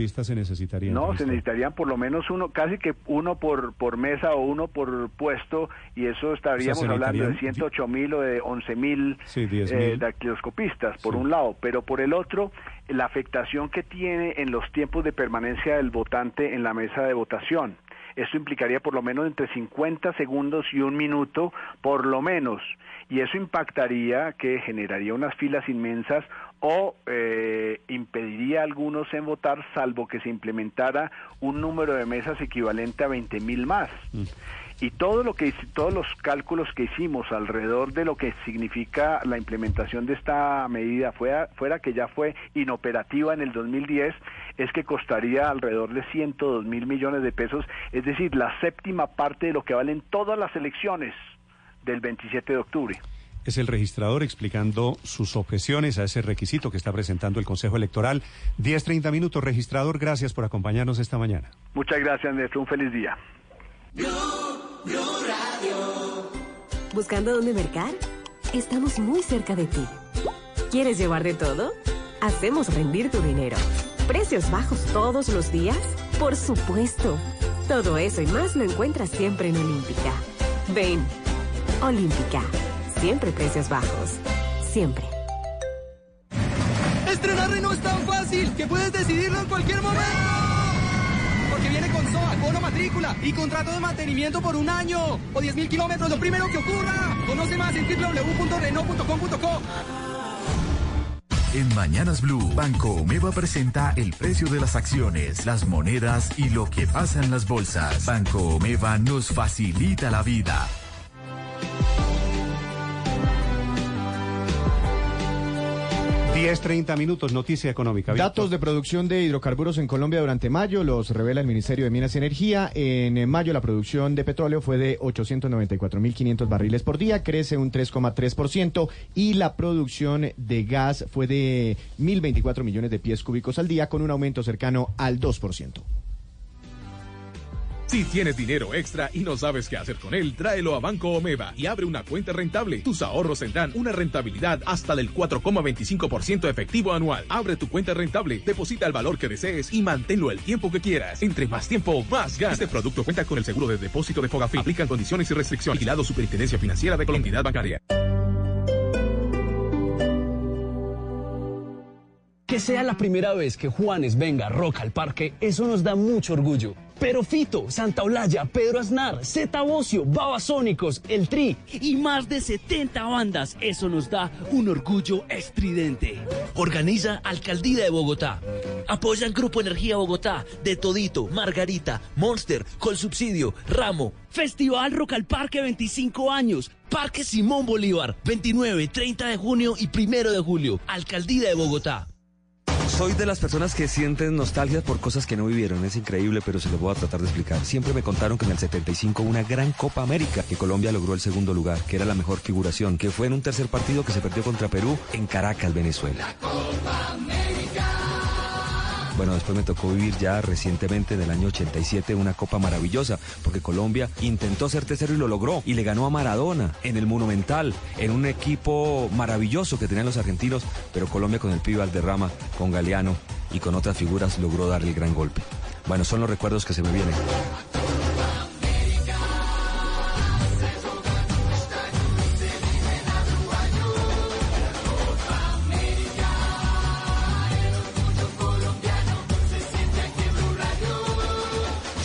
pistas se necesitarían? No, se necesitarían por lo menos uno, casi que uno por, por mesa o uno por puesto, y eso estaríamos hablando de 108 mil o de 11 mil sí, eh, dactiloscopistas, por un lado, pero por el otro, la afectación que tiene en los tiempos de permanencia del votante en la mesa de votación. Esto implicaría por lo menos entre 50 segundos y un minuto, por lo menos. Y eso impactaría que generaría unas filas inmensas o eh, impediría a algunos en votar, salvo que se implementara un número de mesas equivalente a 20 mil más. Mm. Y todo lo que todos los cálculos que hicimos alrededor de lo que significa la implementación de esta medida, fuera, fuera que ya fue inoperativa en el 2010, es que costaría alrededor de 102 mil millones de pesos, es decir, la séptima parte de lo que valen todas las elecciones del 27 de octubre. Es el registrador explicando sus objeciones a ese requisito que está presentando el Consejo Electoral. 10-30 minutos, registrador, gracias por acompañarnos esta mañana. Muchas gracias, Néstor. Un feliz día. ¿Buscando dónde mercar? Estamos muy cerca de ti. ¿Quieres llevar de todo? Hacemos rendir tu dinero. ¿Precios bajos todos los días? Por supuesto. Todo eso y más lo encuentras siempre en Olímpica. Ven. Olímpica. Siempre precios bajos. Siempre. Estrenar Renault es tan fácil que puedes decidirlo en cualquier momento. Con SOA, bono matrícula y contrato de mantenimiento por un año o 10 mil kilómetros, lo primero que ocurra. Conoce más en www.renault.com.co. En Mañanas Blue, Banco Omeva presenta el precio de las acciones, las monedas y lo que pasa en las bolsas. Banco Omeva nos facilita la vida. 10.30 minutos, noticia económica. Datos de producción de hidrocarburos en Colombia durante mayo los revela el Ministerio de Minas y Energía. En mayo la producción de petróleo fue de 894.500 barriles por día, crece un 3,3% y la producción de gas fue de 1.024 millones de pies cúbicos al día con un aumento cercano al 2%. Si tienes dinero extra y no sabes qué hacer con él, tráelo a Banco Omeva y abre una cuenta rentable. Tus ahorros tendrán una rentabilidad hasta del 4,25% efectivo anual. Abre tu cuenta rentable, deposita el valor que desees y manténlo el tiempo que quieras. Entre más tiempo, más gas. Este producto cuenta con el seguro de depósito de Fogafín. Aplican condiciones y restricciones. Vigilado Superintendencia Financiera de Colombia. Bancaria. Que sea la primera vez que Juanes venga a Rock al parque, eso nos da mucho orgullo. Pero Fito, Santa Olaya, Pedro Aznar, Zeta Bocio, Babasónicos, El Tri y más de 70 bandas, eso nos da un orgullo estridente. Organiza Alcaldía de Bogotá. Apoyan Grupo Energía Bogotá, De Todito, Margarita, Monster, Subsidio, Ramo. Festival Rock al Parque 25 años. Parque Simón Bolívar, 29, 30 de junio y 1 de julio. Alcaldía de Bogotá. Soy de las personas que sienten nostalgia por cosas que no vivieron. Es increíble, pero se lo voy a tratar de explicar. Siempre me contaron que en el 75 una gran Copa América, que Colombia logró el segundo lugar, que era la mejor figuración, que fue en un tercer partido que se perdió contra Perú en Caracas, Venezuela. Bueno, después me tocó vivir ya recientemente en el año 87 una copa maravillosa, porque Colombia intentó ser tercero y lo logró, y le ganó a Maradona en el Monumental, en un equipo maravilloso que tenían los argentinos, pero Colombia con el pibe Alderrama, con Galeano y con otras figuras logró darle el gran golpe. Bueno, son los recuerdos que se me vienen.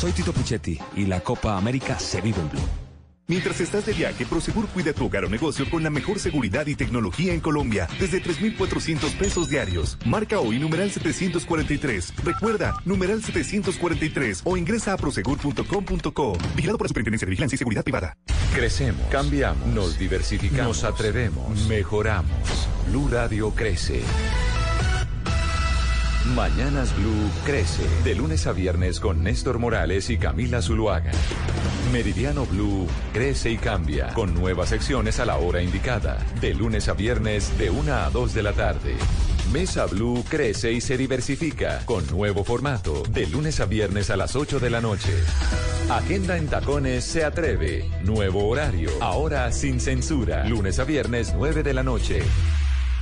Soy Tito Puchetti y la Copa América se vive en Blue. Mientras estás de viaje, Prosegur cuida tu hogar o negocio con la mejor seguridad y tecnología en Colombia, desde 3,400 pesos diarios. Marca hoy numeral 743. Recuerda, numeral 743 o ingresa a prosegur.com.co. Vigilado por la Superintendencia de Vigilancia y Seguridad Privada. Crecemos, cambiamos, nos diversificamos, nos atrevemos, mejoramos. Blue Radio crece. Mañanas Blue crece de lunes a viernes con Néstor Morales y Camila Zuluaga. Meridiano Blue crece y cambia con nuevas secciones a la hora indicada, de lunes a viernes de 1 a 2 de la tarde. Mesa Blue crece y se diversifica con nuevo formato, de lunes a viernes a las 8 de la noche. Agenda en Tacones se atreve, nuevo horario, ahora sin censura, lunes a viernes 9 de la noche.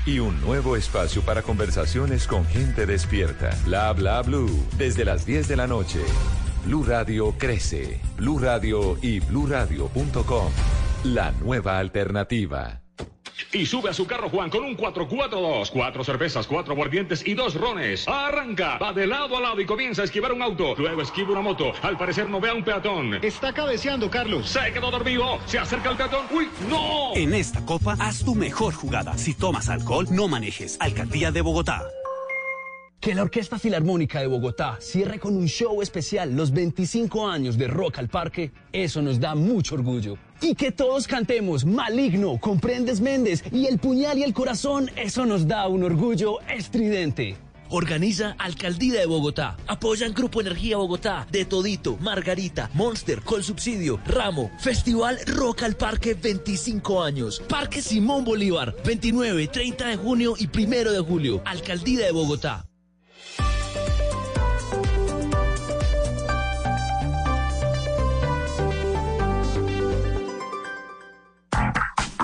Y un nuevo espacio para conversaciones con gente despierta. Bla bla blue. Desde las 10 de la noche. Blue Radio crece. Blue Radio y bluradio.com. La nueva alternativa. Y sube a su carro Juan con un 442. Cuatro cervezas, cuatro guardientes y dos rones. Arranca, va de lado a lado y comienza a esquivar un auto. Luego esquiva una moto. Al parecer no ve a un peatón. Está cabeceando, Carlos. Se quedó dormido. Se acerca el peatón. ¡Uy, no! En esta copa, haz tu mejor jugada. Si tomas alcohol, no manejes. Alcaldía de Bogotá. Que la Orquesta Filarmónica de Bogotá cierre con un show especial los 25 años de Rock al Parque, eso nos da mucho orgullo. Y que todos cantemos Maligno, Comprendes Méndez y El Puñal y el Corazón, eso nos da un orgullo estridente. Organiza Alcaldía de Bogotá. Apoyan Grupo Energía Bogotá, De Todito, Margarita, Monster, Col Subsidio, Ramo. Festival Rock al Parque 25 años. Parque Simón Bolívar, 29, 30 de junio y 1 de julio. Alcaldía de Bogotá.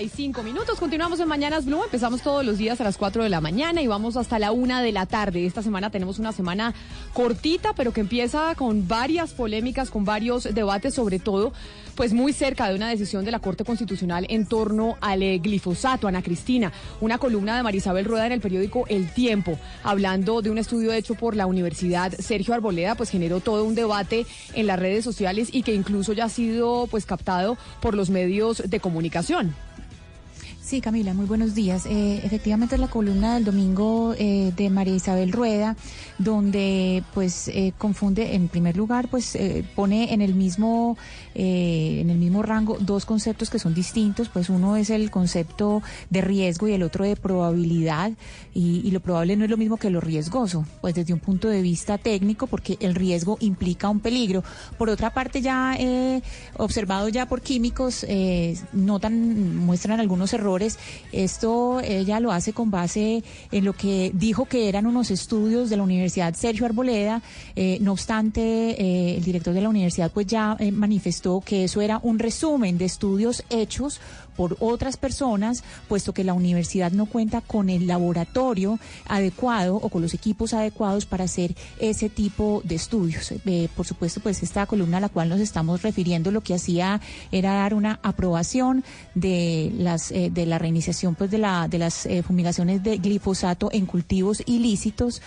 45 minutos. Continuamos en Mañanas Blue. Empezamos todos los días a las 4 de la mañana y vamos hasta la 1 de la tarde. Esta semana tenemos una semana cortita, pero que empieza con varias polémicas, con varios debates, sobre todo, pues muy cerca de una decisión de la Corte Constitucional en torno al eh, glifosato. Ana Cristina, una columna de Marisabel Rueda en el periódico El Tiempo, hablando de un estudio hecho por la Universidad Sergio Arboleda, pues generó todo un debate en las redes sociales y que incluso ya ha sido pues captado por los medios de comunicación. Sí, Camila, muy buenos días. Eh, efectivamente es la columna del domingo eh, de María Isabel Rueda, donde pues eh, confunde, en primer lugar, pues eh, pone en el mismo eh, en el mismo rango dos conceptos que son distintos. Pues uno es el concepto de riesgo y el otro de probabilidad. Y, lo probable no es lo mismo que lo riesgoso, pues desde un punto de vista técnico, porque el riesgo implica un peligro. Por otra parte, ya eh, observado ya por químicos, eh, notan, muestran algunos errores. Esto ella lo hace con base en lo que dijo que eran unos estudios de la Universidad Sergio Arboleda. Eh, no obstante, el director de la universidad pues ya eh, que eso era un resumen de estudios hechos por otras personas, puesto que la universidad no cuenta con el laboratorio adecuado o con los equipos adecuados para hacer ese tipo de estudios. Eh, por supuesto, pues esta columna a la cual nos estamos refiriendo lo que hacía era dar una aprobación de las eh, de la reiniciación pues de la de las eh, fumigaciones de glifosato en cultivos ilícitos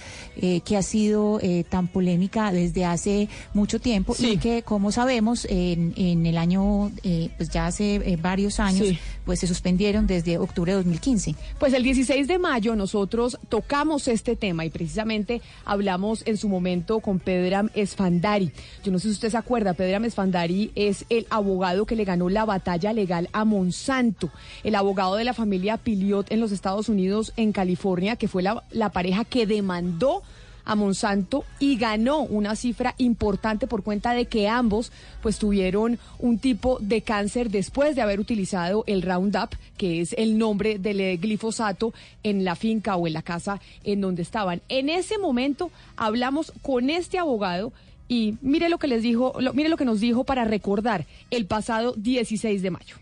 que ha sido tan polémica desde hace mucho tiempo y que como sabemos en, en el año eh, pues ya hace eh, varios años Sí. pues se suspendieron desde octubre de 2015. Pues el 16 de mayo nosotros tocamos este tema y precisamente hablamos en su momento con Pedram Esfandari. Yo no sé si usted se acuerda, Pedram Esfandari es el abogado que le ganó la batalla legal a Monsanto, el abogado de la familia Piliot en los Estados Unidos, en California, que fue la, la pareja que demandó a Monsanto y ganó una cifra importante por cuenta de que ambos pues tuvieron un tipo de cáncer después de haber utilizado el Roundup, que es el nombre del glifosato en la finca o en la casa en donde estaban. En ese momento hablamos con este abogado y mire lo que les dijo, lo- mire lo que nos dijo para recordar el pasado 16 de mayo.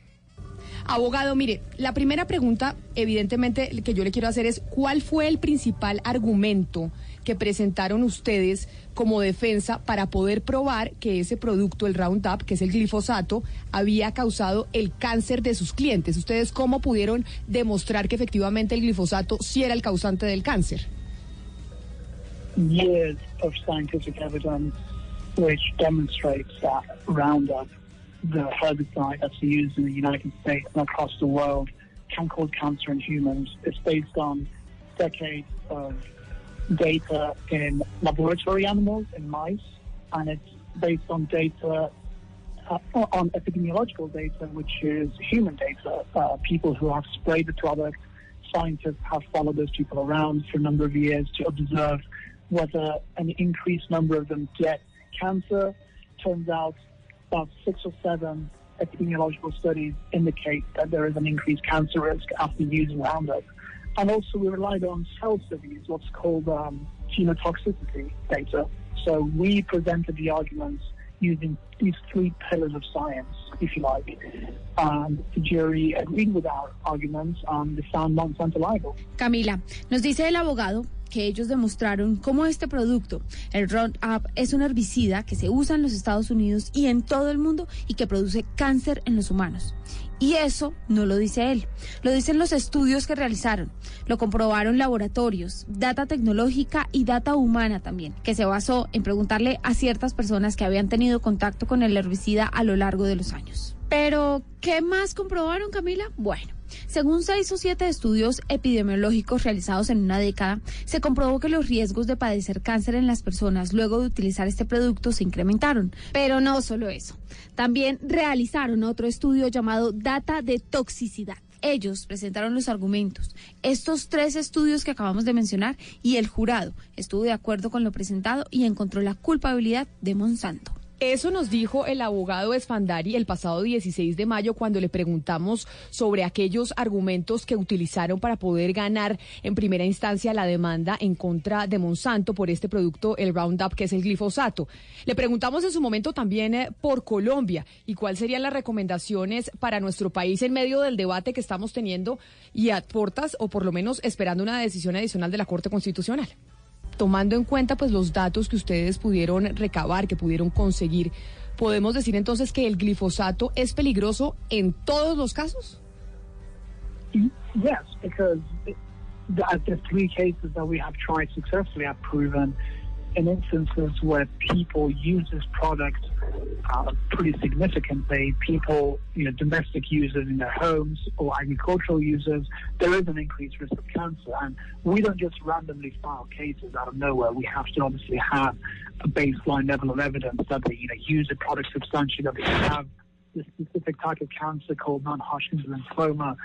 Abogado, mire, la primera pregunta, evidentemente, que yo le quiero hacer es, ¿cuál fue el principal argumento que presentaron ustedes como defensa para poder probar que ese producto, el Roundup, que es el glifosato, había causado el cáncer de sus clientes? ¿Ustedes cómo pudieron demostrar que efectivamente el glifosato sí era el causante del cáncer? years of scientific evidence which demonstrates that Roundup, the herbicide that's used in the United States and across the world, can cause cancer in humans. It's based on decades of data in laboratory animals, in mice, and it's based on data uh, on epidemiological data, which is human data, uh, people who have sprayed the product. Scientists have followed those people around for a number of years to observe whether an increased number of them get cancer. Turns out about six or seven epidemiological studies indicate that there is an increased cancer risk after using Roundup. And also we relied on cell studies, what's called um, genotoxicity data. So we presented the arguments using these three pillars of science, if you like. And the jury agreed with our arguments and they found Monsanto liable. Camila, nos dice el abogado que ellos demostraron cómo este producto, el Roundup, es un herbicida que se usa en los Estados Unidos y en todo el mundo y que produce cáncer en los humanos. Y eso no lo dice él, lo dicen los estudios que realizaron, lo comprobaron laboratorios, data tecnológica y data humana también, que se basó en preguntarle a ciertas personas que habían tenido contacto con el herbicida a lo largo de los años. Pero, ¿qué más comprobaron, Camila? Bueno. Según seis o siete estudios epidemiológicos realizados en una década, se comprobó que los riesgos de padecer cáncer en las personas luego de utilizar este producto se incrementaron. Pero no solo eso, también realizaron otro estudio llamado Data de Toxicidad. Ellos presentaron los argumentos, estos tres estudios que acabamos de mencionar, y el jurado estuvo de acuerdo con lo presentado y encontró la culpabilidad de Monsanto. Eso nos dijo el abogado Esfandari el pasado 16 de mayo cuando le preguntamos sobre aquellos argumentos que utilizaron para poder ganar en primera instancia la demanda en contra de Monsanto por este producto, el Roundup, que es el glifosato. Le preguntamos en su momento también eh, por Colombia y cuáles serían las recomendaciones para nuestro país en medio del debate que estamos teniendo y a portas o por lo menos esperando una decisión adicional de la Corte Constitucional tomando en cuenta pues los datos que ustedes pudieron recabar, que pudieron conseguir, podemos decir entonces que el glifosato es peligroso en todos los casos? Yes, because the, three cases that we have tried successfully have proven in instances where people use this product uh, pretty significantly, people, you know, domestic users in their homes or agricultural users, there is an increased risk of cancer. And we don't just randomly file cases out of nowhere. We have to obviously have a baseline level of evidence that they, you know, use the product substantially, that they have this specific type of cancer called non-Hodgkin's lymphoma.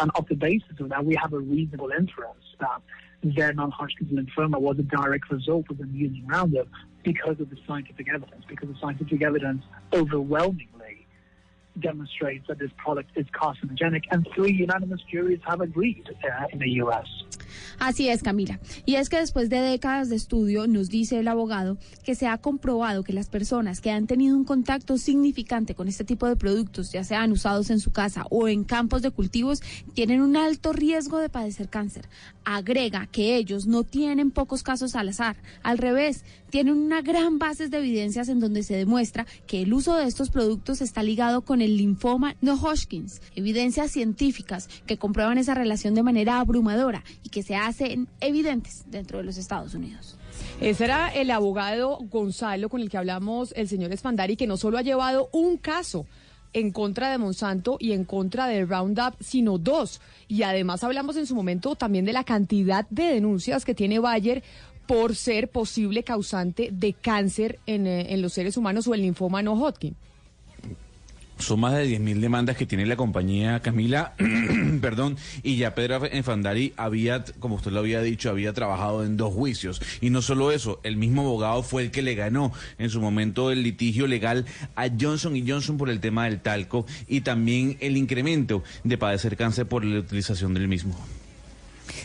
And off the basis of that, we have a reasonable inference that their non-Hodgkin's lymphoma was a direct result of them using Roundup because of the scientific evidence, because the scientific evidence overwhelmingly demonstrates that this product is carcinogenic, and three unanimous juries have agreed uh, in the U.S. Así es, Camila. Y es que después de décadas de estudio, nos dice el abogado que se ha comprobado que las personas que han tenido un contacto significante con este tipo de productos, ya sean usados en su casa o en campos de cultivos, tienen un alto riesgo de padecer cáncer. Agrega que ellos no tienen pocos casos al azar. Al revés, tienen una gran base de evidencias en donde se demuestra que el uso de estos productos está ligado con el linfoma no Hodgkins. Evidencias científicas que comprueban esa relación de manera abrumadora y que se hacen evidentes dentro de los Estados Unidos. Ese era el abogado Gonzalo con el que hablamos, el señor Espandari, que no solo ha llevado un caso en contra de Monsanto y en contra del Roundup, sino dos. Y además hablamos en su momento también de la cantidad de denuncias que tiene Bayer por ser posible causante de cáncer en, eh, en los seres humanos o el linfoma no Hodgkin. Son más de 10.000 demandas que tiene la compañía Camila, perdón, y ya Pedro Enfandari había, como usted lo había dicho, había trabajado en dos juicios. Y no solo eso, el mismo abogado fue el que le ganó en su momento el litigio legal a Johnson y Johnson por el tema del talco y también el incremento de padecer cáncer por la utilización del mismo.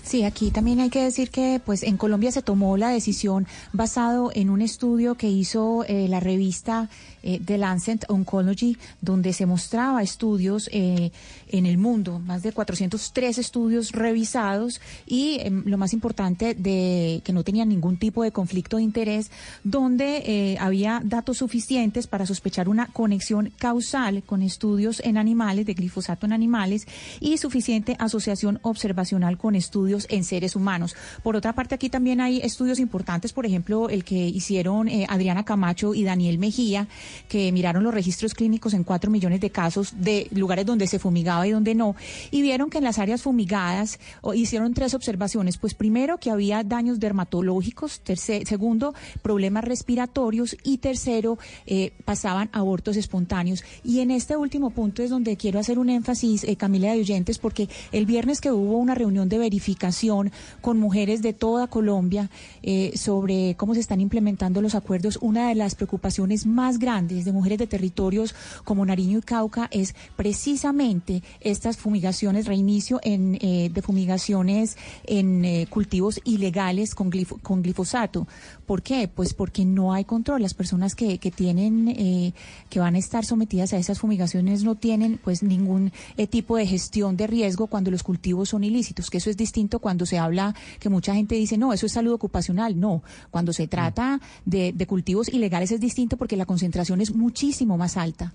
Sí, aquí también hay que decir que pues en Colombia se tomó la decisión basado en un estudio que hizo eh, la revista eh, The Lancet Oncology, donde se mostraba estudios eh, en el mundo, más de 403 estudios revisados y em, lo más importante de que no tenían ningún tipo de conflicto de interés, donde eh, había datos suficientes para sospechar una conexión causal con estudios en animales, de glifosato en animales, y suficiente asociación observacional con estudios estudios en seres humanos. Por otra parte, aquí también hay estudios importantes, por ejemplo, el que hicieron eh, Adriana Camacho y Daniel Mejía, que miraron los registros clínicos en cuatro millones de casos de lugares donde se fumigaba y donde no, y vieron que en las áreas fumigadas hicieron tres observaciones. Pues primero, que había daños dermatológicos, terce- segundo, problemas respiratorios y tercero, eh, pasaban abortos espontáneos. Y en este último punto es donde quiero hacer un énfasis, eh, Camila de Oyentes, porque el viernes que hubo una reunión de verificación con mujeres de toda Colombia eh, sobre cómo se están implementando los acuerdos, una de las preocupaciones más grandes de mujeres de territorios como Nariño y Cauca es precisamente estas fumigaciones, reinicio en, eh, de fumigaciones en eh, cultivos ilegales con, glifo- con glifosato. ¿Por qué? Pues porque no hay control. Las personas que, que tienen, eh, que van a estar sometidas a esas fumigaciones no tienen pues ningún eh, tipo de gestión de riesgo cuando los cultivos son ilícitos, que eso es distinto cuando se habla, que mucha gente dice, no, eso es salud ocupacional. No, cuando se trata de, de cultivos ilegales es distinto porque la concentración es muchísimo más alta.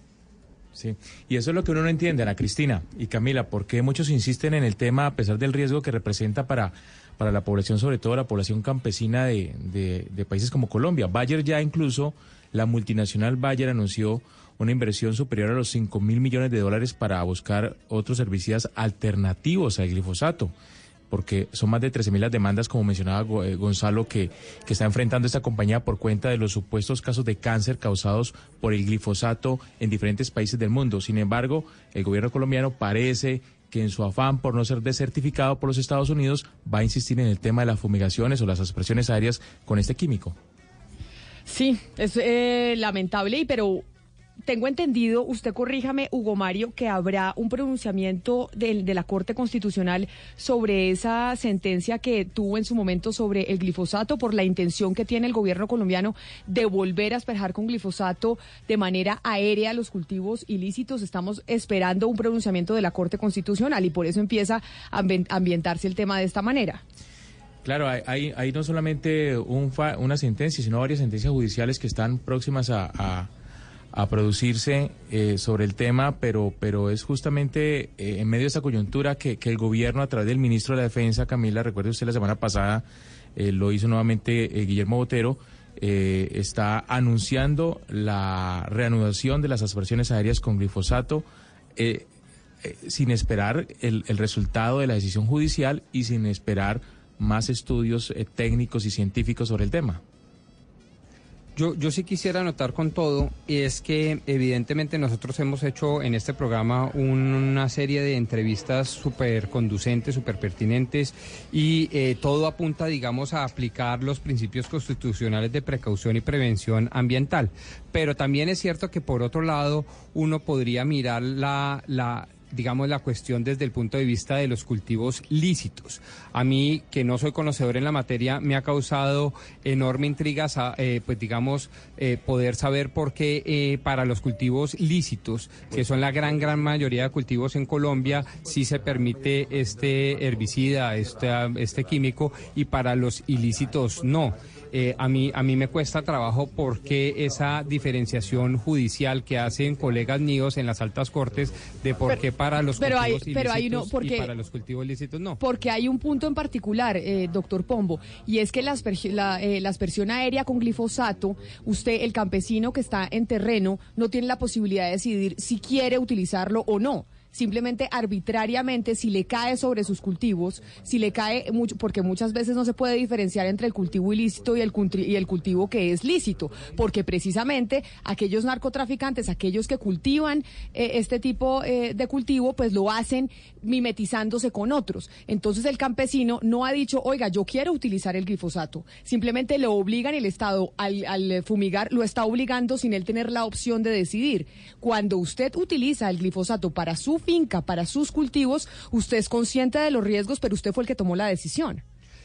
Sí, y eso es lo que uno no entiende, Ana Cristina y Camila, ¿por qué muchos insisten en el tema a pesar del riesgo que representa para, para la población, sobre todo la población campesina de, de- de países como Colombia? Bayer ya incluso, la multinacional Bayer anunció una inversión superior a los 5 mil millones de dólares para buscar otros herbicidas alternativos al glifosato porque son más de 13 mil las demandas, como mencionaba eh, Gonzalo, que, que está enfrentando esta compañía por cuenta de los supuestos casos de cáncer causados por el glifosato en diferentes países del mundo. Sin embargo, el gobierno colombiano parece que en su afán por no ser desertificado por los Estados Unidos va a insistir en el tema de las fumigaciones o las aspersiones aéreas con este químico. Sí, es eh, lamentable, pero tengo entendido, usted corríjame, Hugo Mario, que habrá un pronunciamiento del- de, la Corte Constitucional sobre esa sentencia que tuvo en su momento sobre el glifosato por la intención que tiene el gobierno colombiano de volver a asperjar con glifosato de manera aérea los cultivos ilícitos. Estamos esperando un pronunciamiento de la Corte Constitucional y por eso empieza a ambi- a ambientarse el tema de esta manera. Claro, hay, hay, no solamente un fa- una sentencia, sino varias sentencias judiciales que están próximas a- a producirse eh, sobre el tema, pero, pero es justamente eh, en medio de esta coyuntura que, que el gobierno, a través del ministro de la Defensa, Camila, recuerde usted la semana pasada, eh, lo hizo nuevamente eh, Guillermo Botero, está anunciando la reanudación de las aspersiones aéreas con glifosato. sin esperar el, el resultado de la decisión judicial y sin esperar más estudios eh, técnicos y científicos sobre el tema. Yo, yo sí quisiera anotar con todo, es que evidentemente nosotros hemos hecho en este programa un- una serie de entrevistas súper conducentes, súper pertinentes, y eh, todo apunta, digamos, a aplicar los principios constitucionales de precaución y prevención ambiental. Pero también es cierto que por otro lado uno podría mirar la, la digamos, la cuestión desde el punto de vista de los cultivos lícitos. A mí, que no soy conocedor en la materia, me ha causado enorme intriga, eh, pues digamos, eh, poder saber por qué eh, para los cultivos lícitos, que son la gran, gran mayoría de cultivos en Colombia, sí se permite este herbicida, este, este químico, y para los ilícitos no. Eh, a, mí, a mí me cuesta trabajo porque esa diferenciación judicial que hacen colegas míos en las altas cortes de por Pero- qué para los pero hay- cultivos pero hay uno- ilícitos porque- y para los cultivos lícitos no. Porque hay un punto en particular, eh, doctor Pombo, y es que la, la, eh, la aspersión aérea con glifosato, usted, el campesino que está en terreno, no tiene la posibilidad de decidir si quiere utilizarlo o no. Simplemente arbitrariamente, si le cae sobre sus cultivos, si le cae mucho, porque muchas veces no se puede diferenciar entre el cultivo ilícito y el, y el cultivo que es lícito, porque precisamente aquellos narcotraficantes, aquellos que cultivan eh, este tipo eh, de cultivo, pues lo hacen mimetizándose con otros. Entonces el campesino no ha dicho, oiga, yo quiero utilizar el glifosato. Simplemente lo obligan el Estado al, al fumigar, lo está obligando sin él tener la opción de decidir. Cuando usted utiliza el glifosato para su finca, para sus cultivos, usted es consciente de los riesgos, pero usted fue el que tomó la decisión.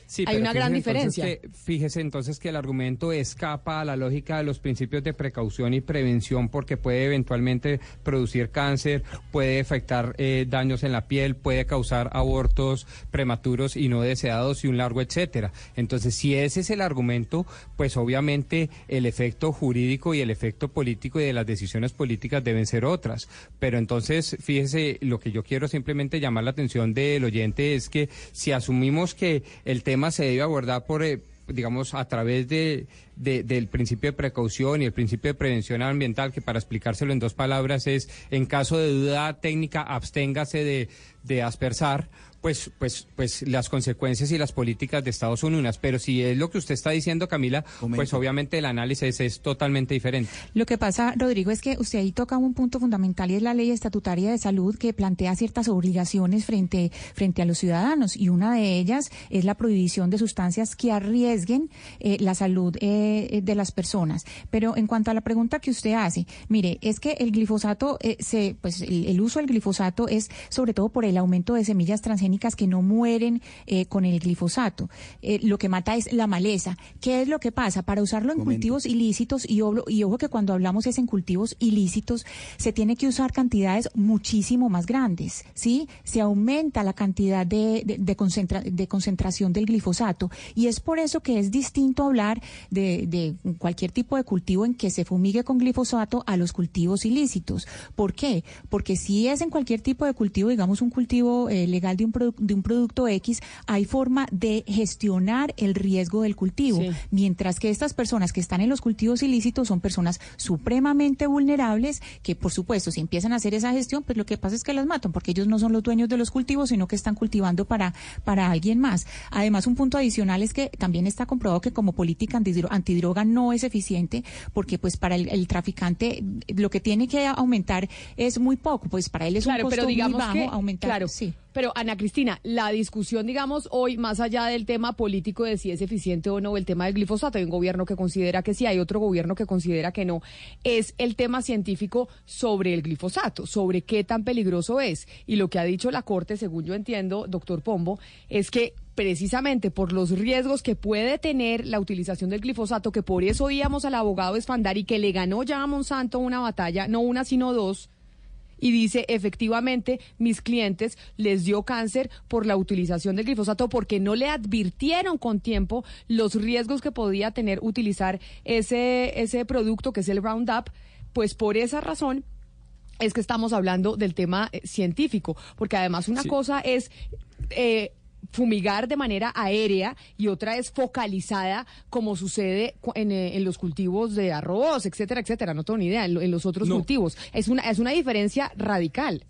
Sí, Hay una gran diferencia. que- fíjese entonces que el argumento escapa a la lógica de los principios de precaución y prevención porque puede eventualmente producir cáncer, puede afectar eh, daños en la piel, puede causar abortos prematuros y no deseados y un largo etcétera. Entonces, si ese es el argumento, pues obviamente el efecto jurídico y el efecto político y de las decisiones políticas deben ser otras. Pero entonces, fíjese, lo que yo quiero simplemente llamar la atención del oyente es que si asumimos que el tema se debe abordar por... eh, digamos, a través de, de- del principio de precaución y el principio de prevención ambiental, que para explicárselo en dos palabras es, en caso de duda técnica, absténgase de, de aspersar, pues, pues, pues las consecuencias y las políticas de Estados Unidos. Pero si es lo que usted está diciendo, Camila, pues obviamente el análisis es totalmente diferente. Lo que pasa, Rodrigo, es que usted ahí toca un punto fundamental y es la ley estatutaria de salud que plantea ciertas obligaciones frente, frente a los ciudadanos y una de ellas es la prohibición de sustancias que arriesguen eh, la salud eh, de las personas. Pero en cuanto a la pregunta que usted hace, mire, es que el glifosato, eh, se, pues el, el uso del glifosato es sobre todo por el aumento de semillas transgénicas que no mueren eh, con el glifosato. Eh, lo que mata es la maleza. ¿Qué es lo que pasa? Para usarlo en cultivos ilícitos, y, oblo- y ojo que cuando hablamos es en cultivos ilícitos, se tiene que usar cantidades muchísimo más grandes, ¿sí? Se aumenta la cantidad de, de- de concentra- de concentración del glifosato y es por eso que es distinto hablar de, de cualquier tipo de cultivo en que se fumigue con glifosato a los cultivos ilícitos. ¿Por qué? Porque si es en cualquier tipo de cultivo, digamos un cultivo eh, legal de un, de un producto X, hay forma de gestionar el riesgo del cultivo. Sí. Mientras que estas personas que están en los cultivos ilícitos son personas supremamente vulnerables que, por supuesto, si empiezan a hacer esa gestión, pues lo que pasa es que las matan, porque ellos no son los dueños de los cultivos, sino que están cultivando para, para alguien más. Además, un punto adicional es que también está comprobado que como política antidro- antidroga no es eficiente, porque pues para el, el traficante lo que tiene que aumentar es muy poco, pues para él es Claro, un costo pero digamos muy bajo que, aumentar. claro, sí. Pero Ana Cristina, la discusión, digamos, hoy, más allá del tema político de si es eficiente o no, el tema del glifosato, hay un gobierno que considera que sí, hay otro gobierno que considera que no, es el tema científico sobre el glifosato, sobre qué tan peligroso es. Y lo que ha dicho la Corte, según yo entiendo, doctor Pombo, es que precisamente por los riesgos que puede tener la utilización del glifosato, que por eso oíamos al abogado Esfandari que le ganó ya a Monsanto una batalla, no una sino dos, y dice, efectivamente, mis clientes les dio cáncer por la utilización del glifosato porque no le advirtieron con tiempo los riesgos que podía tener utilizar ese, ese producto que es el Roundup, pues por esa razón es que estamos hablando del tema eh, científico, porque además una Sí. cosa es... eh, fumigar de manera aérea y otra es focalizada como sucede en, eh, en los cultivos de arroz, etcétera, etcétera, no tengo ni idea, en, en los otros No. cultivos. Es una, es una diferencia radical.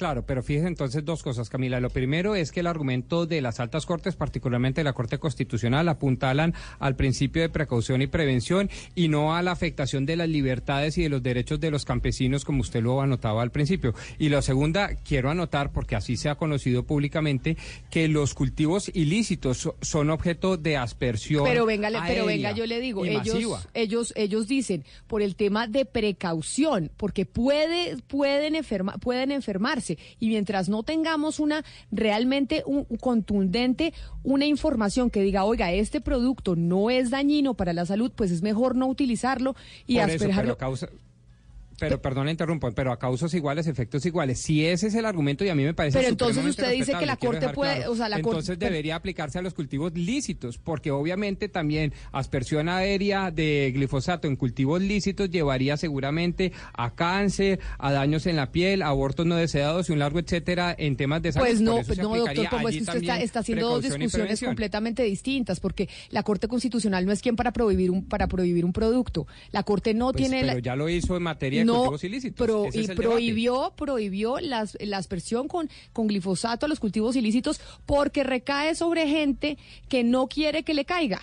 Claro, pero fíjese entonces dos cosas, Camila. Lo primero es que el argumento de las altas cortes, particularmente de la Corte Constitucional, apuntalan al principio de precaución y prevención y no a la afectación de las libertades y de los derechos de los campesinos, como usted lo anotaba al principio. Y la segunda, quiero anotar, porque así se ha conocido públicamente, que los cultivos ilícitos so- son objeto de aspersión. Pero venga, pero venga, yo le digo, ellos, masiva. ellos, ellos dicen por el tema de precaución, porque puede, pueden enferma, pueden enfermarse y mientras no tengamos una realmente un, un contundente, una información que diga, oiga, este producto no es dañino para la salud, pues es mejor no utilizarlo y Por eso, asperjarlo. pero a causa... Pero, perdón, la interrumpo, pero a causas iguales, efectos iguales. Si ese es el argumento y a mí me parece Pero entonces usted dice que la Corte puede- claro. o sea, la Corte- Entonces debería aplicarse a los cultivos lícitos, porque obviamente también aspersión aérea de glifosato en cultivos lícitos llevaría seguramente a cáncer, a daños en la piel, a abortos no deseados y un largo etcétera en temas de salud. Pues no, pues no, doctor, como es que usted está, está haciendo dos discusiones completamente distintas, porque la Corte Constitucional no es quien para prohibir un, para prohibir un producto. La Corte no Pues, tiene pero la- ya lo hizo en materia de no, pro- y prohibió, prohibió las, la aspersión con, con glifosato a los cultivos ilícitos porque recae sobre gente que no quiere que le caiga.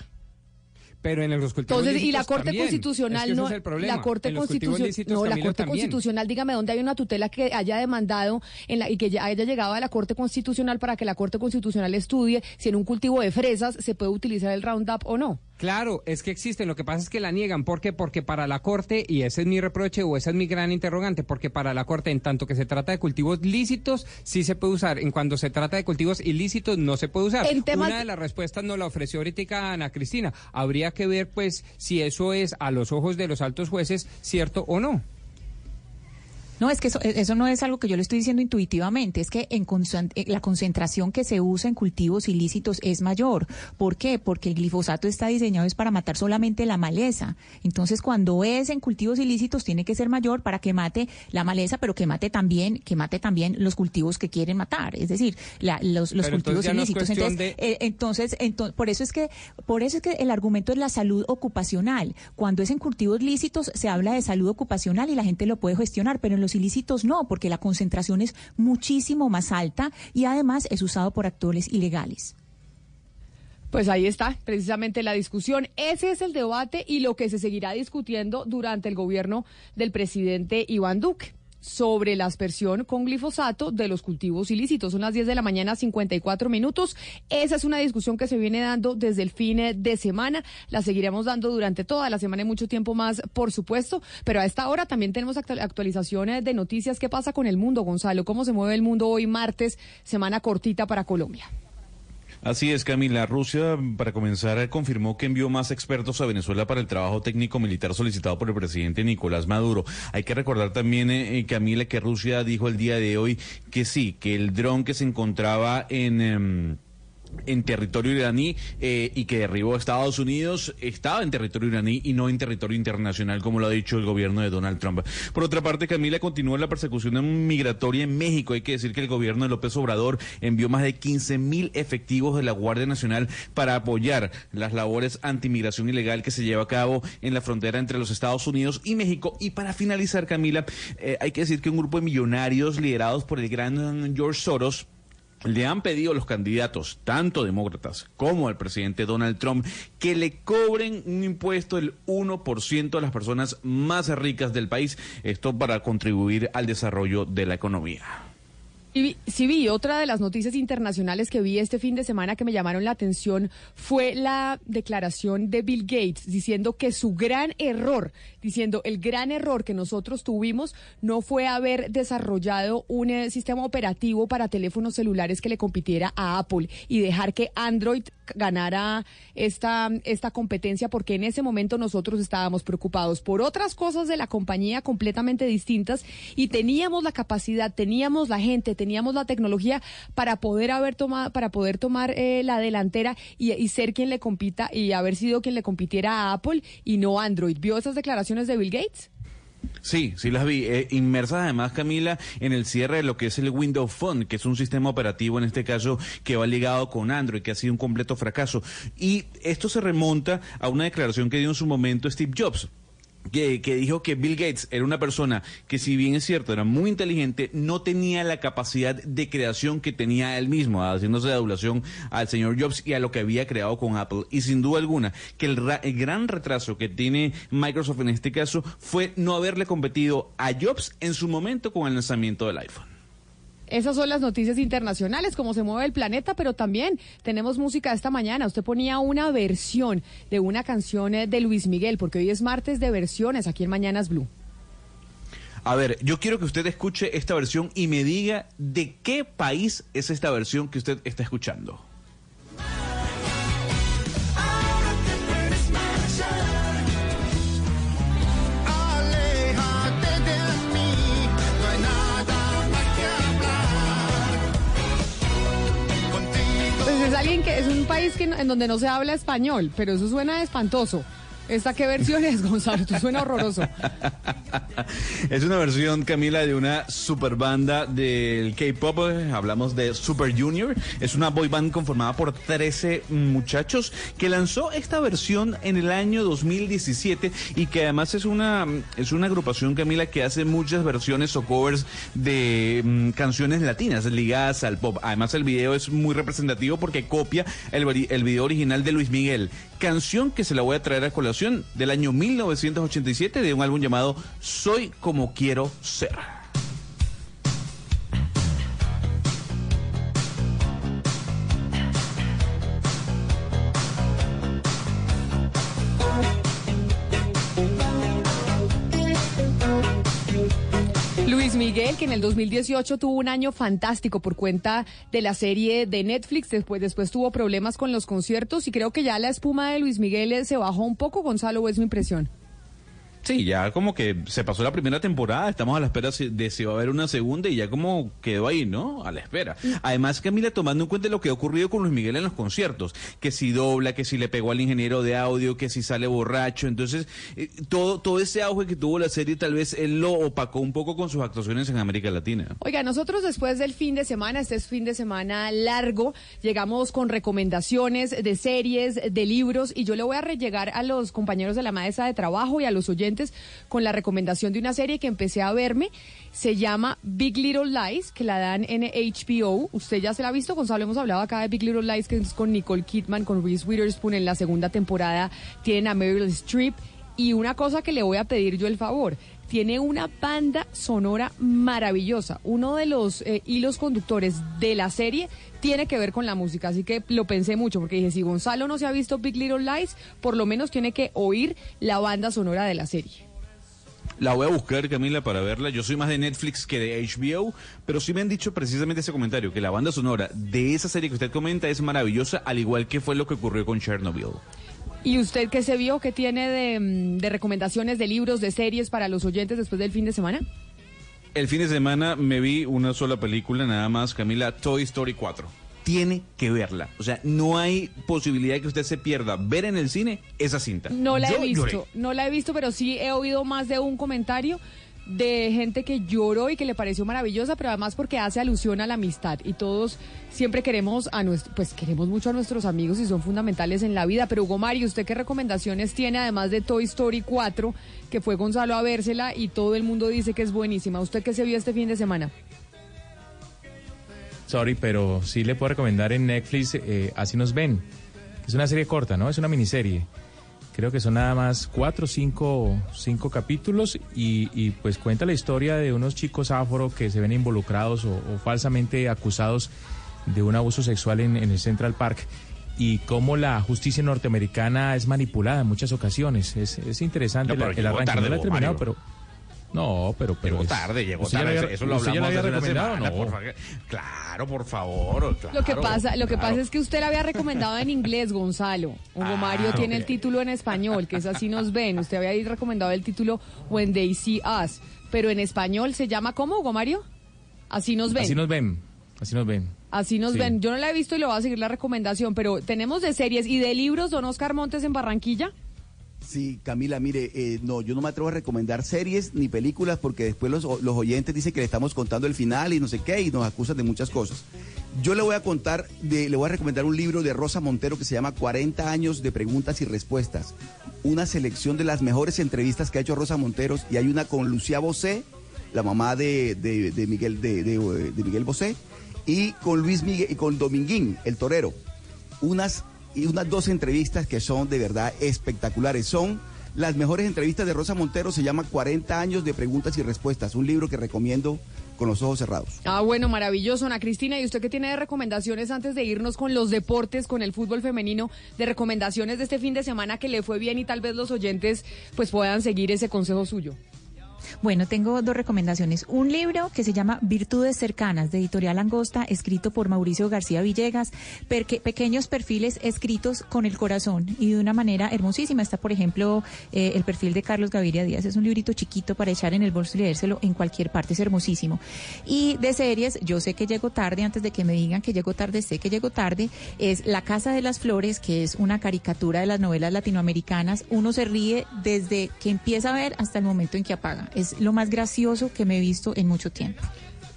Pero en los cultivos Entonces, y la Corte también. Constitucional Es que ese no, es la Corte Constitucional, no, la Corte también. Constitucional, dígame dónde hay una tutela que haya demandado en la, y que ya haya llegado a la Corte Constitucional para que la Corte Constitucional estudie si en un cultivo de fresas se puede utilizar el Roundup o no. Claro, es que existen. Lo que pasa es que la niegan. ¿Por qué? Porque para la Corte, y ese es mi reproche o esa es mi gran interrogante, porque para la Corte, en tanto que se trata de cultivos lícitos, sí se puede usar. En cuando se trata de cultivos ilícitos, no se puede usar. Temas- Una de las respuestas nos la ofreció ahorita Ana Cristina. Habría que ver, pues, si eso es a los ojos de los altos jueces cierto o no. No, es que eso, eso no es algo que yo le estoy diciendo intuitivamente, es que en eh, la concentración que se usa en cultivos ilícitos es mayor. ¿Por qué? Porque el glifosato está diseñado es para matar solamente la maleza. Entonces, cuando es en cultivos ilícitos tiene que ser mayor para que mate la maleza, pero que mate también, que mate también los cultivos que quieren matar, es decir, la- los, los entonces cultivos ya no es ilícitos. Entonces, eh, entonces, ento- por eso es que, por eso es que el argumento es la salud ocupacional. Cuando es en cultivos lícitos se habla de salud ocupacional y la gente lo puede gestionar, pero en los ilícitos no, porque la concentración es muchísimo más alta y además es usado por actores ilegales. Pues ahí está, precisamente la discusión. Ese es el debate y lo que se seguirá discutiendo durante el gobierno del presidente Iván Duque sobre la aspersión con glifosato de los cultivos ilícitos. Son las 10 de la mañana, 54 minutos. Esa es una discusión que se viene dando desde el fin de semana. La seguiremos dando durante toda la semana y mucho tiempo más, por supuesto. Pero a esta hora también tenemos actu- actualizaciones de noticias. ¿Qué pasa con el mundo, Gonzalo? ¿Cómo se mueve el mundo hoy, martes, semana cortita para Colombia? Así es, Camila. Rusia, para comenzar, confirmó que envió más expertos a Venezuela para el trabajo técnico militar solicitado por el presidente Nicolás Maduro. Hay que recordar también, eh, Camila, que Rusia dijo el día de hoy que sí, que el dron que se encontraba en... em, en territorio iraní eh, y que derribó a Estados Unidos estaba en territorio iraní y no en territorio internacional, como lo ha dicho el gobierno de Donald Trump. Por otra parte, Camila continúa la persecución migratoria en México. Hay que decir que el gobierno de López Obrador envió más de 15 mil efectivos de la Guardia Nacional para apoyar las labores antimigración ilegal que se lleva a cabo en la frontera entre los Estados Unidos y México. Y para finalizar, Camila, eh, hay que decir que un grupo de millonarios liderados por el gran George Soros le han pedido a los candidatos, tanto demócratas como al presidente Donald Trump, que le cobren un impuesto del 1% a las personas más ricas del país, esto para contribuir al desarrollo de la economía. Sí vi, otra de las noticias internacionales que vi este fin de semana que me llamaron la atención fue la declaración de Bill Gates diciendo que su gran error, diciendo el gran error que nosotros tuvimos no fue haber desarrollado un eh, sistema operativo para teléfonos celulares que le compitiera a Apple y dejar que Android ganara esta, esta competencia porque en ese momento nosotros estábamos preocupados por otras cosas de la compañía completamente distintas y teníamos la capacidad, teníamos la gente, teníamos la tecnología para poder haber tomado, para poder tomar eh, la delantera y, y ser quien le compita y haber sido quien le compitiera a Apple y no Android. ¿Vio esas declaraciones de Bill Gates? Sí, sí las vi. Eh, inmersas además, Camila, en el cierre de lo que es el Windows Phone, que es un sistema operativo en este caso que va ligado con Android, que ha sido un completo fracaso. Y esto se remonta a una declaración que dio en su momento Steve Jobs. Que, dijo que Bill Gates era una persona que si bien es cierto era muy inteligente no tenía la capacidad de creación que tenía él mismo haciéndose de adulación al señor Jobs y a lo que había creado con Apple. Y sin duda alguna que el, ra- el gran retraso que tiene Microsoft en este caso fue no haberle competido a Jobs en su momento con el lanzamiento del iPhone Esas son las noticias internacionales, cómo se mueve el planeta, pero también tenemos música esta mañana. Usted ponía una versión de una canción eh, de Luis Miguel, porque hoy es martes de versiones aquí en Mañanas Blue. A ver, yo quiero que usted escuche esta versión y me diga de qué país es esta versión que usted está escuchando. Alguien que es un país que, en donde no se habla español, pero eso suena espantoso. ¿Esta qué versión es, Gonzalo? Tú suena horroroso. Es una versión, Camila, de una super banda del K-pop. Hablamos de Super Junior. Es una boy band conformada por 13 muchachos que lanzó esta versión en el año 2017 y que además es una, es una agrupación, Camila, que hace muchas versiones o covers de mm, canciones latinas ligadas al pop. Además, el video es muy representativo porque copia el, el video original de Luis Miguel. Canción que se la voy a traer a colación del año 1987 de un álbum llamado Soy como quiero ser. Que en el 2018 tuvo un año fantástico por cuenta de la serie de Netflix, después, después tuvo problemas con los conciertos y creo que ya la espuma de Luis Miguel eh, se bajó un poco, Gonzalo, ¿o es mi impresión? Sí, ya como que se pasó la primera temporada, estamos a la espera de si va a haber una segunda y ya como quedó ahí, ¿no? A la espera. Además, Camila, tomando en cuenta lo que ha ocurrido con Luis Miguel en los conciertos, que si dobla, que si le pegó al ingeniero de audio, que si sale borracho, entonces eh, todo, todo ese auge que tuvo la serie tal vez él lo opacó un poco con sus actuaciones en América Latina. Oiga, nosotros después del fin de semana, este es fin de semana largo, llegamos con recomendaciones de series, de libros, y yo le voy a rellegar a los compañeros de la mesa de trabajo y a los oyentes con la recomendación de una serie que empecé a verme. Se llama Big Little Lies, que la dan en HBO. Usted ya se la ha visto, Gonzalo, hemos hablado acá de Big Little Lies, que es con Nicole Kidman, con Reese Witherspoon en la segunda temporada. Tienen a Meryl Streep. Y una cosa que le voy a pedir yo el favor, tiene una banda sonora maravillosa. Uno de los eh, hilos conductores de la serie tiene que ver con la música, así que lo pensé mucho porque dije, si Gonzalo no se ha visto Big Little Lies, por lo menos tiene que oír la banda sonora de la serie. La voy a buscar, Camila, para verla. Yo soy más de Netflix que de HBO, pero sí me han dicho precisamente ese comentario, que la banda sonora de esa serie que usted comenta es maravillosa, al igual que fue lo que ocurrió con Chernobyl. ¿Y usted qué se vio? ¿Qué tiene de, mm, de recomendaciones de libros, de series para los oyentes después del fin de semana? El fin de semana me vi una sola película, nada más, Camila, Toy Story 4. Tiene que verla. O sea, no hay posibilidad de que usted se pierda ver en el cine esa cinta. No la Yo he visto, lloré. no la he visto, pero sí he oído más de un comentario de gente que lloró y que le pareció maravillosa, pero además porque hace alusión a la amistad y todos siempre queremos a nuestro, pues queremos mucho a nuestros amigos y son fundamentales en la vida. Pero Hugo Mario, ¿usted qué recomendaciones tiene además de Toy Story 4, que fue Gonzalo a vérsela y todo el mundo dice que es buenísima? ¿Usted qué se vio este fin de semana? Sorry, pero sí le puedo recomendar en Netflix eh, Así nos ven. Es una serie corta, ¿no? Es una miniserie. Creo que son nada más cuatro o cinco, cinco capítulos y, y, pues cuenta la historia de unos chicos afro que se ven involucrados o, o falsamente acusados de un abuso sexual en, en el Central Park y cómo la justicia norteamericana es manipulada en muchas ocasiones. Es, es interesante No, el arranque. no la he terminado, pero... No, pero... pero Llegó es- tarde, llegó ¿Usted ya tarde. había- Eso lo ya hablamos la había hace una recomendado, semana, no? por favor. Claro, por favor. Lo que claro, pasa, lo que claro. pasa es que usted la había recomendado en inglés, Gonzalo. Hugo Ah, Mario tiene el título en español, que es así nos ven. Usted había recomendado el título When They See Us, pero en español se llama ¿cómo, Hugo Mario? Así nos ven. Así nos ven, así nos ven. Así nos Sí. ven. Yo no la he visto y le voy a seguir la recomendación, pero tenemos de series y de libros, don Oscar Montes en Barranquilla. Sí, Camila, mire, eh, no, yo no me atrevo a recomendar series ni películas porque después los, los oyentes dicen que le estamos contando el final y no sé qué y nos acusan de muchas cosas. Yo le voy a contar, de, le voy a recomendar un libro de Rosa Montero que se llama 40 años de preguntas y respuestas. Una selección de las mejores entrevistas que ha hecho Rosa Monteros y hay una con Lucía Bosé, la mamá de, de- Miguel, de- de Miguel Bosé, y con Luis Miguel, y con Dominguín, el torero unas y unas dos entrevistas que son de verdad espectaculares. Son las mejores entrevistas de Rosa Montero, se llama 40 años de preguntas y respuestas, un libro que recomiendo con los ojos cerrados. Ah, bueno, maravilloso, Ana Cristina. ¿Y usted qué tiene de recomendaciones antes de irnos con los deportes, con el fútbol femenino, de recomendaciones de este fin de semana que le fue bien y tal vez los oyentes pues puedan seguir ese consejo suyo? Bueno, tengo dos recomendaciones. Un libro que se llama Virtudes Cercanas, de Editorial Angosta, escrito por Mauricio García Villegas. Pequeños perfiles escritos con el corazón y de una manera hermosísima. Está, por ejemplo, eh, el perfil de Carlos Gaviria Díaz. Es un librito chiquito para echar en el bolso y leérselo en cualquier parte. Es hermosísimo. Y de series, yo sé que llego tarde, antes de que me digan que llego tarde, sé que llego tarde. Es La Casa de las Flores, que es una caricatura de las novelas latinoamericanas. Uno se ríe desde que empieza a ver hasta el momento en que apaga. Es lo más gracioso que me he visto en mucho tiempo.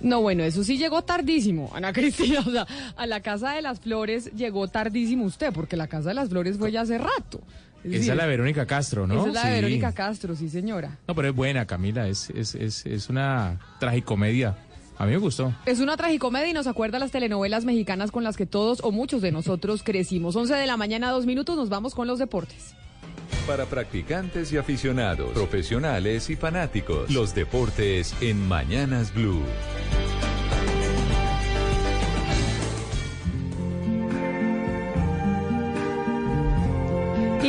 No, bueno, eso sí llegó tardísimo, Ana Cristina. O sea, a la Casa de las Flores llegó tardísimo usted, porque la Casa de las Flores fue ya hace rato. Es Esa es la Verónica Castro, ¿no? Esa es la de. Verónica Castro, sí, señora. No, pero es buena, Camila. Es, es, es, es una tragicomedia. A mí me gustó. Es una tragicomedia y nos acuerda las telenovelas mexicanas con las que todos o muchos de nosotros crecimos. 11 de la mañana, dos minutos, nos vamos con los deportes. Para practicantes y aficionados, profesionales y fanáticos, los deportes en Mañanas Blue.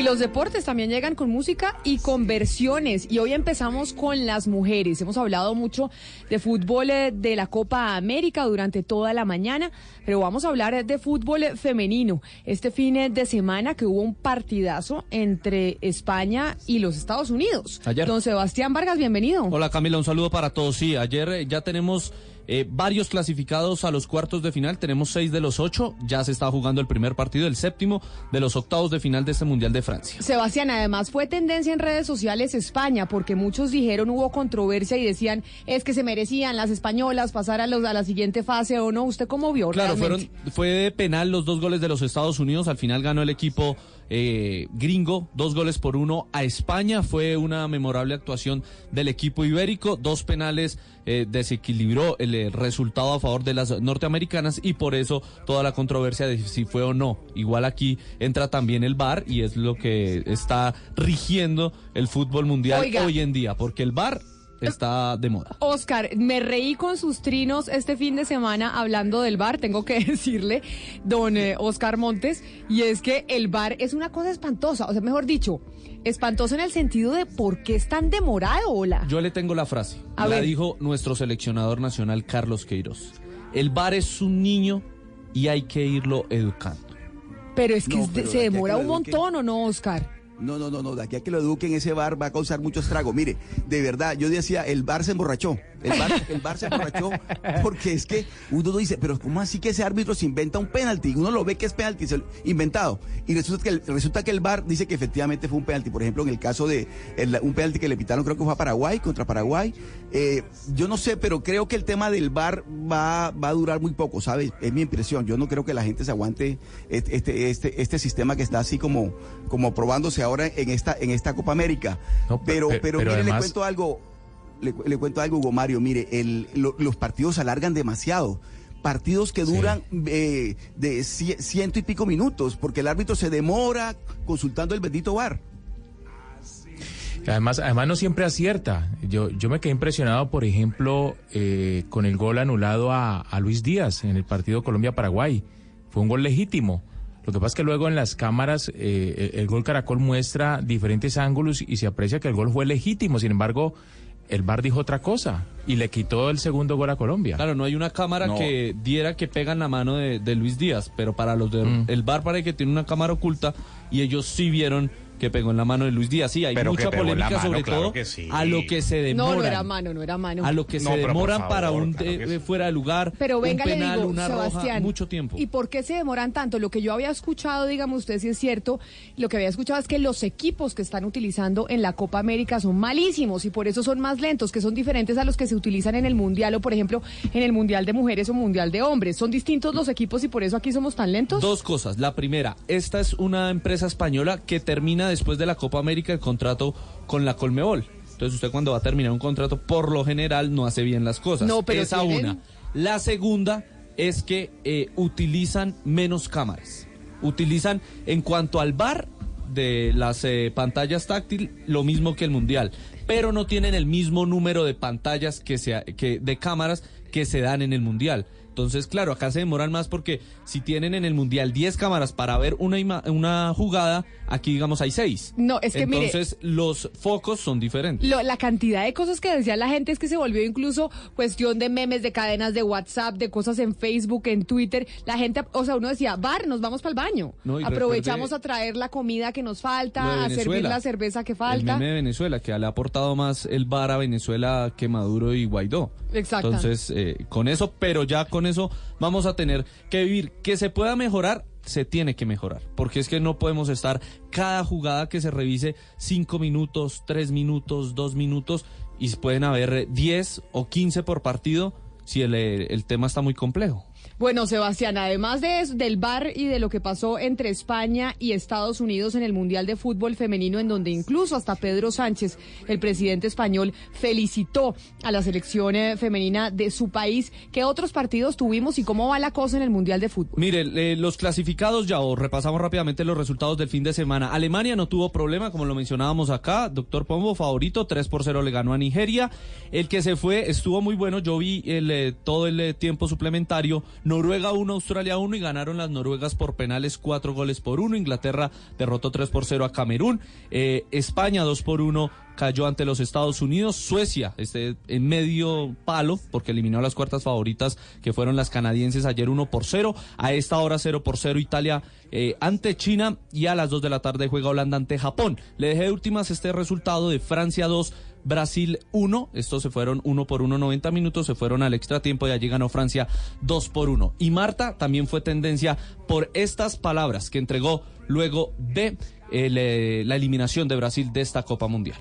Y los deportes también llegan con música y con versiones. Y hoy empezamos con las mujeres. Hemos hablado mucho de fútbol eh, de la Copa América durante toda la mañana, pero vamos a hablar de fútbol femenino. Este fin de semana que hubo un partidazo entre España y los Estados Unidos. Ayer. Don Sebastián Vargas, bienvenido. Hola Camila, un saludo para todos. Sí, ayer eh, ya tenemos eh, varios clasificados a los cuartos de final. Tenemos seis de los ocho. Ya se está jugando el primer partido, el séptimo de los octavos de final de este Mundial de Francia. Sebastián, además fue tendencia en redes sociales España, porque muchos dijeron hubo controversia y decían es que se merecían las españolas pasar a, los, a la siguiente fase o no. ¿Usted cómo vio? Claro, realmente? fueron, fue de penal los dos goles de los Estados Unidos. Al final ganó el equipo eh, gringo, dos goles por uno a España. Fue una memorable actuación del equipo ibérico. Dos penales eh, desequilibró el, eh, resultado a favor de las norteamericanas y por eso toda la controversia de si fue o no. Igual aquí entra también el VAR y es lo que está rigiendo el fútbol mundial Oiga. hoy en día, porque el VAR está de moda. Oscar, me reí con sus trinos este fin de semana hablando del bar, tengo que decirle, don eh, Oscar Montes, y es que el bar es una cosa espantosa, o sea, mejor dicho, espantoso en el sentido de por qué es tan demorado, hola. Yo le tengo la frase. A la ver. dijo nuestro seleccionador nacional Carlos Queiroz. El bar es un niño y hay que irlo educando. Pero es que No, es de- pero se demora que un montón, ¿o no, Oscar? No, no, no, no, de aquí a que lo eduquen ese bar va a causar mucho estrago. Mire, de verdad, yo decía, el bar se emborrachó. El bar, el bar se emborrachó porque es que uno dice, pero ¿cómo así que ese árbitro se inventa un penalti? Uno lo ve que es penalti, se- inventado. Y resulta que, el, resulta que el bar dice que efectivamente fue un penalti. Por ejemplo, en el caso de el- un penalti que le pitaron, creo que fue a Paraguay, contra Paraguay. Eh, yo no sé, pero creo que el tema del bar va, va a durar muy poco, ¿sabes? Es mi impresión. Yo no creo que la gente se aguante este, este, este, sistema que está así como, como probándose ahora en esta, en esta Copa América. pero, pe- pero, pero mire, le cuento algo. Le, le cuento algo, Hugo Mario. Mire, el, lo- los partidos se alargan demasiado. Partidos que duran eh, de cie- ciento y pico minutos, porque el árbitro se demora consultando el bendito bar. Además, además no siempre acierta. Yo, yo me quedé impresionado, por ejemplo, eh, con el gol anulado a, a Luis Díaz en el partido Colombia-Paraguay. Fue un gol legítimo. Lo que pasa es que luego en las cámaras eh, el, el gol Caracol muestra diferentes ángulos y se aprecia que el gol fue legítimo. Sin embargo, el VAR dijo otra cosa y le quitó el segundo gol a Colombia. Claro, no hay una cámara No. que diera que pega en la mano de, de Luis Díaz, pero para los del Mm. el bar parece que tiene una cámara oculta y ellos sí vieron que pegó en la mano de Luis Díaz. Sí, hay Pero mucha polémica mano, sobre claro todo que sí. a lo que se demoran. No, no era mano, no era mano. A lo que No, se demoran favor, para un claro eh, sí. fuera de lugar, Pero venga, un penal, le digo, una Sebastián, roja, mucho tiempo. ¿Y por qué se demoran tanto? Lo que yo había escuchado, digamos usted si es cierto, lo que había escuchado es que los equipos que están utilizando en la Copa América son malísimos y por eso son más lentos, que son diferentes a los que se utilizan en el Mundial o, por ejemplo, en el Mundial de Mujeres o Mundial de Hombres. ¿Son distintos los equipos y por eso aquí somos tan lentos? Dos cosas. La primera, esta es una empresa española que termina después de la Copa América el contrato con la Colmebol. Entonces usted cuando va a terminar un contrato, por lo general no hace bien las cosas. No, pero Esa tienen- una. La segunda es que eh, utilizan menos cámaras. Utilizan en cuanto al bar de las eh, pantallas táctil lo mismo que el mundial, pero no tienen el mismo número de pantallas que se, que de cámaras que se dan en el mundial. Entonces, claro, acá se demoran más porque si tienen en el mundial 10 cámaras para ver una ima- una jugada, aquí digamos hay 6. No, es que mire- Entonces, los focos son diferentes. Lo- la cantidad de cosas que decía la gente es que se volvió incluso cuestión de memes, de cadenas de WhatsApp, de cosas en Facebook, en Twitter. La gente, o sea, uno decía, bar, nos vamos para el baño. No, y Aprovechamos a traer la comida que nos falta, a servir la cerveza que El falta. meme de Venezuela, que le ha aportado más el VAR a Venezuela que Maduro y Guaidó. Exacto. Entonces, eh, con eso, pero ya con eso vamos a tener que vivir. Que se pueda mejorar, se tiene que mejorar. Porque es que no podemos estar cada jugada que se revise cinco minutos, tres minutos, dos minutos, y pueden haber eh, 10 o 15 por partido si el, el tema está muy complejo. Bueno, Sebastián, además de del bar y de lo que pasó entre España y Estados Unidos en el Mundial de Fútbol Femenino, en donde incluso hasta Pedro Sánchez, el presidente español, felicitó a la selección eh, femenina de su país. ¿Qué otros partidos tuvimos y cómo va la cosa en el Mundial de Fútbol? Mire, los clasificados ya, o repasamos rápidamente los resultados del fin de semana. Alemania no tuvo problema, como lo mencionábamos acá. Doctor Pombo, favorito, 3 por 0 le ganó a Nigeria. El que se fue estuvo muy bueno. Yo vi el, eh, todo el eh, tiempo suplementario. Noruega 1, Australia 1 y ganaron las noruegas por penales 4 goles por 1. Inglaterra derrotó 3 por 0 a Camerún. Eh, España 2 por 1 cayó ante los Estados Unidos. Suecia este, en medio palo porque eliminó a las cuartas favoritas que fueron las canadienses ayer 1 por 0. A esta hora 0 por 0 Italia eh, ante China y a las 2 de la tarde juega Holanda ante Japón. Le dejé de últimas este resultado de Francia 2. Brasil 1, estos se fueron 1 por 1, 90 minutos, se fueron al extra tiempo y allí ganó Francia 2 por 1. Y Marta también fue tendencia por estas palabras que entregó luego de eh, la eliminación de Brasil de esta Copa Mundial.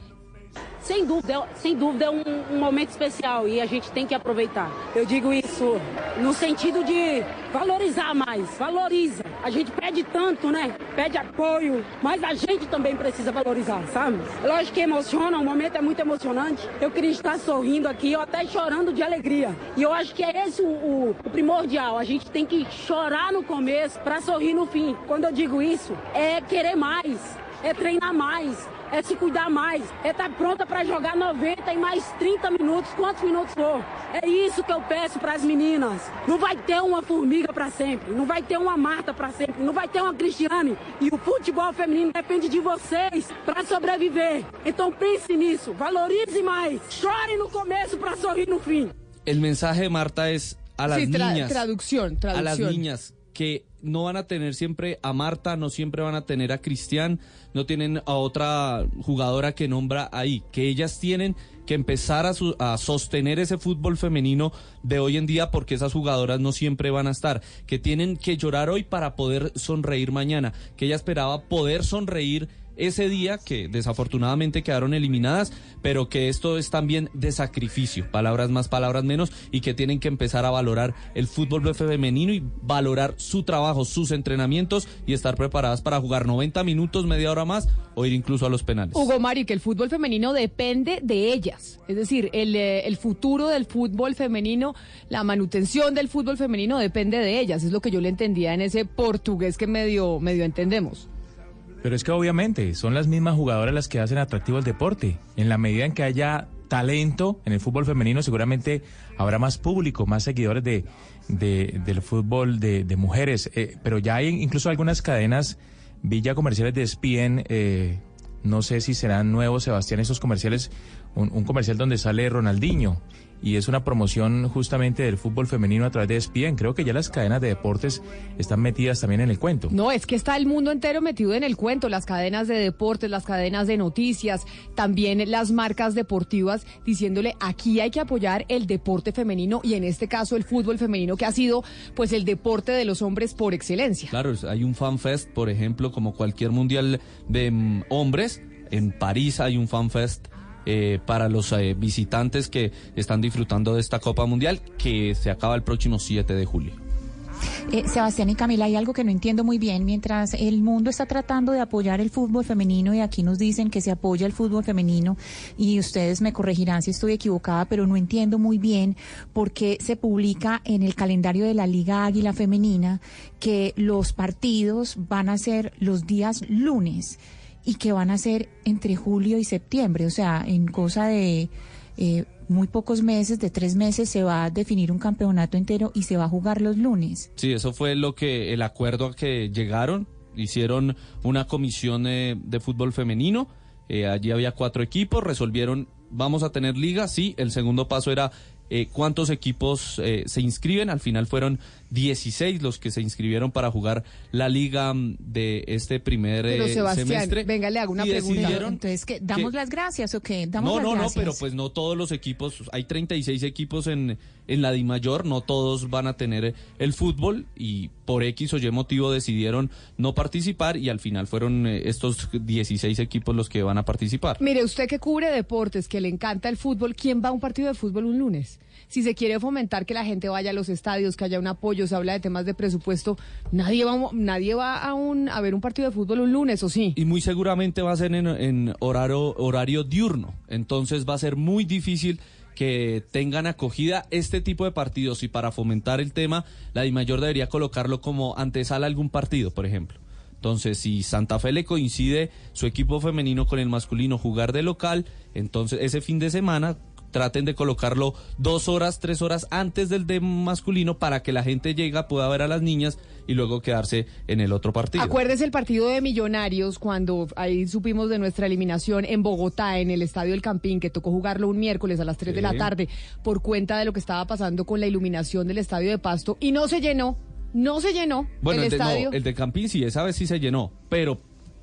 Sem dúvida, sem dúvida é um, um momento especial e a gente tem que aproveitar. Eu digo isso no sentido de valorizar mais, valoriza. A gente pede tanto, né? Pede apoio, mas a gente também precisa valorizar, sabe? Lógico que emociona, o momento é muito emocionante. Eu queria estar sorrindo aqui, ou até chorando de alegria. E eu acho que é esse o, o- o primordial. A gente tem que chorar no começo para sorrir no fim. Quando eu digo isso, é querer mais, é treinar mais, é se cuidar mais, é estar pronta para jogar 90 e mais 30 minutos, quantos minutos for. É isso que eu peço para as meninas. Não vai ter uma formiga para sempre, não vai ter uma Marta para sempre, não vai ter uma Cristiane. E o futebol feminino depende de vocês para sobreviver. Então pense nisso, valorize mais, chore no começo para sorrir no fim. El mensaje de Marta es a las Sí, tra- niñas. traducción, A las traducción. niñas que no van a tener siempre a Marta, no siempre van a tener a Cristian, no tienen a otra jugadora que nombra ahí, que ellas tienen que empezar a, a sostener ese fútbol femenino de hoy en día porque esas jugadoras no siempre van a estar, que tienen que llorar hoy para poder sonreír mañana, que ella esperaba poder sonreír ese día que desafortunadamente quedaron eliminadas, pero que esto es también de sacrificio, palabras más, palabras menos, y que tienen que empezar a valorar el fútbol femenino y valorar su trabajo, sus entrenamientos y estar preparadas para jugar 90 minutos, media hora más o ir incluso a los penales. Hugo Mari, que el fútbol femenino depende de ellas. Es decir, el, eh, el futuro del fútbol femenino, la manutención del fútbol femenino depende de ellas. Es lo que yo le entendía en ese portugués que medio, medio entendemos. Pero es que obviamente son las mismas jugadoras las que hacen atractivo el deporte. En la medida en que haya talento en el fútbol femenino, seguramente habrá más público, más seguidores de, de- del fútbol de, de mujeres. Eh, pero ya hay incluso algunas cadenas, villa comerciales de ESPN, eh, no sé si serán nuevos, Sebastián, esos comerciales, un, un comercial donde sale Ronaldinho. Y es una promoción justamente del fútbol femenino a través de ESPN. Creo que ya las cadenas de deportes están metidas también en el cuento. No, es que está el mundo entero metido en el cuento, las cadenas de deportes, las cadenas de noticias, también las marcas deportivas diciéndole aquí hay que apoyar el deporte femenino y en este caso el fútbol femenino que ha sido pues el deporte de los hombres por excelencia. Claro, hay un fanfest, por ejemplo, como cualquier mundial de mm, hombres. En París hay un fanfest eh, para los eh, visitantes que están disfrutando de esta Copa Mundial que se acaba el próximo 7 de julio. Eh, Sebastián y Camila, hay algo que no entiendo muy bien. Mientras el mundo está tratando de apoyar el fútbol femenino y aquí nos dicen que se apoya el fútbol femenino y ustedes me corregirán si estoy equivocada, pero no entiendo muy bien por qué se publica en el calendario de la Liga Águila Femenina que los partidos van a ser los días lunes y que van a ser entre julio y septiembre, o sea, en cosa de eh, muy pocos meses, de tres meses, se va a definir un campeonato entero y se va a jugar los lunes. Sí, eso fue lo que el acuerdo a que llegaron. Hicieron una comisión eh, de fútbol femenino. eh, allí había cuatro equipos. Resolvieron, vamos a tener liga. Sí, el segundo paso era eh, cuántos equipos eh, se inscriben. Al final fueron 16 los que se inscribieron para jugar la liga mm, de este primer Pero eh, Sebastián, semestre. venga, le hago una Y pregunta. Entonces, ¿qué? ¿damos que- las gracias o qué? ¿Damos no, las no, no, gracias? pero pues no todos los equipos, hay 36 equipos en, en la DIMAYOR, no todos van a tener el fútbol y por X o Y motivo decidieron no participar y al final fueron eh, estos 16 equipos los que van a participar. Mire, usted que cubre deportes, que le encanta el fútbol, ¿quién va a un partido de fútbol un lunes? Si se quiere fomentar que la gente vaya a los estadios, que haya un apoyo, se habla de temas de presupuesto, nadie va, nadie va a, un, a ver un partido de fútbol un lunes, ¿o sí? Y muy seguramente va a ser en, en horario, horario diurno, entonces va a ser muy difícil que tengan acogida este tipo de partidos y para fomentar el tema, la DIMAYOR debería colocarlo como antesala a algún partido, por ejemplo. Entonces, si Santa Fe le coincide su equipo femenino con el masculino jugar de local, entonces ese fin de semana traten de colocarlo dos horas, tres horas antes del de masculino para que la gente llega, pueda ver a las niñas y luego quedarse en el otro partido. Acuérdese el partido de Millonarios cuando ahí supimos de nuestra eliminación en Bogotá, en el Estadio El Campín, que tocó jugarlo un miércoles a las 3 de la tarde por cuenta de lo que estaba pasando con la iluminación del Estadio de Pasto y no se llenó, no se llenó Bueno, el, el, de, no, estadio. el de Campín sí, esa vez sí se llenó, pero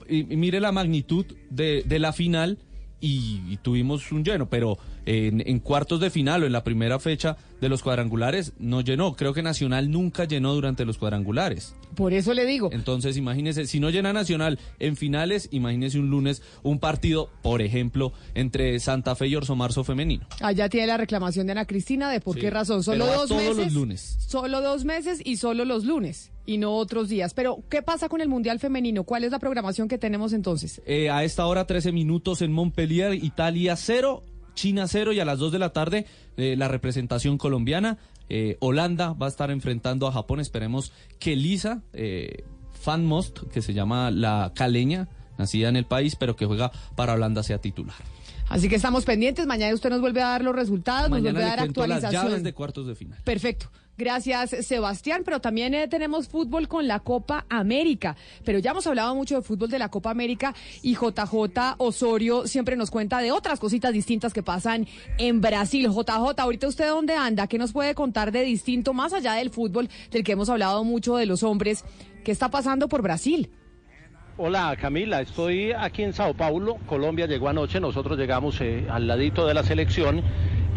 y- y mire la magnitud de, de la final y, y tuvimos un lleno, pero en, en cuartos de final o en la primera fecha de los cuadrangulares no llenó. Creo que Nacional nunca llenó durante los cuadrangulares. Por eso le digo. Entonces, imagínese, si no llena Nacional en finales, imagínese un lunes un partido, por ejemplo, entre Santa Fe y Orso Marzo femenino. Allá tiene la reclamación de Ana Cristina de por Sí, qué razón. Solo dos todos meses. los lunes. Solo dos meses y solo los lunes y no otros días. Pero, ¿qué pasa con el Mundial Femenino? ¿Cuál es la programación que tenemos entonces? Eh, a esta hora, 13 minutos en Montpellier, Italia 0, China 0 y a las 2 de la tarde eh, la representación colombiana. Eh, Holanda va a estar enfrentando a Japón. Esperemos que Lisa eh, Van Most, que se llama la caleña, nacida en el país, pero que juega para Holanda, sea titular. Así que estamos pendientes. Mañana usted nos vuelve a dar los resultados, nos vuelve a dar cuento las llaves de cuartos de final. Perfecto. Gracias, Sebastián. Pero también eh, tenemos fútbol con la Copa América. Pero ya hemos hablado mucho de fútbol de la Copa América y JJ Osorio siempre nos cuenta de otras cositas distintas que pasan en Brasil. JJ, ahorita usted dónde anda? ¿Qué nos puede contar de distinto, más allá del fútbol del que hemos hablado mucho de los hombres? ¿Qué está pasando por Brasil? Hola Camila, estoy aquí en Sao Paulo. Colombia llegó anoche, nosotros llegamos eh, al ladito de la selección.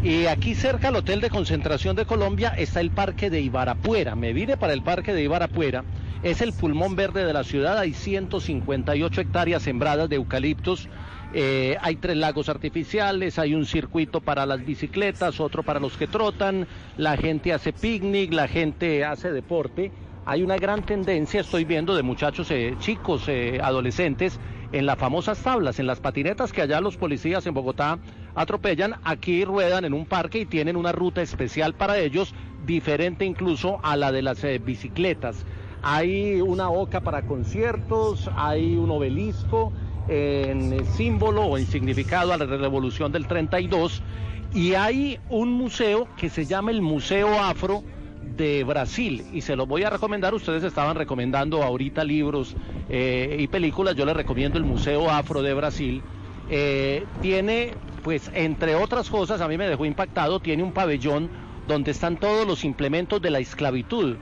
Y aquí cerca al hotel de concentración de Colombia está el parque de Ibarapuera. Me vine para el parque de Ibarapuera. Es el pulmón verde de la ciudad. Hay 158 hectáreas sembradas de eucaliptos. Eh, hay tres lagos artificiales, hay un circuito para las bicicletas, otro para los que trotan. La gente hace picnic, la gente hace deporte hay una gran tendencia, estoy viendo, de muchachos eh, chicos, eh, adolescentes, en las famosas tablas, en las patinetas que allá los policías en Bogotá atropellan, aquí ruedan en un parque y tienen una ruta especial para ellos, diferente incluso a la de las eh, bicicletas. Hay una oca para conciertos, hay un obelisco en eh, símbolo o en significado a la revolución del 32 y hay un museo que se llama el Museo Afro de Brasil y se los voy a recomendar. Ustedes estaban recomendando ahorita libros eh, y películas. Yo les recomiendo el Museo Afro de Brasil. Tiene, pues, entre otras cosas, a mí me dejó impactado, tiene un pabellón donde están todos los implementos de la esclavitud.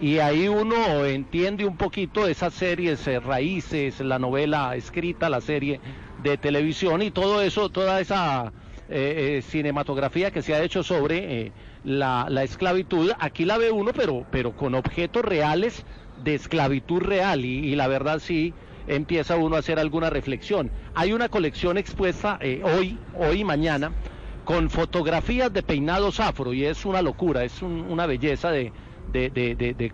Y ahí uno entiende un poquito esas series, eh, raíces, la novela escrita, la serie de televisión y todo eso, toda esa eh, eh, cinematografía que se ha hecho sobre eh, la, la esclavitud. Aquí la ve uno, pero, pero con objetos reales de esclavitud real y la verdad sí empieza uno a hacer alguna reflexión. Hay una colección expuesta eh, hoy, hoy y mañana con fotografías de peinados afro y es una locura, es un- una belleza de,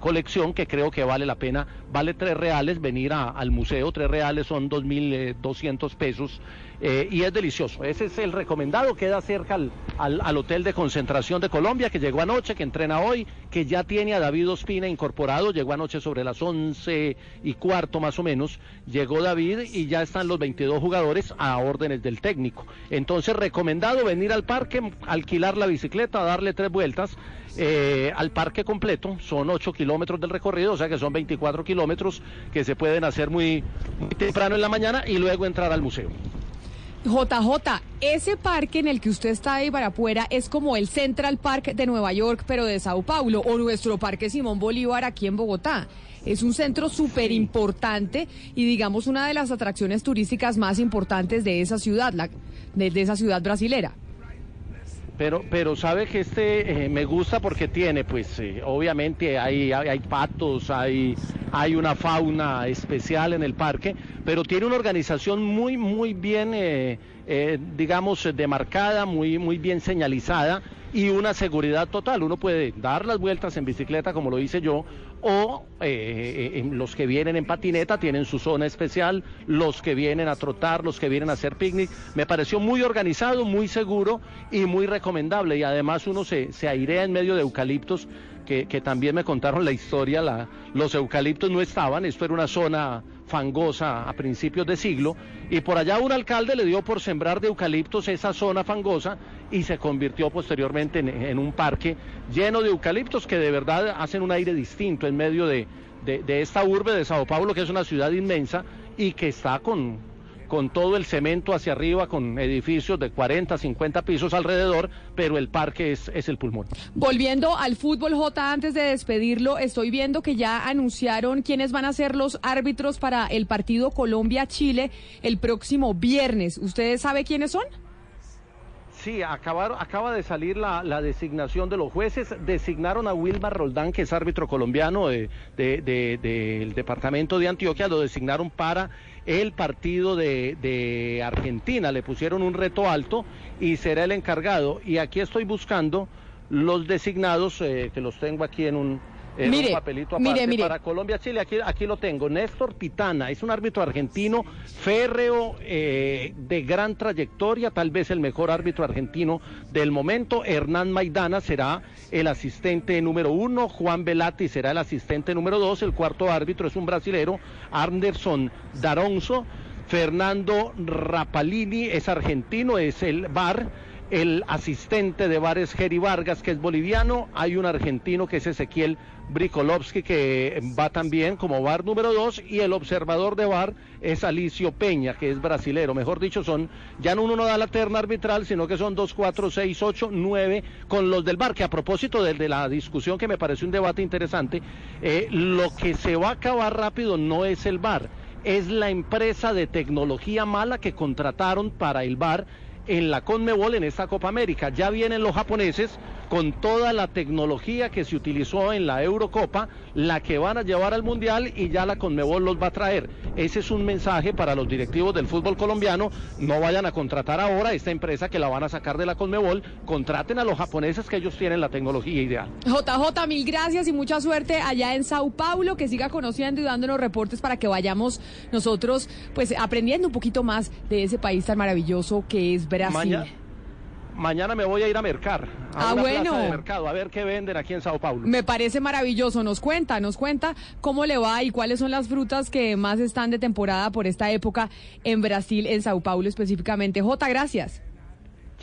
colección que creo que vale la pena. Vale tres reales venir al museo, tres reales son 2.200 pesos eh, y es delicioso. Ese es el recomendado, queda cerca al, al- al Hotel de Concentración de Colombia que llegó anoche, que entrena hoy, que ya tiene a David Ospina incorporado, llegó anoche sobre las 11 y cuarto más o menos, llegó David y ya están los 22 jugadores a órdenes del técnico. Entonces recomendado venir al parque, alquilar la bicicleta, darle tres vueltas eh, al parque completo, son 8 kilómetros del recorrido, o sea que son 24 kilómetros que se pueden hacer muy, muy temprano en la mañana y luego entrar al museo. JJ, ese parque en el que usted está de Ibarapuera es como el Central Park de Nueva York, pero de Sao Paulo, o nuestro Parque Simón Bolívar aquí en Bogotá. Es un centro súper importante y digamos una de las atracciones turísticas más importantes de esa ciudad, la- de, de esa ciudad brasilera. Pero, pero sabe que este eh, me gusta porque tiene, pues, eh, obviamente hay, hay, patos, hay, hay una fauna especial en el parque, pero tiene una organización muy, muy bien, eh, eh, digamos, demarcada, muy, muy bien señalizada y una seguridad total. Uno puede dar las vueltas en bicicleta, como lo hice yo, o eh, eh, los que vienen en patineta tienen su zona especial, los que vienen a trotar, los que vienen a hacer picnic. Me pareció muy organizado, muy seguro y muy recomendable. Y además uno se, se airea en medio de eucaliptos, que, que también me contaron la historia, la- los eucaliptos no estaban, esto era una zona fangosa a principios de siglo y por allá un alcalde le dio por sembrar de eucaliptos esa zona fangosa y se convirtió posteriormente en, un parque lleno de eucaliptos que de verdad hacen un aire distinto en medio de, de- de esta urbe de Sao Paulo que es una ciudad inmensa y que está con, con todo el cemento hacia arriba, con edificios de 40, 50 pisos alrededor, pero el parque es, es el pulmón. Volviendo al fútbol, J, antes de despedirlo, estoy viendo que ya anunciaron quiénes van a ser los árbitros para el partido Colombia-Chile el próximo viernes. ¿Ustedes sabe quiénes son? Sí, acabaron- acaba de salir la, la designación de los jueces. Designaron a Wilmar Roldán, que es árbitro colombiano de- de- de- del departamento de Antioquia, lo designaron para el partido de, de Argentina. Le pusieron un reto alto y será el encargado. Y aquí estoy buscando los designados, eh, que los tengo aquí en un, Mire, un papelito mire, aparte mire. para Colombia-Chile. Aquí, aquí lo tengo. Néstor Pitana es un árbitro argentino férreo eh, de gran trayectoria, tal vez el mejor árbitro argentino del momento. Hernán Maidana será el asistente número uno. Juan Velati será el asistente número dos. El cuarto árbitro es un brasilero, Anderson Daronzo. Fernando Rapalini es argentino, es el VAR. El asistente de VAR es Geri Vargas, que es boliviano. Hay un argentino que es Ezequiel Brikolovsky, que va también como VAR número dos. Y el observador de VAR es Alicio Peña, que es brasilero. Mejor dicho, son, ya no uno no da la terna arbitral, sino que son dos, cuatro, seis, ocho, nueve con los del VAR. Que a propósito de, la discusión que me pareció un debate interesante, eh, lo que se va a acabar rápido no es el VAR es la empresa de tecnología mala que contrataron para el bar en la Conmebol en esta Copa América. Ya vienen los japoneses con toda la tecnología que se utilizó en la Eurocopa, la que van a llevar al Mundial y ya la Conmebol los va a traer. Ese es un mensaje para los directivos del fútbol colombiano. No vayan a contratar ahora esta empresa que la van a sacar de la Conmebol. Contraten a los japoneses que ellos tienen la tecnología ideal. JJ, mil gracias y mucha suerte allá en Sao Paulo, que siga conociendo y dándonos reportes para que vayamos nosotros pues aprendiendo un poquito más de ese país tan maravilloso que es Brasil. Maña- mañana me voy a ir a mercar. A Ah, una bueno. plaza de mercado, a ver qué venden aquí en Sao Paulo. Me parece maravilloso. Nos cuenta, nos cuenta cómo le va y cuáles son las frutas que más están de temporada por esta época en Brasil, en Sao Paulo específicamente. J, gracias.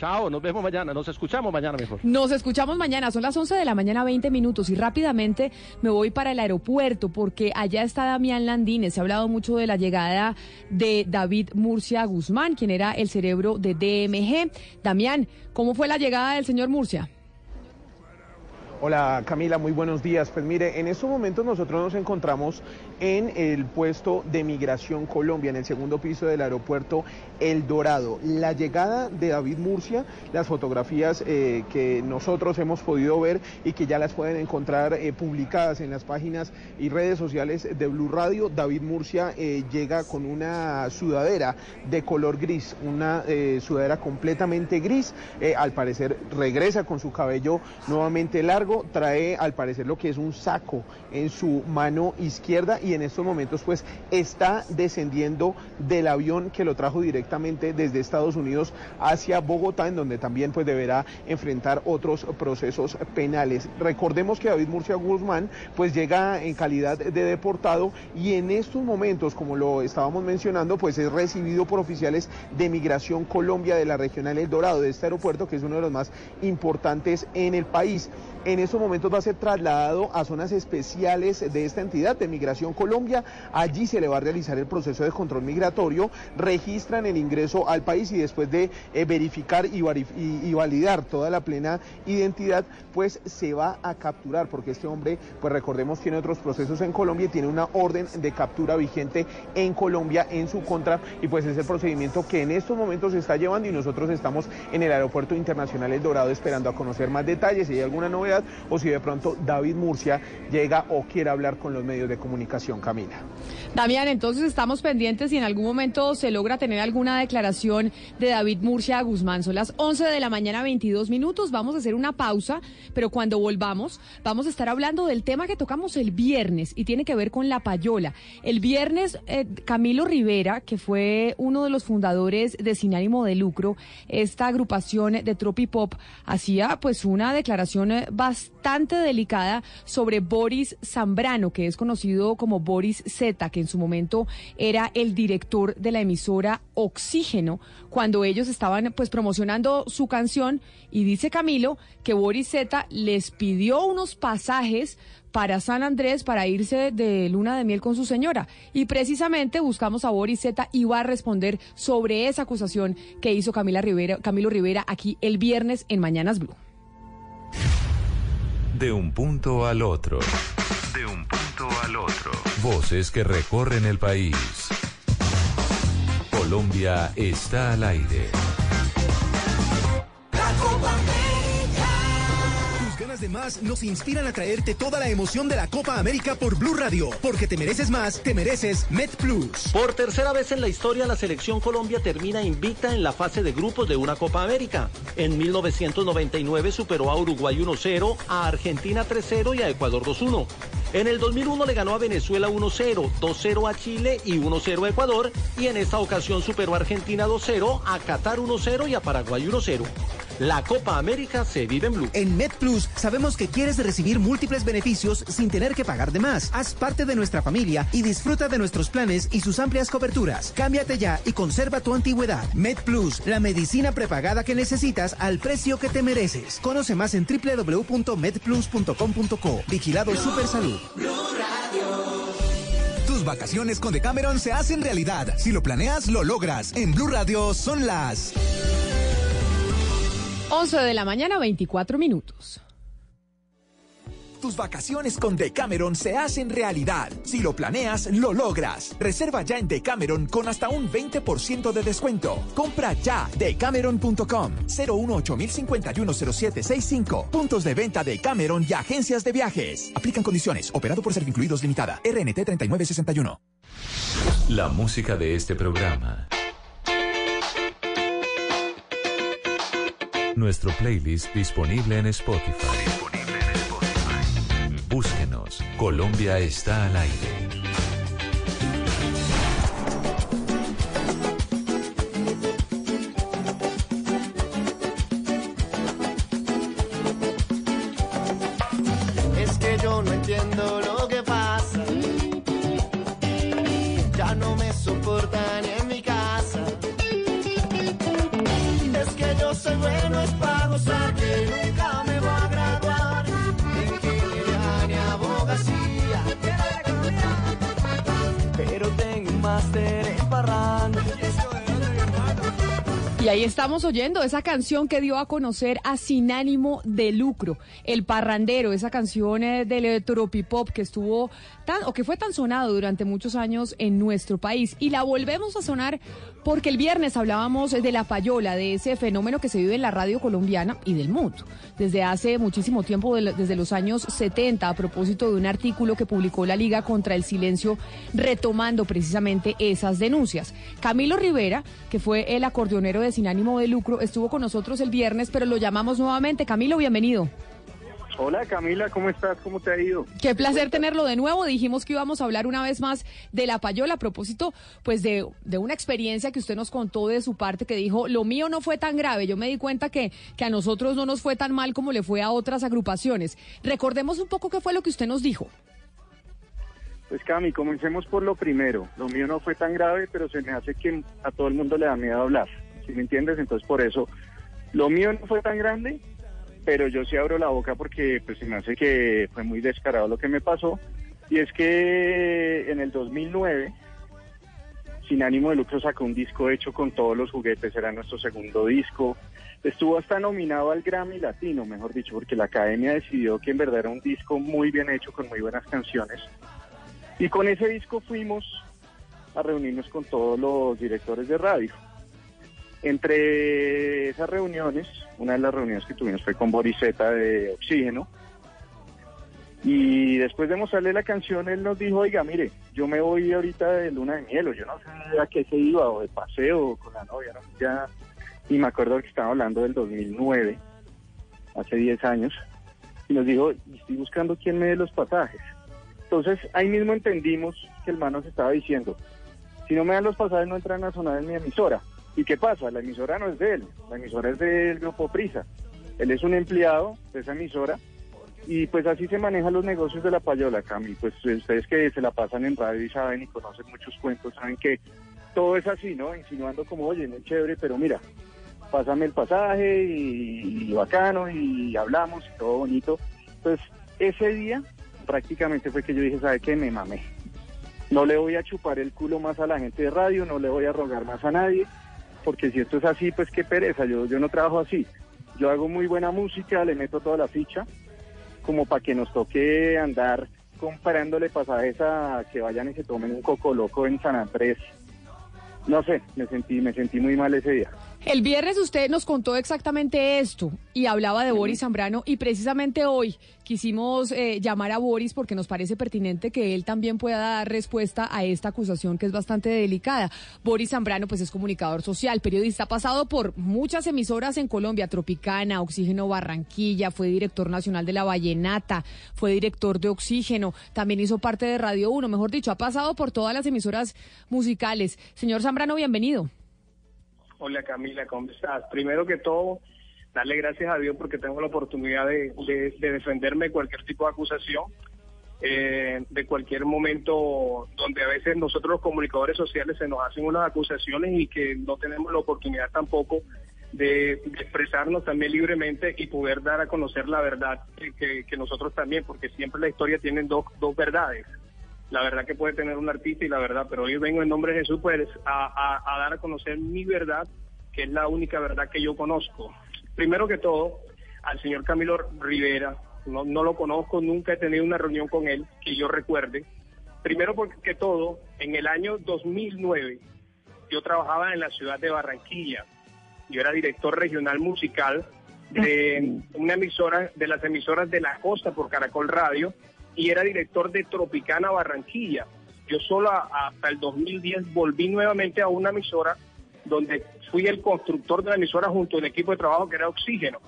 Chao, nos vemos mañana, nos escuchamos mañana mejor. Nos escuchamos mañana, son las 11 de la mañana, 20 minutos y rápidamente me voy para el aeropuerto porque allá está Damián Landines. Se ha hablado mucho de la llegada de David Murcia Guzmán, quien era el cerebro de DMG. Damián, ¿cómo fue la llegada del señor Murcia? Hola Camila, muy buenos días. Pues mire, en estos momentos nosotros nos encontramos en el puesto de Migración Colombia, en el segundo piso del aeropuerto El Dorado. La llegada de David Murcia, las fotografías eh, que nosotros hemos podido ver y que ya las pueden encontrar eh, publicadas en las páginas y redes sociales de Blue Radio, David Murcia eh, llega con una sudadera de color gris, una sudadera completamente gris. Al parecer regresa con su cabello nuevamente largo, trae al parecer lo que es un saco en su mano izquierda y en estos momentos pues está descendiendo del avión que lo trajo directamente desde Estados Unidos hacia Bogotá, en donde también pues deberá enfrentar otros procesos penales. Recordemos que David Murcia Guzmán pues llega en calidad de deportado y en estos momentos, como lo estábamos mencionando, pues es recibido por oficiales de Migración Colombia de la Regional El Dorado, de este aeropuerto que es uno de los más importantes en el país. En estos momentos va a ser trasladado a zonas especiales de esta entidad de Migración Colombia. Allí se le va a realizar el proceso de control migratorio, registran el ingreso al país y después de eh, verificar y, y validar toda la plena identidad, pues se va a capturar, porque este hombre, pues recordemos, tiene otros procesos en Colombia y tiene una orden de captura vigente en Colombia en su contra. Y pues es el procedimiento que en estos momentos se está llevando y nosotros estamos en el Aeropuerto Internacional El Dorado esperando a conocer más detalles, si hay alguna novedad o si de pronto David Murcia llega o quiere hablar con los medios de comunicación, Camila. Damián, entonces estamos pendientes si en algún momento se logra tener alguna declaración de David Murcia Guzmán. Son las 11 de la mañana, 22 minutos. Vamos a hacer una pausa, pero cuando volvamos vamos a estar hablando del tema que tocamos el viernes y tiene que ver con la payola. El viernes, eh, Camilo Rivera, que fue uno de los fundadores de Sin Ánimo de Lucro, esta agrupación de Tropipop, hacía pues una declaración eh, bastante delicada sobre Boris Zambrano, que es conocido como Boris Z, que en su momento era el director de la emisora Oxígeno, cuando ellos estaban pues promocionando su canción y dice Camilo que Boris Z les pidió unos pasajes para San Andrés para irse de luna de miel con su señora. Y precisamente buscamos a Boris Z y va a responder sobre esa acusación que hizo Camila Rivera, Camilo Rivera aquí el viernes en Mañanas Blue. De un punto al otro. Un punto al otro. Voces que recorren el país. Colombia está al aire. De más nos inspiran a traerte toda la emoción de la Copa América por Blue Radio. Porque te mereces más, te mereces Met Plus. Por tercera vez en la historia, la selección Colombia termina invicta en la fase de grupos de una Copa América. En 1999 superó a Uruguay 1-0, a Argentina 3-0 y a Ecuador 2-1. En el 2001 le ganó a Venezuela 1-0, 2-0 a Chile y 1-0 a Ecuador. Y en esta ocasión superó a Argentina 2-0, a Qatar 1-0 y a Paraguay 1-0. La Copa América se vive en Blue. En MedPlus sabemos que quieres recibir múltiples beneficios sin tener que pagar de más. Haz parte de nuestra familia y disfruta de nuestros planes y sus amplias coberturas. Cámbiate ya y conserva tu antigüedad. MedPlus, la medicina prepagada que necesitas al precio que te mereces. Conoce más en www.medplus.com.co. Vigilado Super Salud. Tus vacaciones con Decameron se hacen realidad. Si lo planeas, lo logras. En Blue Radio son las 11 de la mañana, 24 minutos. Tus vacaciones con Decameron se hacen realidad. Si lo planeas, lo logras. Reserva ya en Decameron con hasta un 20% de descuento. Compra ya decameron.com 018 0765 Puntos de venta de Cameron y agencias de viajes. Aplican condiciones. Operado por Servincluidos Limitada. RNT 3961. La música de este programa. Nuestro playlist disponible en Spotify. Búsquenos. Colombia está al aire. Y ahí estamos oyendo esa canción que dio a conocer a Sin Ánimo de Lucro, El Parrandero, esa canción eh, del electropop que estuvo tan, o que fue tan sonado durante muchos años en nuestro país. Y la volvemos a sonar porque el viernes hablábamos de la payola, de ese fenómeno que se vive en la radio colombiana y del mundo. Desde hace muchísimo tiempo, de- desde los años 70, a propósito de un artículo que publicó la Liga contra el Silencio, retomando precisamente esas denuncias. Camilo Rivera, que fue el acordeonero de Sin Ánimo de Lucro, estuvo con nosotros el viernes, pero lo llamamos nuevamente. Camilo, bienvenido. Hola Camila, ¿cómo estás? ¿Cómo te ha ido? Qué placer tenerlo de nuevo. Dijimos que íbamos a hablar una vez más de la payola a propósito, pues de, de una experiencia que usted nos contó de su parte que dijo, lo mío no fue tan grave. Yo me di cuenta que, que a nosotros no nos fue tan mal como le fue a otras agrupaciones. Recordemos un poco qué fue lo que usted nos dijo. Pues Cami, comencemos por lo primero. Lo mío no fue tan grave, pero se me hace que a todo el mundo le da miedo hablar. ¿Sí me entiendes? Entonces por eso, lo mío no fue tan grande, pero yo sí abro la boca porque pues se me hace que fue muy descarado lo que me pasó. Y es que en el 2009, Sin Ánimo de Lucro sacó un disco hecho con todos los juguetes, era nuestro segundo disco. Estuvo hasta nominado al Grammy Latino, mejor dicho, porque la academia decidió que en verdad era un disco muy bien hecho, con muy buenas canciones. Y con ese disco fuimos a reunirnos con todos los directores de radio. Entre esas reuniones, una de las reuniones que tuvimos fue con Boriseta de Oxígeno. Y después de mostrarle la canción, él nos dijo, oiga, mire, yo me voy ahorita de luna de miel, o yo no sé a qué se iba, o de paseo con la novia, ¿no? Ya, y me acuerdo que estaba hablando del 2009, hace 10 años, y nos dijo, estoy buscando quién me dé los pasajes. Entonces, ahí mismo entendimos que el man nos estaba diciendo, si no me dan los pasajes no entran a sonar en mi emisora. ¿Y qué pasa? La emisora no es de él, la emisora es del Grupo Prisa. Él es un empleado de esa emisora Y pues así se manejan los negocios de la payola, Cami. Pues ustedes que se la pasan en radio y saben y conocen muchos cuentos, saben que todo es así, ¿no? Insinuando como, oye, no es chévere, pero mira, pásame el pasaje y, bacano y hablamos y todo bonito. Pues ese día prácticamente fue que yo dije, ¿sabe qué? Me mamé. No le voy a chupar el culo más a la gente de radio, no le voy a rogar más a nadie, porque si esto es así, pues qué pereza, yo, yo no trabajo así. Yo hago muy buena música, le meto toda la ficha, como para que nos toque andar comparándole pasajes a que vayan y se tomen un coco loco en San Andrés. No sé, me sentí, me sentí muy mal ese día. El viernes usted nos contó exactamente esto y hablaba de Boris Zambrano y precisamente hoy quisimos eh, llamar a Boris porque nos parece pertinente que él también pueda dar respuesta a esta acusación que es bastante delicada. Boris Zambrano pues es comunicador social, periodista, ha pasado por muchas emisoras en Colombia, Tropicana, Oxígeno Barranquilla, fue director nacional de La Vallenata, fue director de Oxígeno, también hizo parte de Radio 1, mejor dicho, ha pasado por todas las emisoras musicales. Señor Zambrano, bienvenido. Hola Camila, ¿cómo estás? Primero que todo, darle gracias a Dios porque tengo la oportunidad de, de- de defenderme de cualquier tipo de acusación, eh, de cualquier momento donde a veces nosotros los comunicadores sociales se nos hacen unas acusaciones y que no tenemos la oportunidad tampoco de, expresarnos también libremente y poder dar a conocer la verdad que, que- que nosotros también, porque siempre la historia tiene dos, dos verdades la verdad que puede tener un artista y la verdad, pero hoy vengo en nombre de Jesús pues a, a- a dar a conocer mi verdad, que es la única verdad que yo conozco. Primero que todo, al señor Camilo Rivera, no, no lo conozco, nunca he tenido una reunión con él que yo recuerde. Primero porque todo, en el año 2009, yo trabajaba en la ciudad de Barranquilla. Yo era director regional musical de una emisora, de las emisoras de la costa por Caracol Radio, y era director de Tropicana Barranquilla. Yo solo hasta el 2010 volví nuevamente a una emisora donde fui el constructor de la emisora junto a un equipo de trabajo que era Oxígeno.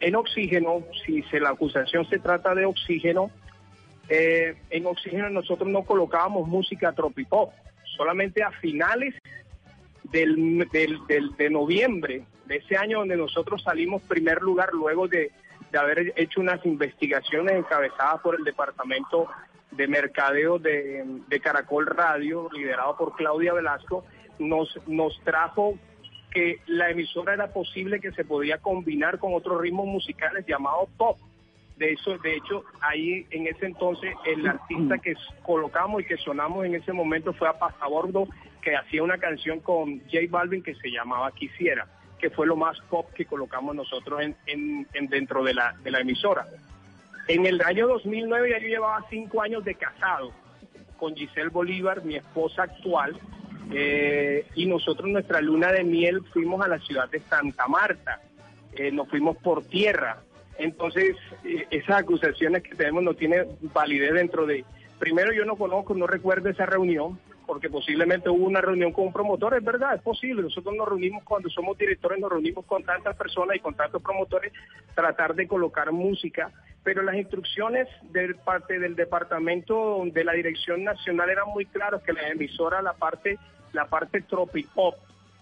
En Oxígeno, si se, la acusación se trata de Oxígeno, eh, en Oxígeno nosotros no colocábamos música tropipop, solamente a finales del, del- del- de noviembre de ese año donde nosotros salimos primer lugar luego de, de haber hecho unas investigaciones encabezadas por el Departamento de Mercadeo de, de Caracol Radio, liderado por Claudia Velasco, nos, nos trajo que la emisora era posible que se podía combinar con otros ritmos musicales llamados pop. De eso, de hecho, ahí en ese entonces el artista que colocamos y que sonamos en ese momento fue a Pasabordo, que hacía una canción con J Balvin que se llamaba Quisiera, que fue lo más pop que colocamos nosotros en, en- en dentro de la, de la emisora. En el año 2009 ya yo llevaba cinco años de casado con Giselle Bolívar, mi esposa actual, eh, y nosotros nuestra luna de miel fuimos a la ciudad de Santa Marta, Eh, nos fuimos por tierra. Entonces, eh, esas acusaciones que tenemos no tienen validez dentro de... Primero, yo no conozco, no recuerdo esa reunión, porque posiblemente hubo una reunión con un promotor, es verdad, es posible. Nosotros nos reunimos cuando somos directores, nos reunimos con tantas personas y con tantos promotores, tratar de colocar música, pero las instrucciones de parte del departamento de la dirección nacional eran muy claras que la emisora, la parte, la parte tropipop,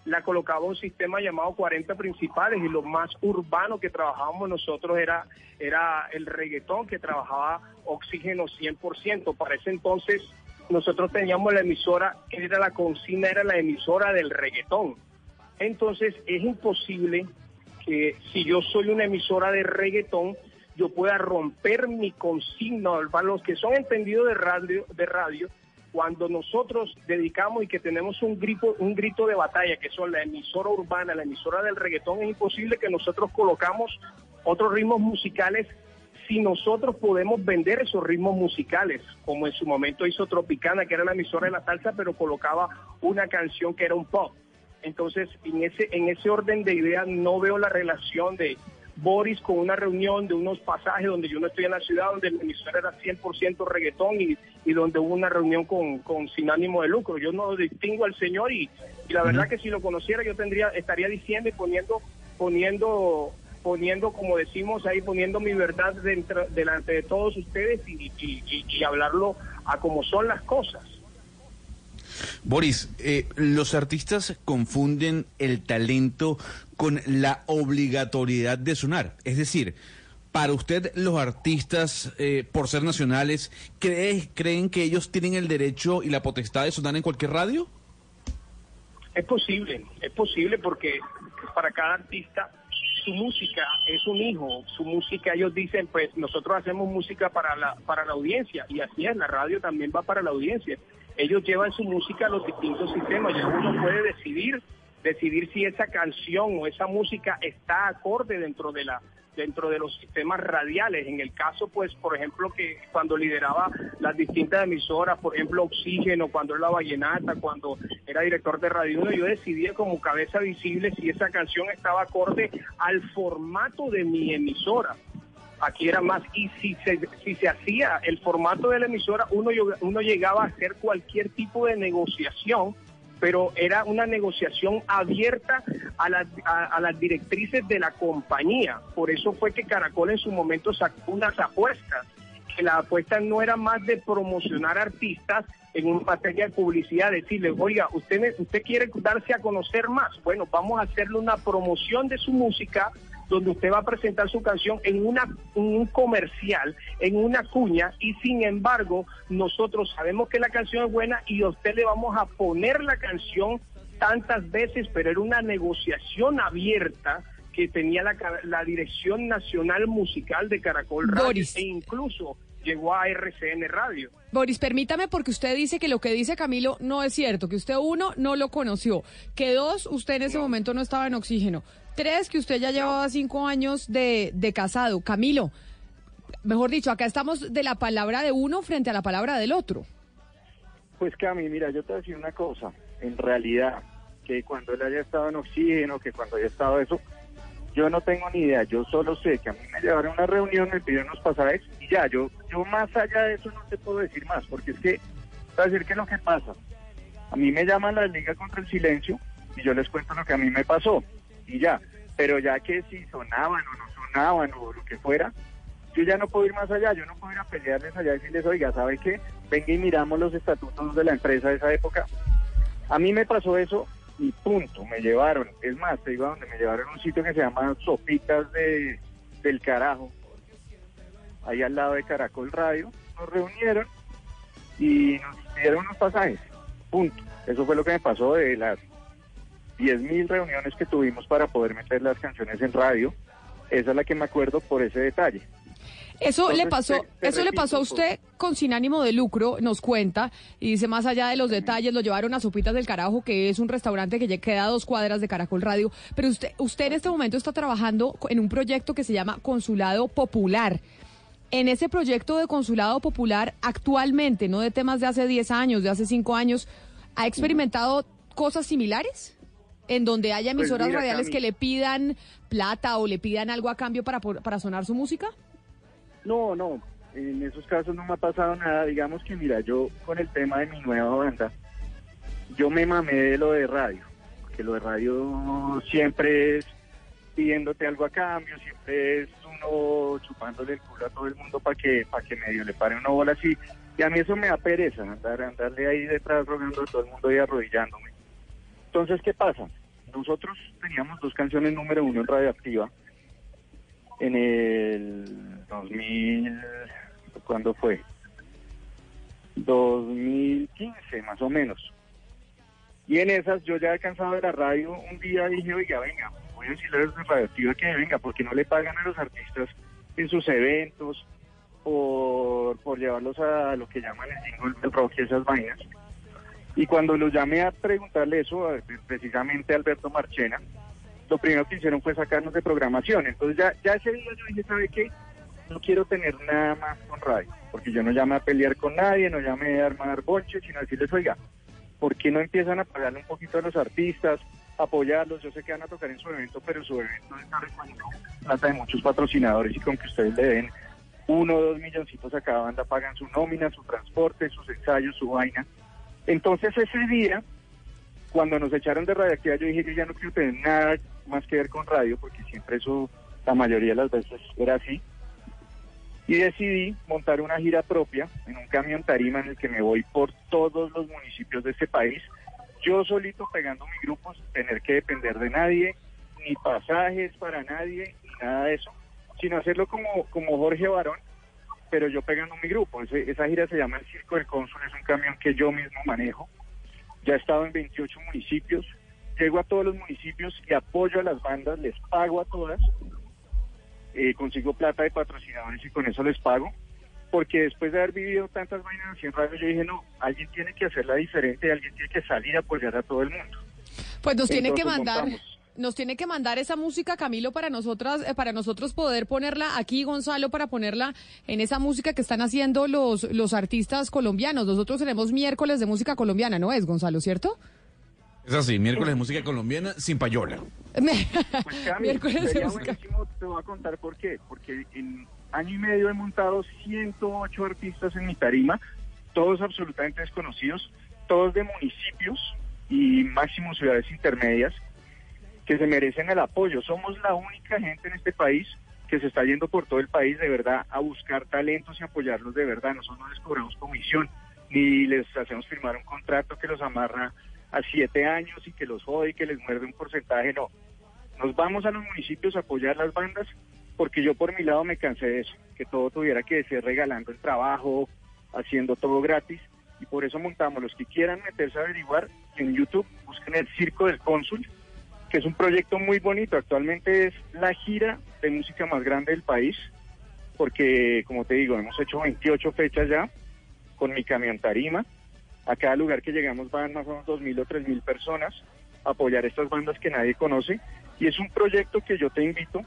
la colocaba un sistema llamado 40 principales y lo más urbano que trabajábamos nosotros era, era el reggaetón que trabajaba oxígeno 100%. Para ese entonces nosotros teníamos la emisora, era la consigna, era la emisora del reggaetón. Entonces es imposible que si yo soy una emisora de reggaetón, yo pueda romper mi consigna, para los que son entendidos de radio, de radio, cuando nosotros dedicamos y que tenemos un grito, un grito de batalla, que son la emisora urbana, la emisora del reggaetón, es imposible que nosotros colocamos otros ritmos musicales si nosotros podemos vender esos ritmos musicales, como en su momento hizo Tropicana, que era la emisora de la salsa, pero colocaba una canción que era un pop. Entonces, en ese, en ese orden de ideas no veo la relación de Boris con una reunión de unos pasajes donde yo no estoy en la ciudad, donde la emisora era 100% reggaetón y, y donde hubo una reunión con, con sin ánimo de lucro. Yo no distingo al señor y, y la verdad que si lo conociera yo tendría estaría diciendo y poniendo poniendo poniendo como decimos ahí poniendo mi verdad dentro, delante de todos ustedes y, y- y- y hablarlo a como son las cosas. Boris, eh, los artistas confunden el talento con la obligatoriedad de sonar. Es decir, para usted los artistas, eh, por ser nacionales, ¿cree, ¿creen que ellos tienen el derecho y la potestad de sonar en cualquier radio? Es posible, es posible porque para cada artista su música es un hijo, su música ellos dicen pues nosotros hacemos música para la para la audiencia y así es, la radio también va para la audiencia. Ellos llevan su música a los distintos sistemas y uno puede decidir decidir si esa canción o esa música está acorde dentro de la dentro de los sistemas radiales. En el caso, pues, por ejemplo, que cuando lideraba las distintas emisoras, por ejemplo, Oxígeno, cuando era la Vallenata, cuando era director de Radio 1, yo decidía como cabeza visible si esa canción estaba acorde al formato de mi emisora. Aquí era más, y si se, si se hacía el formato de la emisora, uno, uno llegaba a hacer cualquier tipo de negociación pero era una negociación abierta a, las- a- a las directrices de la compañía. Por eso fue que Caracol en su momento sacó unas apuestas, que la apuesta no era más de promocionar artistas en una materia de publicidad, decirle, oiga, usted, usted quiere darse a conocer más, bueno, vamos a hacerle una promoción de su música donde usted va a presentar su canción en, una, en un comercial, en una cuña, y sin embargo, nosotros sabemos que la canción es buena y a usted le vamos a poner la canción tantas veces, pero era una negociación abierta que tenía la, la Dirección Nacional Musical de Caracol Radio e incluso llegó a RCN Radio. Boris, permítame porque usted dice que lo que dice Camilo no es cierto, que usted uno no lo conoció, que dos, usted en ese momento no estaba en oxígeno, tres, que usted ya llevaba cinco años de, de casado. Camilo, mejor dicho, acá estamos de la palabra de uno frente a la palabra del otro. Pues Cami, mira, yo te voy a decir una cosa. En realidad, que cuando él haya estado en oxígeno, que cuando haya estado eso, yo no tengo ni idea. Yo solo sé que a mí me llevaron a una reunión, me pidieron unos pasajes y ya, yo, yo más allá de eso no te puedo decir más, porque es que, te voy a decir que es lo que pasa. A mí me llaman la Liga contra el Silencio y yo les cuento lo que a mí me pasó y ya. Pero ya que si sonaban o no sonaban o lo que fuera, yo ya no puedo ir más allá, yo no puedo ir a pelearles allá y decirles, oiga, ¿sabe qué? Venga y miramos los estatutos de la empresa de esa época. A mí me pasó eso y punto, me llevaron. Es más, te digo a donde me llevaron a un sitio que se llama Sopitas de, del Carajo, ahí al lado de Caracol Radio. Nos reunieron y nos dieron unos pasajes, punto. Eso fue lo que me pasó de las 10.000 reuniones que tuvimos para poder meter las canciones en radio. Esa es la que me acuerdo por ese detalle. Eso le pasó, te- te eso le pasó a usted con sin ánimo de lucro, nos cuenta, y dice más allá de los detalles, lo llevaron a Sopitas del Carajo, que es un restaurante que ya queda a dos cuadras de Caracol Radio, pero usted, usted en este momento está trabajando en un proyecto que se llama Consulado Popular. En ese proyecto de Consulado Popular, actualmente, no de temas de hace 10 años, de hace 5 años, ¿ha experimentado cosas similares? En donde haya Pues emisoras mira, radiales Cami. que le pidan plata o le pidan algo a cambio para, para sonar su música? No, no, en esos casos no me ha pasado nada. Digamos que, mira, yo con el tema de mi nueva banda, yo me mamé de lo de radio, porque lo de radio siempre es pidiéndote algo a cambio, siempre es uno chupándole el culo a todo el mundo para que, para que medio le pare una bola así. Y a mí eso me da pereza, andar, andarle ahí detrás rogando a todo el mundo y arrodillándome. Entonces, ¿qué pasa? Nosotros teníamos dos canciones número uno en Radioactiva en el 2000, ¿cuándo fue? 2015 más o menos. Y en esas yo ya he cansado de la radio, un día dije, oiga, venga, voy a decirle a los Radioactiva que venga, porque no le pagan a los artistas en sus eventos por, por llevarlos a lo que llaman el jingle del rock y esas vainas. Y cuando los llamé a preguntarle eso, precisamente a Alberto Marchena, lo primero que hicieron fue sacarnos de programación. Entonces ya, ya ese día yo dije, ¿sabe qué? No quiero tener nada más con radio, porque yo no llamé a pelear con nadie, no llamé a armar bonches, sino a decirles, oiga, ¿por qué no empiezan a pagarle un poquito a los artistas, apoyarlos? Yo sé que van a tocar en su evento, pero su evento está recogiendo plata de muchos patrocinadores y con que ustedes le den uno o dos milloncitos a cada banda, pagan su nómina, su transporte, sus ensayos, su vaina. Entonces ese día, cuando nos echaron de radioactividad, yo dije, yo ya no quiero tener nada más que ver con radio, porque siempre eso, la mayoría de las veces era así. Y decidí montar una gira propia en un camión tarima en el que me voy por todos los municipios de este país, yo solito pegando mi grupo sin tener que depender de nadie, ni pasajes para nadie, ni nada de eso. sin hacerlo como, como Jorge Barón, pero yo pegando mi grupo. Ese- esa gira se llama El Circo del Cónsul, es un camión que yo mismo manejo. Ya he estado en 28 municipios, llego a todos los municipios y apoyo a las bandas, les pago a todas, eh, consigo plata de patrocinadores y con eso les pago. Porque después de haber vivido tantas vainas en radio, yo dije, no, alguien tiene que hacerla diferente, alguien tiene que salir a apoyar a todo el mundo. Pues nos tiene que mandar, montamos. Nos tiene que mandar esa música, Camilo, para nosotras, eh, para nosotros poder ponerla aquí, Gonzalo, para ponerla en esa música que están haciendo los, los artistas colombianos. Nosotros tenemos miércoles de música colombiana, ¿no es, Gonzalo, cierto? Es así, miércoles de música colombiana sin payola. Pues Cami, Miércoles de música. te voy a contar por qué. Porque en año y medio he montado 108 artistas en mi tarima, todos absolutamente desconocidos, todos de municipios y máximo ciudades intermedias, que se merecen el apoyo. Somos la única gente en este país que se está yendo por todo el país de verdad a buscar talentos y apoyarlos de verdad. Nosotros no les cobramos comisión, ni les hacemos firmar un contrato que los amarra a siete años y que los jode y que les muerde un porcentaje, no. Nos vamos a los municipios a apoyar las bandas porque yo por mi lado me cansé de eso, que todo tuviera que ser regalando el trabajo, haciendo todo gratis y por eso montamos los que quieran meterse a averiguar en YouTube, busquen el Circo del Cónsul, es un proyecto muy bonito, actualmente es la gira de música más grande del país, porque como te digo, hemos hecho 28 fechas ya con mi camión tarima, a cada lugar que llegamos van más o menos 2.000 o 3.000 personas a apoyar estas bandas que nadie conoce. Y es un proyecto que yo te invito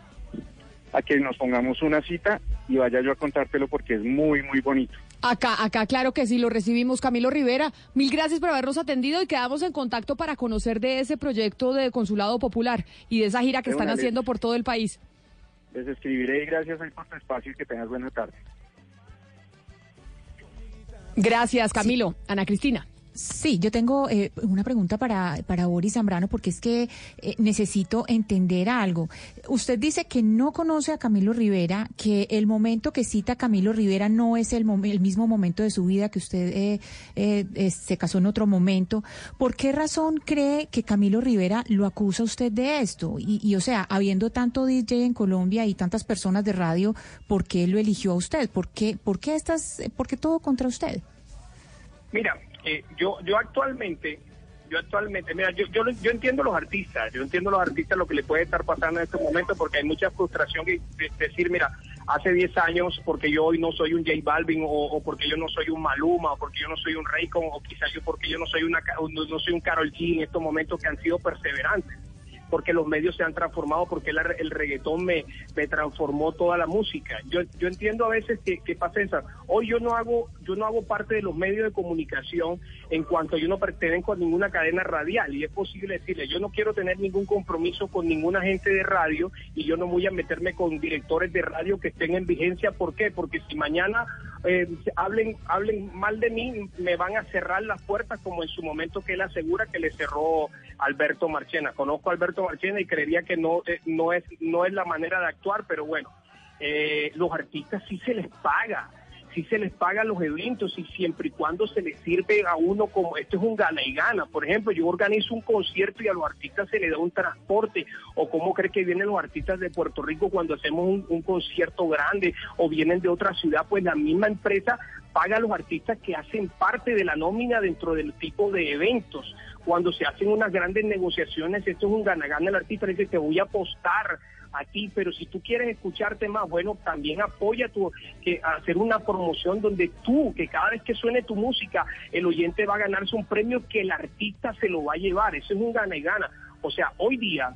a que nos pongamos una cita y vaya yo a contártelo porque es muy, muy bonito. Acá, acá, claro que sí, lo recibimos. Camilo Rivera, mil gracias por habernos atendido y quedamos en contacto para conocer de ese proyecto de Consulado Popular y de esa gira que De están haciendo por todo el país. Les escribiré y gracias ahí por tu espacio y que tengas buena tarde. Gracias, Camilo. Ana Cristina. Sí, yo tengo eh, una pregunta para, para Boris Zambrano porque es que eh, necesito entender algo. Usted dice que no conoce a Camilo Rivera, que el momento que cita Camilo Rivera no es el, el mismo momento de su vida que usted eh, eh, se casó en otro momento. ¿Por qué razón cree que Camilo Rivera lo acusa usted de esto? Y, y o sea, habiendo tanto DJ en Colombia y tantas personas de radio, ¿por qué lo eligió a usted? ¿Por qué, por qué, estas, por qué todo contra usted? Mira, eh, yo yo actualmente, yo actualmente, mira, yo, yo yo entiendo los artistas, yo entiendo los artistas lo que le puede estar pasando en este momento porque hay mucha frustración y de- decir, mira, hace 10 años porque yo hoy no soy un J Balvin o, porque yo no soy un Maluma o porque yo no soy un Raycon o quizás yo porque yo no soy una no, no soy un Carol G en estos momentos que han sido perseverantes porque los medios se han transformado, porque la- el reggaetón me, me transformó toda la música. Yo, yo entiendo a veces que, que pasa eso. Hoy yo no hago yo no hago parte de los medios de comunicación en cuanto yo no pertenezco a ninguna cadena radial y es posible decirle, yo no quiero tener ningún compromiso con ninguna gente de radio y yo no voy a meterme con directores de radio que estén en vigencia. ¿Por qué? Porque si mañana eh, hablen hablen mal de mí, me van a cerrar las puertas como en su momento que él asegura que le cerró Alberto Marchena. Conozco Alberto Marchena y creería que no eh, no es no es la manera de actuar, pero bueno, eh, los artistas sí se les paga. Sí se les paga los eventos y siempre y cuando se les sirve a uno como esto es un gana y gana. Por ejemplo, yo organizo un concierto y a los artistas se les da un transporte. O cómo cree que vienen los artistas de Puerto Rico cuando hacemos un concierto grande o vienen de otra ciudad, pues la misma empresa paga a los artistas que hacen parte de la nómina dentro del tipo de eventos. Cuando se hacen unas grandes negociaciones, esto es un gana-gana. El artista dice, te voy a apostar a ti, pero si tú quieres escucharte más, bueno, también apoya tu, que hacer una promoción donde tú, que cada vez que suene tu música, el oyente va a ganarse un premio que el artista se lo va a llevar. Eso es un gana y gana. O sea, hoy día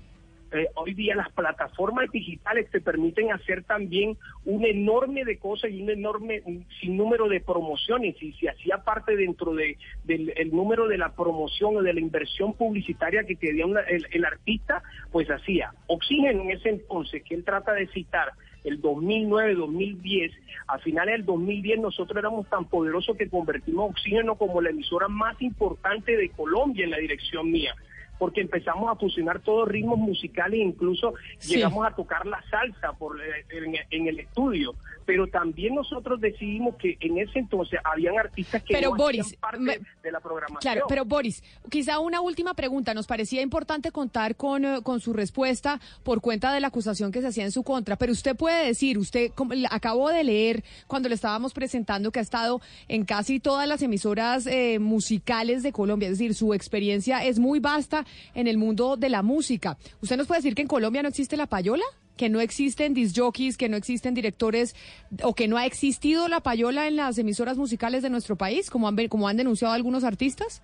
eh, hoy día las plataformas digitales te permiten hacer también un enorme de cosas y un enorme un sinnúmero de promociones y si hacía parte dentro de, del el número de la promoción o de la inversión publicitaria que una- el, el artista, pues hacía. Oxígeno en ese entonces, que él trata de citar, el 2009-2010, a finales del 2010 nosotros éramos tan poderosos que convertimos Oxígeno como la emisora más importante de Colombia en la dirección mía porque empezamos a fusionar todos ritmos musicales, incluso Sí. llegamos a tocar la salsa por, eh, en, en el estudio. Pero también nosotros decidimos que en ese entonces habían artistas que Pero, no Boris, hacían parte me- de la programación. Claro, pero Boris, quizá una última pregunta. Nos parecía importante contar con, eh, con su respuesta por cuenta de la acusación que se hacía en su contra. Pero usted puede decir, usted como acabó de leer cuando le estábamos presentando que ha estado en casi todas las emisoras eh, musicales de Colombia. Es decir, su experiencia es muy vasta en el mundo de la música. ¿Usted nos puede decir que en Colombia no existe la payola? que no existen disjockeys, que no existen directores o que no ha existido la payola en las emisoras musicales de nuestro país, como han, como han denunciado algunos artistas?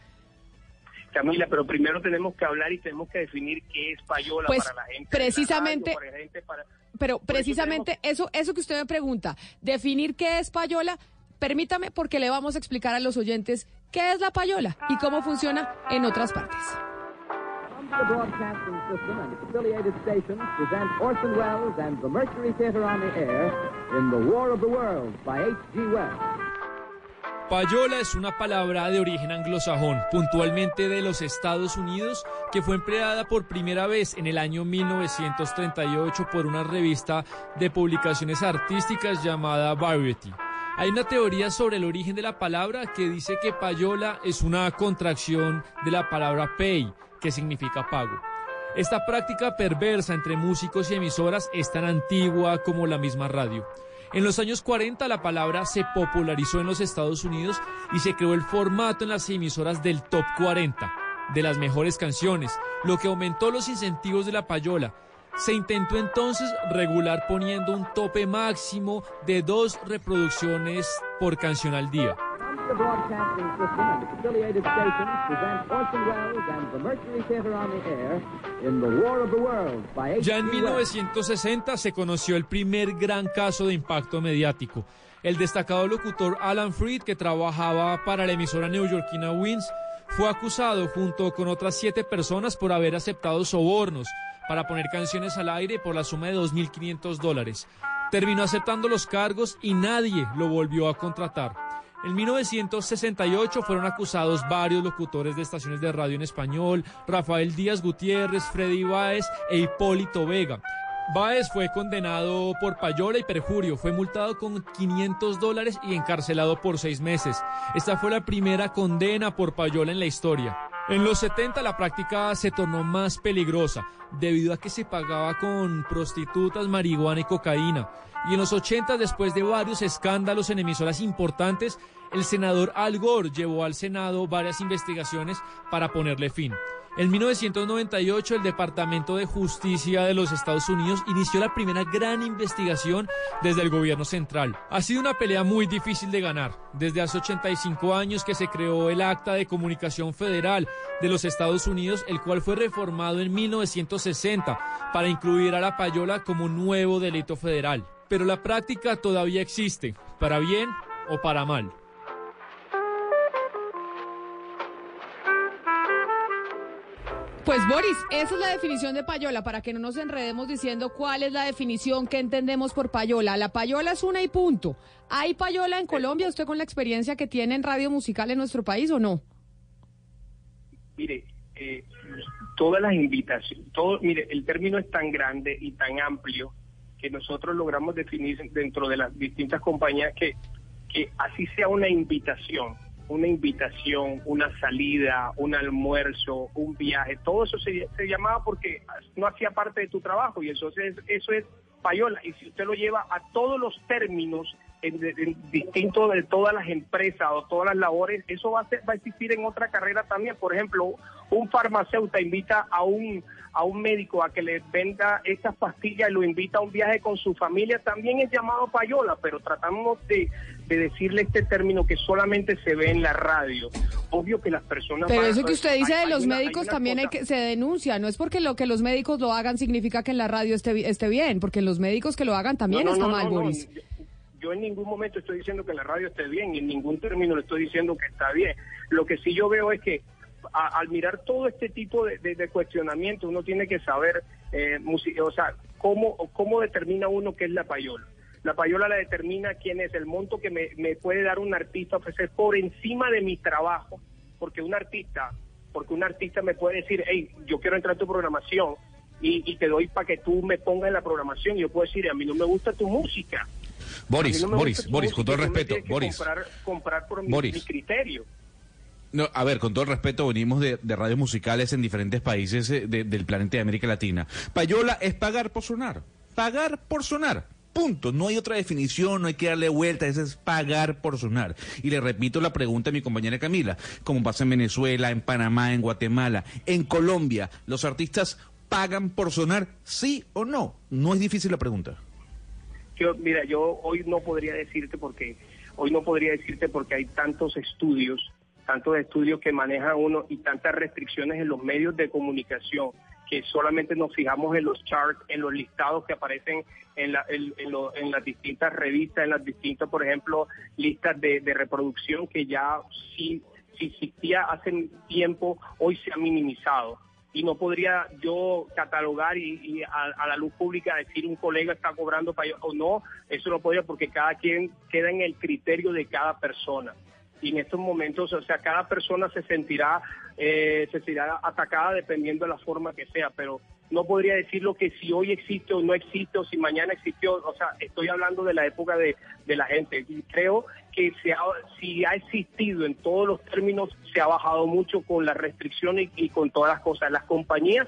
Camila, pero primero tenemos que hablar y tenemos que definir qué es payola Pues, para la gente. la precisamente- radio, para la gente, para- Pero eso precisamente eso, eso que usted me pregunta, definir qué es payola, permítame porque le vamos a explicar a los oyentes qué es la payola y cómo funciona en otras partes. The Broadcasting System and its affiliated stations present Orson Welles and the Mercury Theater on the Air in The War of the Worlds by H.G. Wells. Payola es una palabra de origen anglosajón, puntualmente de los Estados Unidos, que fue empleada por primera vez en el año 1938 por una revista de publicaciones artísticas llamada Variety. Hay una teoría sobre el origen de la palabra que dice que payola es una contracción de la palabra pay, que significa pago. Esta práctica perversa entre músicos y emisoras es tan antigua como la misma radio. En los años 40 la palabra se popularizó en los Estados Unidos y se creó el formato en las emisoras del Top 40, de las mejores canciones, lo que aumentó los incentivos de la payola. Se intentó entonces regular poniendo un tope máximo de dos reproducciones por canción al día. The Broadcasting System and its affiliated stations present Orson Welles and the Mercury Theater on the Air in The War of the Worlds by H.G. Ya en Wells. 1960 se conoció el primer gran caso de impacto mediático. El destacado locutor Alan Freed, que trabajaba para la emisora neoyorquina Wins, fue acusado junto con otras siete personas por haber aceptado sobornos para poner canciones al aire por la suma de 2.500 dólares. Terminó aceptando los cargos y nadie lo volvió a contratar. En 1968 fueron acusados varios locutores de estaciones de radio en español, Rafael Díaz Gutiérrez, Freddy Báez e Hipólito Vega. Báez fue condenado por payola y perjurio, fue multado con 500 dólares y encarcelado por seis meses. Esta fue la primera condena por payola en la historia. En los 70 la práctica se tornó más peligrosa debido a que se pagaba con prostitutas, marihuana y cocaína. Y en los 80, después de varios escándalos en emisoras importantes, el senador Al Gore llevó al Senado varias investigaciones para ponerle fin. En 1998, el Departamento de Justicia de los Estados Unidos inició la primera gran investigación desde el gobierno central. Ha sido una pelea muy difícil de ganar. Desde hace 85 años que se creó el Acta de Comunicación Federal de los Estados Unidos, el cual fue reformado en 1960 para incluir a la payola como nuevo delito federal. Pero la práctica todavía existe, para bien o para mal. Pues Boris, esa es la definición de payola, para que no nos enredemos diciendo cuál es la definición que entendemos por payola. La payola es una y punto. ¿Hay payola en Colombia, usted con la experiencia que tiene en radio musical en nuestro país o no? Mire, eh, todas las invitaciones, todo, mire, el término es tan grande y tan amplio que nosotros logramos definir dentro de las distintas compañías que, que así sea una invitación, una invitación, una salida, un almuerzo, un viaje, todo eso se, llamaba porque no hacía parte de tu trabajo y eso es, eso es payola. Y si usted lo lleva a todos los términos en, en distinto de todas las empresas o todas las labores, eso va a, ser- va a existir en otra carrera también. Por ejemplo, un farmacéutico invita a un a un médico a que le venda estas pastillas y lo invita a un viaje con su familia, también es llamado payola, pero tratamos de, de decirle este término que solamente se ve en la radio. Obvio que las personas... Pero eso que usted dice hay- de hay los una- médicos también hay que se denuncia. No es porque lo que los médicos lo hagan significa que en la radio esté, esté bien, porque los médicos que lo hagan también No, no, está no, mal. Boris. Yo, yo en ningún momento estoy diciendo que la radio esté bien, y en ningún término le estoy diciendo que está bien. Lo que sí yo veo es que al mirar todo este tipo de, de, cuestionamiento, uno tiene que saber, eh, o sea, cómo, cómo determina uno qué es la payola. La payola la determina quién es el monto que me, me puede dar un artista ofrecer por encima de mi trabajo, porque un artista porque un artista me puede decir, hey, yo quiero entrar a tu programación y, y te doy para que tú me pongas en la programación. Y yo puedo decir, a mí no me gusta tu música. Boris, no Boris, Boris, con todo el respeto, Boris. Comprar, comprar por Boris. mi criterio. No, a ver, con todo el respeto, venimos de, de radios musicales en diferentes países eh, de- del planeta de América Latina. Payola es pagar por sonar. Pagar por sonar. Punto. No hay otra definición, no hay que darle vuelta, eso es pagar por sonar. Y le repito la pregunta a mi compañera Camila, como pasa en Venezuela, en Panamá, en Guatemala, en Colombia, ¿los artistas pagan por sonar, sí o no? No es difícil la pregunta. Mira, yo hoy no podría decirte porque hoy no podría decirte porque hay tantos estudios, tantos estudios que maneja uno y tantas restricciones en los medios de comunicación que solamente nos fijamos en los charts, en los listados que aparecen en, la- en- lo- en las distintas revistas, en las distintas, por ejemplo, listas de, de reproducción que ya sí, sí existía hace tiempo, hoy se ha minimizado y no podría yo catalogar y, y a, la luz pública decir un colega está cobrando para o no, eso no podría porque cada quien queda en el criterio de cada persona. Y en estos momentos, o sea, cada persona se sentirá, eh, se sentirá atacada dependiendo de la forma que sea, pero no podría decirlo que si hoy existe o no existe o si mañana existió, o sea, estoy hablando de la época de, de la gente. Y creo que se ha, si ha existido en todos los términos, se ha bajado mucho con las restricciones y, y con todas las cosas. Las compañías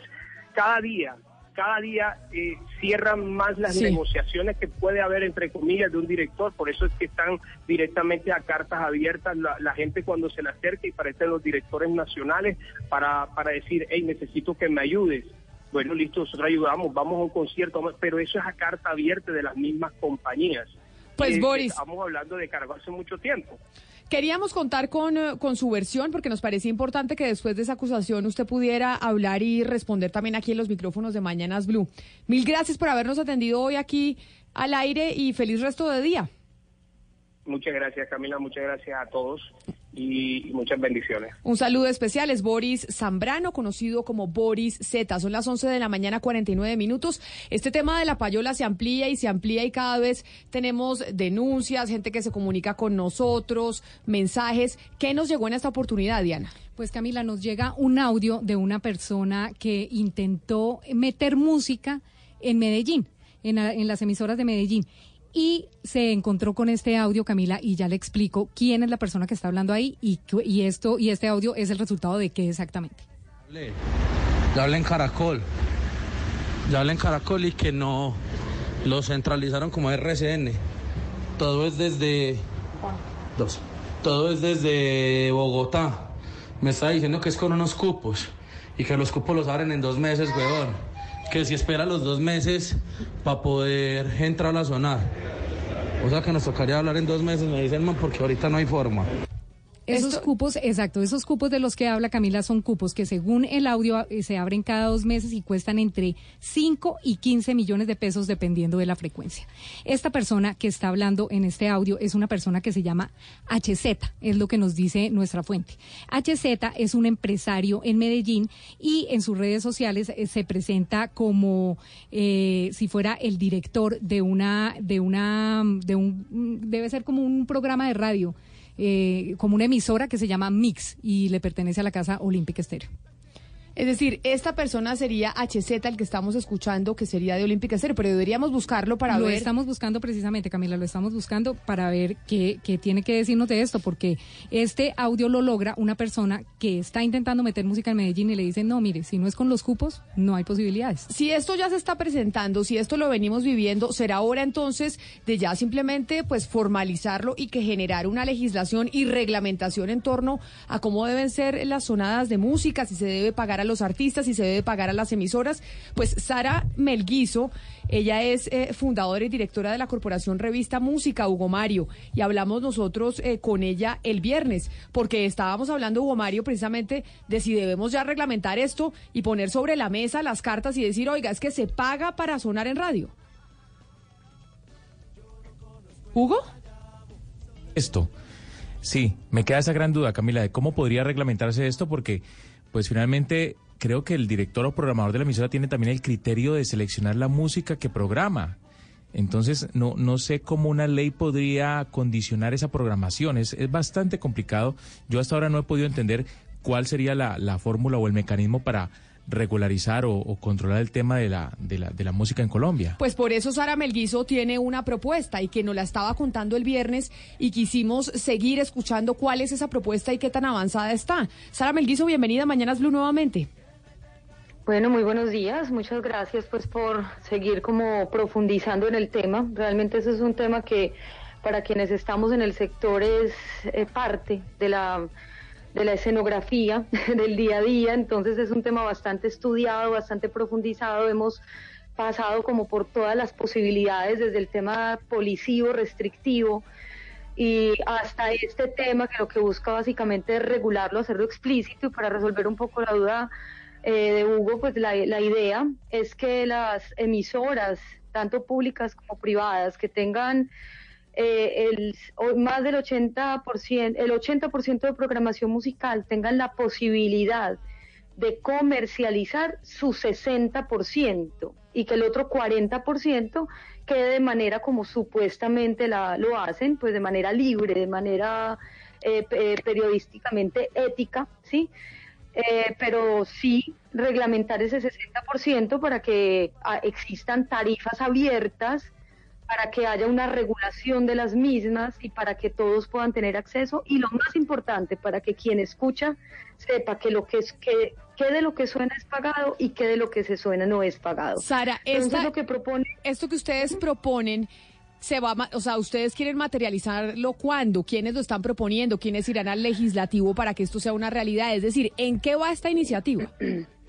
cada día, cada día eh, cierran más las Sí. negociaciones que puede haber entre comillas de un director, por eso es que están directamente a cartas abiertas la, la gente cuando se le acerca y parecen los directores nacionales para, para decir, hey, necesito que me ayudes. Bueno, listo, nosotros ayudamos, vamos a un concierto, vamos- pero eso es a carta abierta de las mismas compañías. Pues, Eh, Boris. Estamos hablando de cargo hace mucho tiempo. Queríamos contar con, eh, con su versión porque nos parecía importante que después de esa acusación usted pudiera hablar y responder también aquí en los micrófonos de Mañanas Blue. Mil gracias por habernos atendido hoy aquí al aire y feliz resto de día. Muchas gracias, Camila, muchas gracias a todos y, y muchas bendiciones. Un saludo especial es Boris Zambrano, conocido como Boris Z. Son las 11 de la mañana, 49 minutos. Este tema de la payola se amplía y se amplía y cada vez tenemos denuncias, gente que se comunica con nosotros, mensajes. ¿Qué nos llegó en esta oportunidad, Diana? Pues Camila, nos llega un audio de una persona que intentó meter música en Medellín, en, la- en las emisoras de Medellín. Y se encontró con este audio, Camila, y ya le explico quién es la persona que está hablando ahí y, y esto y este audio es el resultado de qué exactamente. Ya hablé en Caracol. Ya hablé en Caracol y que no lo centralizaron como RCN. Todo es desde. Dos. Todo es desde Bogotá. Me está diciendo que es con unos cupos y que los cupos los abren en dos meses, weón. Que si espera los dos meses para poder entrar a sonar. O sea que nos tocaría hablar en dos meses, me dicen, man, porque ahorita no hay forma. Esos cupos, exacto, esos cupos de los que habla Camila son cupos que según el audio eh, se abren cada dos meses y cuestan entre 5 y 15 millones de pesos dependiendo de la frecuencia. Esta persona que está hablando en este audio es una persona que se llama HZ, es lo que nos dice nuestra fuente. HZ es un empresario en Medellín y en sus redes sociales eh, se presenta como eh, si fuera el director de una, de una, de un, debe ser como un programa de radio eh, como una emisora que se llama Mix y le pertenece a la Casa Olímpica Estéreo. Es decir, esta persona sería HZ, el que estamos escuchando, que sería de Olímpica Estéreo, pero deberíamos buscarlo para lo ver. estamos buscando precisamente, Camila, lo estamos buscando para ver qué, qué tiene que decirnos de esto, porque este audio lo logra una persona que está intentando meter música en Medellín y le dice, no, mire, si no es con los cupos, no hay posibilidades. Si esto ya se está presentando, si esto lo venimos viviendo, será hora entonces de ya simplemente pues formalizarlo y que generar una legislación y reglamentación en torno a cómo deben ser las sonadas de música, si se debe pagar a los artistas, si se debe pagar a las emisoras. Pues Sara Melguizo, ella es eh, fundadora y directora de la Corporación Revista Música, Hugo Mario, y hablamos nosotros eh, con ella el viernes, porque estábamos hablando, Hugo Mario, precisamente de si debemos ya reglamentar esto y poner sobre la mesa las cartas y decir, oiga, es que se paga para sonar en radio. ¿Hugo? Esto. Sí, me queda esa gran duda, Camila, de cómo podría reglamentarse esto, porque, pues finalmente, creo que el director o programador de la emisora tiene también el criterio de seleccionar la música que programa. Entonces, no, no sé cómo una ley podría condicionar esa programación. Es, es bastante complicado. Yo hasta ahora no he podido entender ¿cuál sería la, la fórmula o el mecanismo para regularizar o, o controlar el tema de la, de, la, de la música en Colombia? Pues por eso Sara Melguizo tiene una propuesta y que nos la estaba contando el viernes y quisimos seguir escuchando cuál es esa propuesta y qué tan avanzada está. Sara Melguizo, bienvenida a Mañanas Blue nuevamente. Bueno, muy buenos días. Muchas gracias pues por seguir como profundizando en el tema. Realmente ese es un tema que para quienes estamos en el sector es eh, parte de la de la escenografía del día a día, entonces es un tema bastante estudiado, bastante profundizado. Hemos pasado como por todas las posibilidades, desde el tema policivo, restrictivo, y hasta este tema que lo que busca básicamente es regularlo, hacerlo explícito y para resolver un poco la duda eh, de Hugo, pues la, la idea es que las emisoras, tanto públicas como privadas, que tengan eh, el, más del 80%, el 80% de programación musical tengan la posibilidad de comercializar su 60% y que el otro 40% quede de manera como supuestamente la, lo hacen, pues de manera libre, de manera eh, eh, periodísticamente ética, ¿sí? Eh, pero sí reglamentar ese 60% para que ah, existan tarifas abiertas, para que haya una regulación de las mismas y para que todos puedan tener acceso y lo más importante, para que quien escucha sepa que lo que es que, que de lo que suena es pagado y que de lo que se suena no es pagado. Sara, Entonces, esta- lo que propone esto que ustedes proponen se va, o sea, ustedes quieren materializarlo cuándo, quiénes lo están proponiendo, quiénes irán al legislativo para que esto sea una realidad, es decir, ¿en qué va esta iniciativa?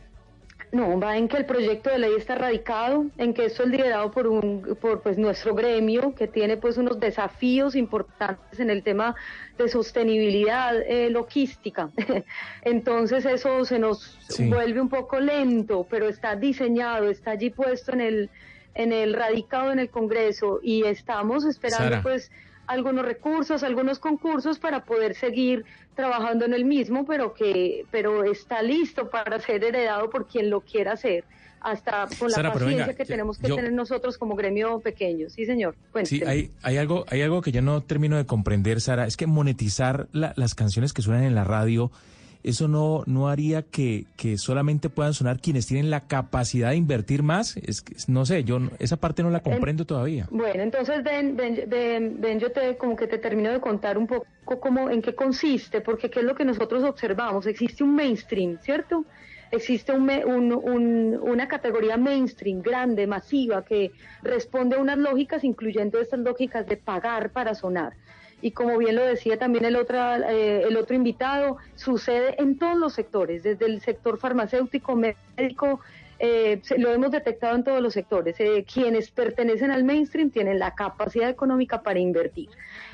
No, va en que el proyecto de ley está radicado, en que esto es liderado por un, por pues nuestro gremio, que tiene pues unos desafíos importantes en el tema de sostenibilidad eh, logística. Entonces eso se nos Sí. vuelve un poco lento, pero está diseñado, está allí puesto en el, en el radicado en el Congreso y estamos esperando Sara. pues algunos recursos, algunos concursos para poder seguir trabajando en el mismo, pero que pero está listo para ser heredado por quien lo quiera hacer, hasta con la Sara, paciencia venga, que tenemos que yo- tener nosotros como gremio pequeño. Sí, señor. Sí, Cuénteme. hay, hay, algo, hay algo que yo no termino de comprender, Sara. Es que monetizar la- las canciones que suenan en la radio, eso no, no haría que, que solamente puedan sonar quienes tienen la capacidad de invertir más. Es que, no sé, yo esa parte no la comprendo todavía. Bueno, entonces ven, ven, ven, ven, yo te como que te termino de contar un poco cómo, en qué consiste, porque qué es lo que nosotros observamos. Existe un mainstream, ¿cierto? Existe un, me- un- un- una categoría mainstream grande, masiva, que responde a unas lógicas, incluyendo estas lógicas de pagar para sonar. Y como bien lo decía también el otro, eh, el otro invitado, sucede en todos los sectores, desde el sector farmacéutico, médico, eh, lo hemos detectado en todos los sectores. Eh, quienes pertenecen al mainstream tienen la capacidad económica para invertir.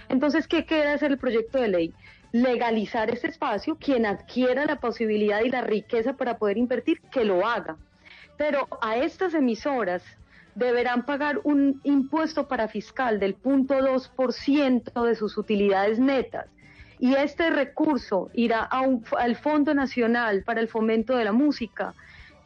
Entonces, ¿qué queda hacer el proyecto de ley? Legalizar este espacio, quien adquiera la posibilidad y la riqueza para poder invertir, que lo haga. Pero a estas emisoras deberán pagar un impuesto para fiscal del 0.2% de sus utilidades netas. Y este recurso irá a un- al Fondo Nacional para el Fomento de la Música,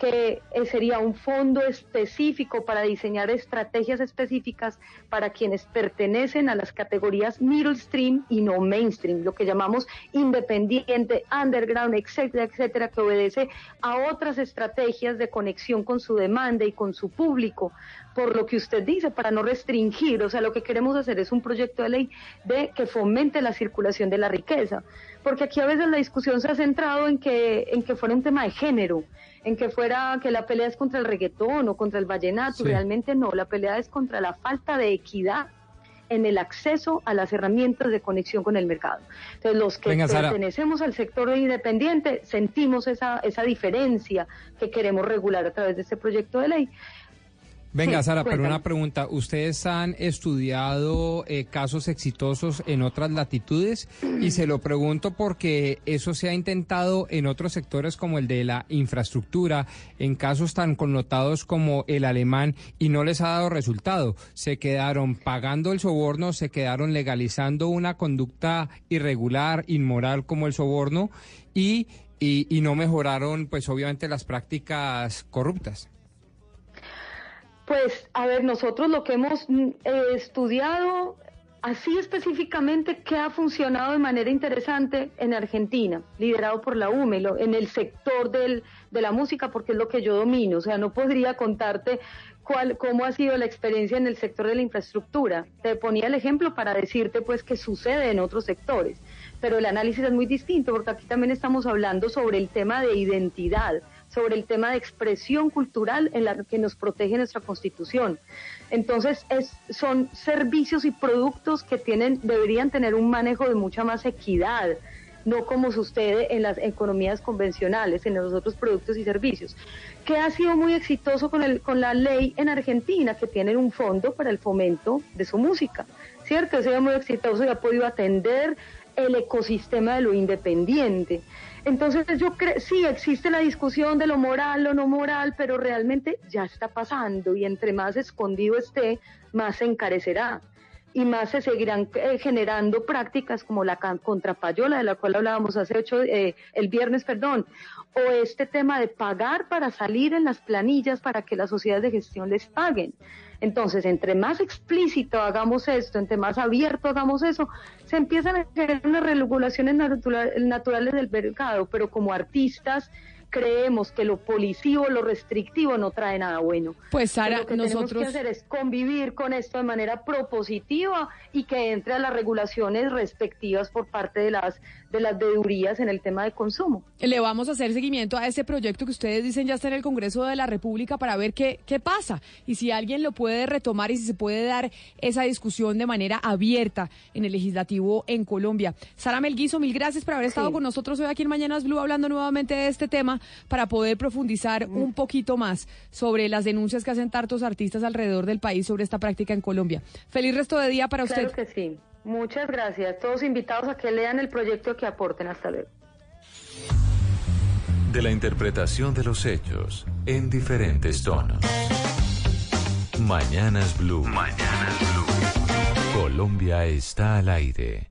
que eh, sería un fondo específico para diseñar estrategias específicas para quienes pertenecen a las categorías middle stream y no mainstream, lo que llamamos independiente, underground, etcétera, etcétera, que obedece a otras estrategias de conexión con su demanda y con su público, por lo que usted dice, para no restringir, o sea, lo que queremos hacer es un proyecto de ley de que fomente la circulación de la riqueza, porque aquí a veces la discusión se ha centrado en que en que fuera un tema de género, en que fuera que la pelea es contra el reggaetón o contra el vallenato, Sí. realmente no, la pelea es contra la falta de equidad en el acceso a las herramientas de conexión con el mercado. Entonces, los que Venga, Sara. pertenecemos al sector independiente sentimos esa, esa diferencia que queremos regular a través de este proyecto de ley. Venga, Sí, Sara, pero una pregunta. ¿Ustedes han estudiado eh, casos exitosos en otras latitudes? Y se lo pregunto porque eso se ha intentado en otros sectores como el de la infraestructura, en casos tan connotados como el alemán, y no les ha dado resultado. Se quedaron pagando el soborno, se quedaron legalizando una conducta irregular, inmoral como el soborno, y, y, y no mejoraron, pues obviamente, las prácticas corruptas. Pues, a ver, nosotros lo que hemos mm, eh, estudiado así específicamente, ¿qué ha funcionado de manera interesante en Argentina, liderado por la UME, lo- en el sector del, de la música, porque es lo que yo domino? O sea, no podría contarte cuál, cómo ha sido la experiencia en el sector de la infraestructura. Te ponía el ejemplo para decirte, pues, que sucede en otros sectores. Pero el análisis es muy distinto, porque aquí también estamos hablando sobre el tema de identidad, sobre el tema de expresión cultural en la que nos protege nuestra Constitución. Entonces, es, son servicios y productos que tienen, deberían tener un manejo de mucha más equidad, no como sucede en las economías convencionales, en los otros productos y servicios. Que ha sido muy exitoso con, el, con la ley en Argentina, que tienen un fondo para el fomento de su música, ¿cierto? Ha sido muy exitoso y ha podido atender el ecosistema de lo independiente. Entonces yo creo, sí, existe la discusión de lo moral, lo no moral, pero realmente ya está pasando y entre más escondido esté, más se encarecerá y más se seguirán eh, generando prácticas como la contrapayola de la cual hablábamos hace ocho, eh, el viernes, perdón, o este tema de pagar para salir en las planillas para que las sociedades de gestión les paguen. Entonces, entre más explícito hagamos esto, entre más abierto hagamos eso, se empiezan a generar unas regulaciones natura- naturales del mercado, pero como artistas creemos que lo policivo, lo restrictivo no trae nada bueno. Pues, Sara, lo que nosotros- tenemos que hacer es convivir con esto de manera propositiva y que entre a las regulaciones respectivas por parte de las de las veedurías en el tema de consumo. Le vamos a hacer seguimiento a ese proyecto que ustedes dicen ya está en el Congreso de la República para ver qué, qué pasa y si alguien lo puede retomar y si se puede dar esa discusión de manera abierta en el legislativo en Colombia. Sara Melguizo, mil gracias por haber estado con nosotros hoy aquí en Mañanas Blue hablando nuevamente de este tema para poder profundizar un poquito más sobre las denuncias que hacen tantos artistas alrededor del país sobre esta práctica en Colombia. Feliz resto de día para usted. Claro que sí. Muchas gracias. Todos invitados a que lean el proyecto que aporten. Hasta luego. De la interpretación de los hechos en diferentes tonos. Mañanas Blue. Mañanas Blue. Colombia está al aire.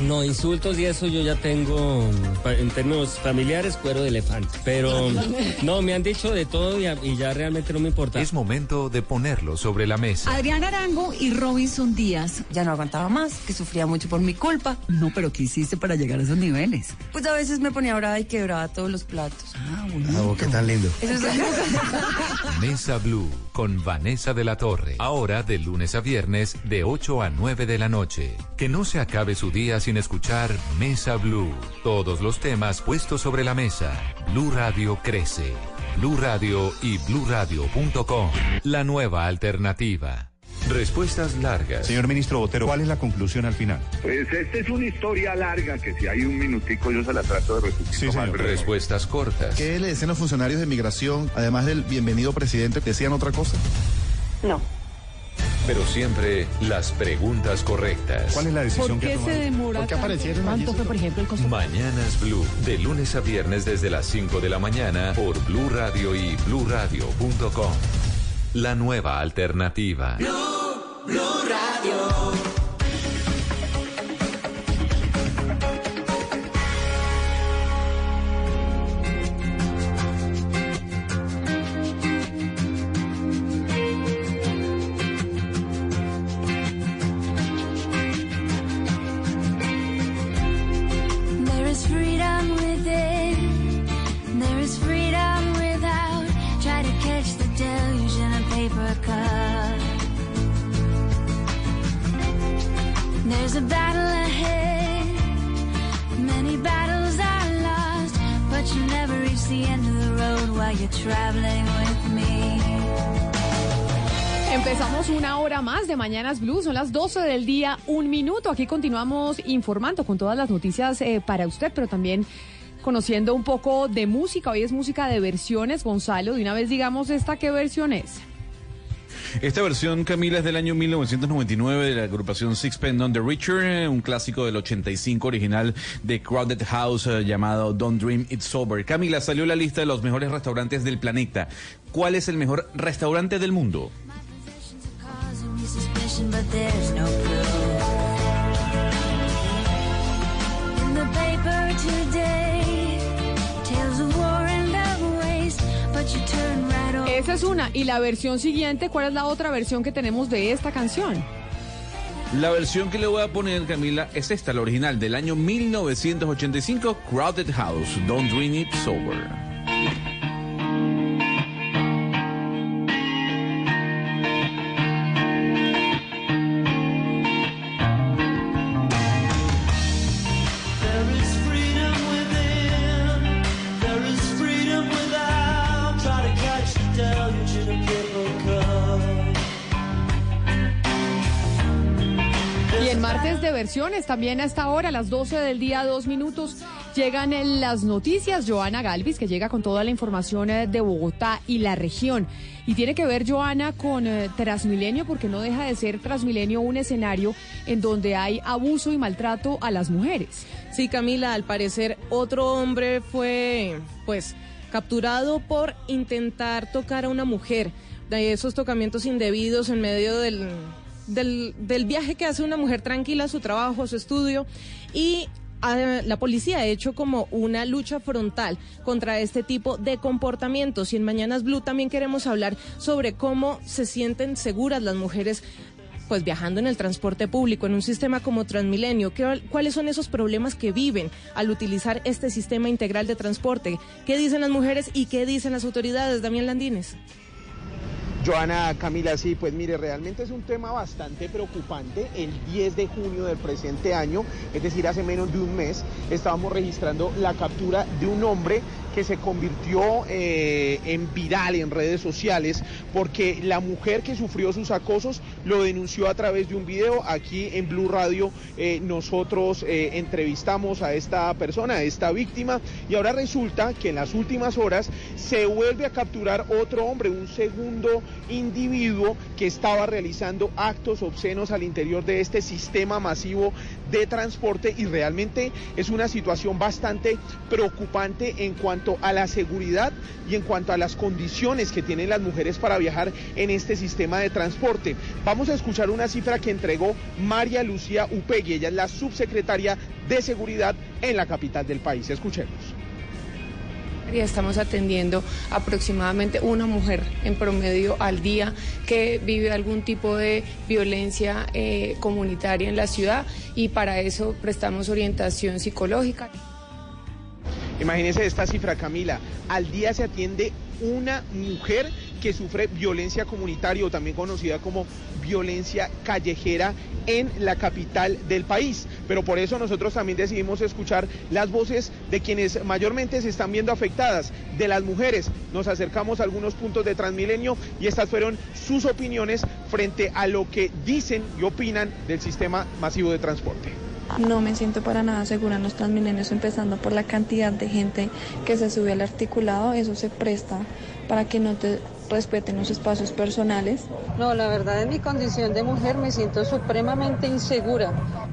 No, insultos y eso yo ya tengo, en términos familiares, cuero de elefante. Pero no, me han dicho de todo y, ya realmente no me importa. es momento de ponerlo sobre la mesa. Adrián Arango y Robinson Díaz. Ya no aguantaba más, que sufría mucho por mi culpa. No, pero ¿qué hiciste para llegar a esos niveles? Pues a veces me ponía brava y quebraba todos los platos. Ah, bueno. qué tan lindo. Eso es Mesa Blue con Vanessa de la Torre. Ahora de lunes a viernes de 8 a 9 de la noche. Que no se acabe su día sin escuchar Mesa Blue. Todos los temas puestos sobre la mesa. Blue Radio crece. Blue Radio y bluradio.com. La nueva alternativa. Respuestas largas. Señor ministro Botero, ¿cuál es la conclusión al final? Pues esta es una historia larga que si hay un minutico yo se la trato de resumir. Sí, señor. Respuestas cortas. ¿Qué le decían los funcionarios de migración, además del bienvenido presidente, decían otra cosa? No. Pero siempre las preguntas correctas. ¿Cuál es la decisión que ha tomado? demora ¿Por qué aparecieron allí? ¿Cuánto fue, por ejemplo, el costo? Mañanas Blue, de lunes a viernes desde las 5 de la mañana por Blue Radio y bluradio.com. La nueva alternativa. There Mañanas Blue, son las 12 del día, un minuto. Aquí continuamos informando con todas las noticias eh, para usted, pero también conociendo un poco de música. Hoy es música de versiones. Gonzalo, de una vez digamos esta, ¿qué versión es? Esta versión, Camila, es del año 1999 de la agrupación Sixpence on the Richer, eh, un clásico del 85 original de Crowded House eh, llamado Don't Dream It's Sober. Camila, salió la lista de los mejores restaurantes del planeta. ¿Cuál es el mejor restaurante del mundo? Causing me suspicion, but there's no proof. In the paper today, tales of war and love waste, but you turn right over. Esa es una. Y la versión siguiente, ¿cuál es la otra versión que tenemos de esta canción? La versión que le voy a poner, Camila, es esta, la original del año 1985, Crowded House, Don't Dream It Sober. También a esta hora, a las 12 del día, dos minutos, llegan las noticias Joana Galvis, que llega con toda la información eh, de Bogotá y la región. Y tiene que ver, Joana, con eh, Transmilenio, porque no deja de ser Transmilenio un escenario en donde hay abuso y maltrato a las mujeres. Sí, Camila, al parecer otro hombre fue, pues, capturado por intentar tocar a una mujer. De esos tocamientos indebidos en medio del, del, del viaje que hace una mujer tranquila a su trabajo, a su estudio. Y ah, la policía ha hecho como una lucha frontal contra este tipo de comportamientos. Y en Mañanas Blue también queremos hablar sobre cómo se sienten seguras las mujeres pues viajando en el transporte público, en un sistema como Transmilenio, ¿qué- ¿cuáles son esos problemas que viven al utilizar este sistema integral de transporte? ¿Qué dicen las mujeres y qué dicen las autoridades? Damián Landines. Joana Camila, sí, pues mire, realmente es un tema bastante preocupante. El 10 de junio del presente año, es decir, hace menos de un mes, estábamos registrando la captura de un hombre que se convirtió eh, en viral en redes sociales porque la mujer que sufrió sus acosos lo denunció a través de un video. Aquí en Blue Radio eh, nosotros eh, entrevistamos a esta persona, a esta víctima, y ahora resulta que en las últimas horas se vuelve a capturar otro hombre, un segundo individuo que estaba realizando actos obscenos al interior de este sistema masivo de transporte y realmente es una situación bastante preocupante en cuanto a la seguridad y en cuanto a las condiciones que tienen las mujeres para viajar en este sistema de transporte. A escuchar una cifra que entregó María Lucía Upegui, ella es la subsecretaria de Seguridad en la capital del país. Escuchemos. Estamos atendiendo aproximadamente una mujer en promedio al día que vive algún tipo de violencia eh, comunitaria en la ciudad y para eso prestamos orientación psicológica. Imagínense esta cifra, Camila. Al día se atiende una mujer que sufre violencia comunitaria o también conocida como violencia callejera en la capital del país. Pero por eso nosotros también decidimos escuchar las voces de quienes mayormente se están viendo afectadas, de las mujeres. Nos acercamos a algunos puntos de Transmilenio y estas fueron sus opiniones frente a lo que dicen y opinan del sistema masivo de transporte. No me siento para nada segura en los Transmilenios, empezando por la cantidad de gente que se sube al articulado. Eso se presta para que no te respeten los espacios personales. No, la verdad en mi condición de mujer me siento supremamente insegura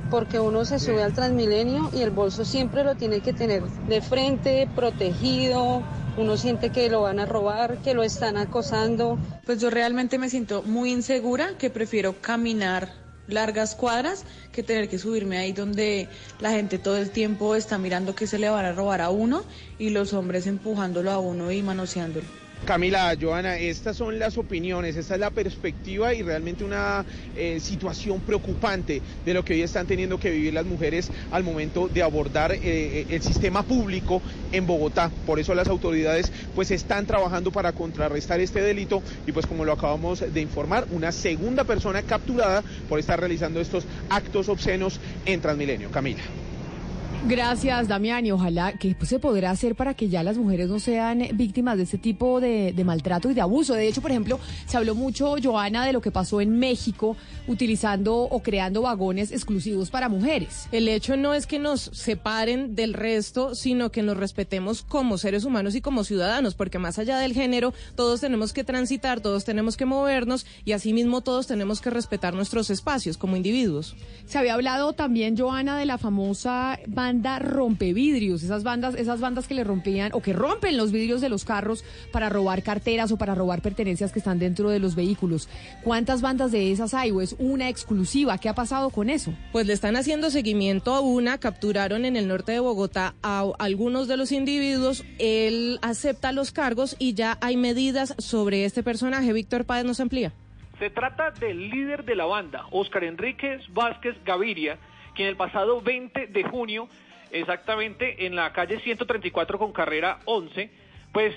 porque uno se sube al Transmilenio y el bolso siempre lo tiene que tener de frente, protegido, uno siente que lo van a robar, que lo están acosando. Pues yo realmente me siento muy insegura, que prefiero caminar largas cuadras que tener que subirme ahí donde la gente todo el tiempo está mirando que se le van a robar a uno y los hombres empujándolo a uno y manoseándolo. Camila, Joana, estas son las opiniones, esta es la perspectiva y realmente una eh, situación preocupante de lo que hoy están teniendo que vivir las mujeres al momento de abordar eh, el sistema público en Bogotá. Por eso las autoridades pues están trabajando para contrarrestar este delito y pues como lo acabamos de informar, una segunda persona capturada por estar realizando estos actos obscenos en Transmilenio. Camila. Gracias, Damián, y ojalá que pues, se podrá hacer para que ya las mujeres no sean víctimas de este tipo de, de maltrato y de abuso. De hecho, por ejemplo, se habló mucho, Joana, de lo que pasó en México utilizando o creando vagones exclusivos para mujeres. El hecho no es que nos separen del resto, sino que nos respetemos como seres humanos y como ciudadanos, porque más allá del género, todos tenemos que transitar, todos tenemos que movernos y asimismo todos tenemos que respetar nuestros espacios como individuos. Se había hablado también, Joana, de la famosa banda rompevidrios, esas bandas, esas bandas que le rompían o que rompen los vidrios de los carros para robar carteras o para robar pertenencias que están dentro de los vehículos. ¿Cuántas bandas de esas hay o es una exclusiva? ¿Qué ha pasado con eso? Pues le están haciendo seguimiento a una, capturaron en el norte de Bogotá a algunos de los individuos, él acepta los cargos y ya hay medidas sobre este personaje. Víctor Páez nos amplía. Se trata del líder de la banda, Oscar Enríquez Vázquez Gaviria, quien el pasado 20 de junio exactamente en la calle 134 con carrera 11, pues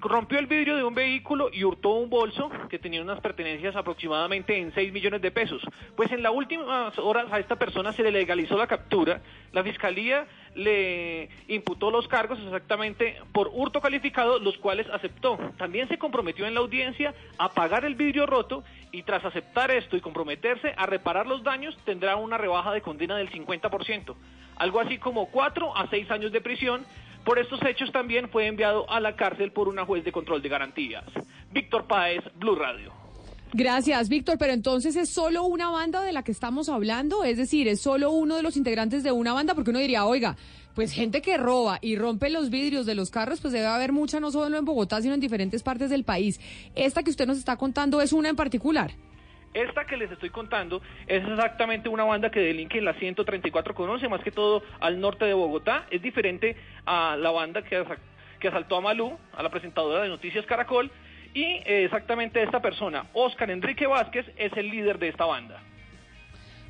rompió el vidrio de un vehículo y hurtó un bolso que tenía unas pertenencias aproximadamente en 6 millones de pesos. Pues en las últimas horas a esta persona se le legalizó la captura. La fiscalía le imputó los cargos exactamente por hurto calificado, los cuales aceptó. También se comprometió en la audiencia a pagar el vidrio roto y tras aceptar esto y comprometerse a reparar los daños, tendrá una rebaja de condena del 50%. Algo así como 4 a 6 años de prisión por estos hechos también fue enviado a la cárcel por una juez de control de garantías. Víctor Páez, Blue Radio. Gracias, Víctor. Pero entonces es solo una banda de la que estamos hablando, es decir, es solo uno de los integrantes de una banda, porque uno diría, oiga, pues gente que roba y rompe los vidrios de los carros, pues debe haber mucha, no solo en Bogotá, sino en diferentes partes del país. Esta que usted nos está contando es una en particular. Esta que les estoy contando es exactamente una banda que delinque en la 134 con 11, más que todo al norte de Bogotá. Es diferente a la banda que, que asaltó a Malú, a la presentadora de Noticias Caracol. Y eh, exactamente esta persona, Oscar Enrique Vázquez, es el líder de esta banda.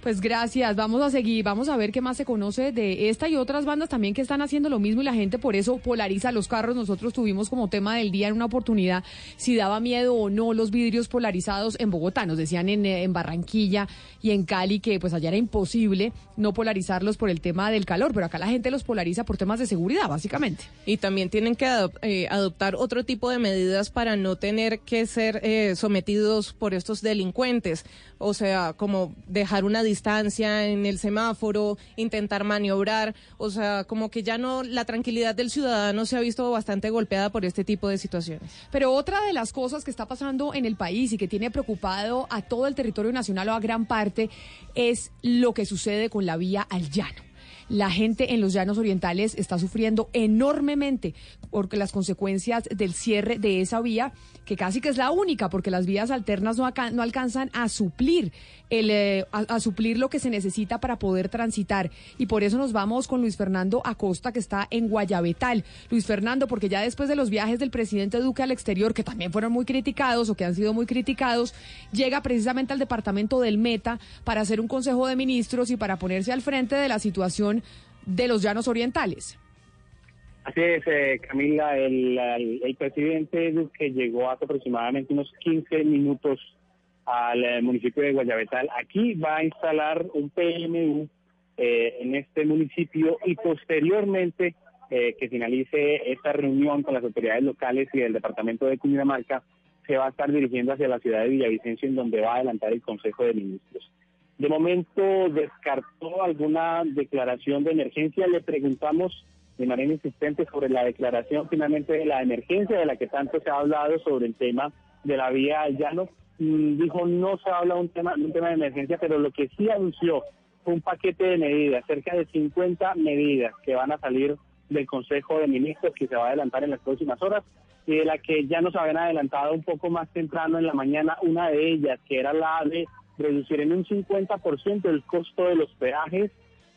Pues gracias, vamos a seguir, vamos a ver qué más se conoce de esta y otras bandas también que están haciendo lo mismo y la gente por eso polariza los carros. Nosotros tuvimos como tema del día en una oportunidad si daba miedo o no los vidrios polarizados en Bogotá. Nos decían en, en Barranquilla y en Cali que pues allá era imposible no polarizarlos por el tema del calor, pero acá la gente los polariza por temas de seguridad, básicamente. Y también tienen que adop eh, adoptar otro tipo de medidas para no tener que ser eh, sometidos por estos delincuentes. O sea, como dejar una distancia en el semáforo, intentar maniobrar, o sea, como que ya no, la tranquilidad del ciudadano se ha visto bastante golpeada por este tipo de situaciones. Pero otra de las cosas que está pasando en el país y que tiene preocupado a todo el territorio nacional o a gran parte es lo que sucede con la vía al llano la gente en los llanos orientales está sufriendo enormemente porque las consecuencias del cierre de esa vía, que casi que es la única, porque las vías alternas no, no alcanzan a suplir el, eh, a, suplir lo que se necesita para poder transitar. Y por eso nos vamos con Luis Fernando Acosta, que está en Guayabetal. Luis Fernando, porque ya después de los viajes del presidente Duque al exterior, que también fueron muy criticados o que han sido muy criticados, llega precisamente al departamento del Meta para hacer un consejo de ministros y para ponerse al frente de la situación de los llanos orientales. Así es, eh, Camila, el, el, el, presidente Duque llegó hace aproximadamente unos 15 minutos al eh, municipio de Guayabetal. Aquí va a instalar un PMU eh, en este municipio y posteriormente eh, que finalice esta reunión con las autoridades locales y del departamento de Cundinamarca, se va a estar dirigiendo hacia la ciudad de Villavicencio, en donde va a adelantar el Consejo de Ministros. De momento descartó alguna declaración de emergencia. Le preguntamos de manera insistente sobre la declaración finalmente de la emergencia de la que tanto se ha hablado sobre el tema de la vía llano. Dijo no se habla de un tema, de un tema de emergencia, pero lo que sí anunció fue un paquete de medidas, cerca de 50 medidas que van a salir del Consejo de Ministros que se va a adelantar en las próximas horas y de la que ya nos habían adelantado un poco más temprano en la mañana una de ellas, que era la de reducir en un 50% el costo de los peajes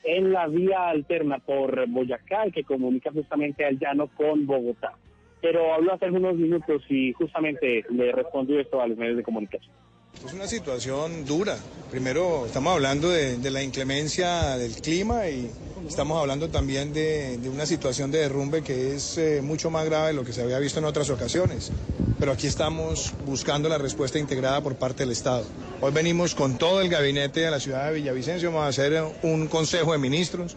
en la vía alterna por Boyacá, que comunica justamente al llano con Bogotá. Pero habló hace algunos minutos y justamente le respondió esto a los medios de comunicación. Es una situación dura. Primero estamos hablando de, la inclemencia del clima y estamos hablando también de, de una situación de derrumbe que es eh, mucho más grave de lo que se había visto en otras ocasiones. Pero aquí estamos buscando la respuesta integrada por parte del Estado. Hoy venimos con todo el gabinete de la ciudad de Villavicencio, vamos a hacer un consejo de ministros.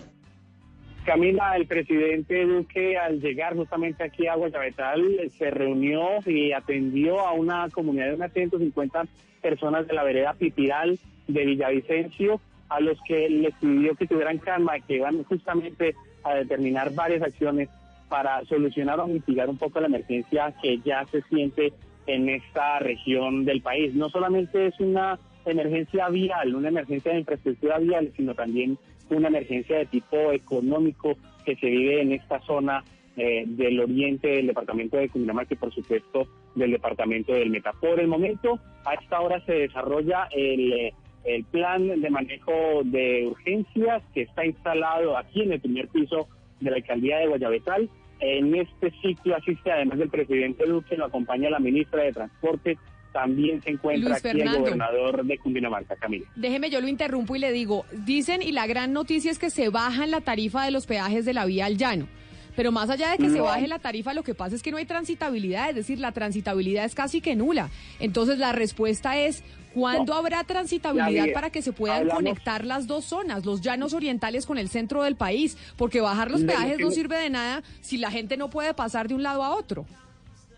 Camila, el presidente Duque al llegar justamente aquí a Guayabetal se reunió y atendió a una comunidad de unas 150 personas de la vereda Pipiral de Villavicencio, a los que les pidió que tuvieran calma, que iban justamente a determinar varias acciones para solucionar o mitigar un poco la emergencia que ya se siente en esta región del país. No solamente es una emergencia vial, una emergencia de infraestructura vial, sino también una emergencia de tipo económico que se vive en esta zona eh, del oriente del departamento de Cundinamarca y por supuesto del departamento del Meta. Por el momento, a esta hora se desarrolla el, eh, el plan de manejo de urgencias que está instalado aquí en el primer piso de la alcaldía de Guayabetal. En este ciclo asiste además del presidente Duque, lo acompaña la ministra de Transporte, también se encuentra Luis aquí el gobernador de Cundinamarca, Camila. Déjeme, yo lo interrumpo y le digo, dicen y la gran noticia es que se bajan la tarifa de los peajes de la vía al llano. Pero más allá de que se baje la tarifa, lo que pasa es que no hay transitabilidad, es decir, la transitabilidad es casi que nula. Entonces la respuesta es, ¿cuándo No. habrá transitabilidad para que se puedan hablamos- conectar las dos zonas, los llanos orientales con el centro del país? Porque bajar los peajes no sirve de nada si la gente no puede pasar de un lado a otro.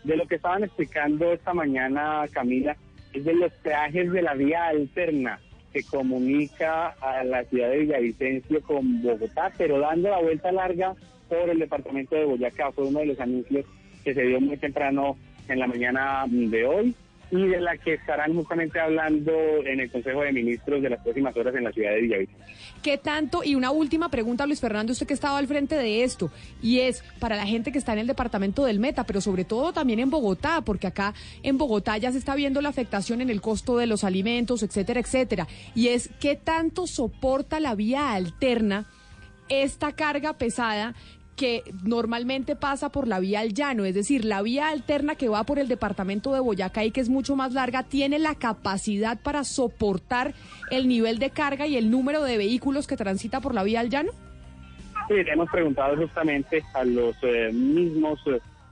De lo que estaban explicando esta mañana, Camila, es de los peajes de la vía alterna que comunica a la ciudad de Villavicencio con Bogotá, pero dando la vuelta larga por el departamento de Boyacá. Fue uno de los anuncios que se dio muy temprano en la mañana de hoy y de la que estarán justamente hablando en el Consejo de Ministros de las próximas horas en la ciudad de Villavicencio. ¿Qué tanto? Y una última pregunta, Luis Fernando, usted que estaba al frente de esto, y es para la gente que está en el departamento del Meta, pero sobre todo también en Bogotá, porque acá en Bogotá ya se está viendo la afectación en el costo de los alimentos, etcétera, etcétera. Y es qué tanto soporta la vía alterna esta carga pesada que normalmente pasa por la vía al llano, es decir, la vía alterna que va por el departamento de Boyacá y que es mucho más larga, tiene la capacidad para soportar el nivel de carga y el número de vehículos que transita por la vía al llano? Sí, hemos preguntado justamente a los eh, mismos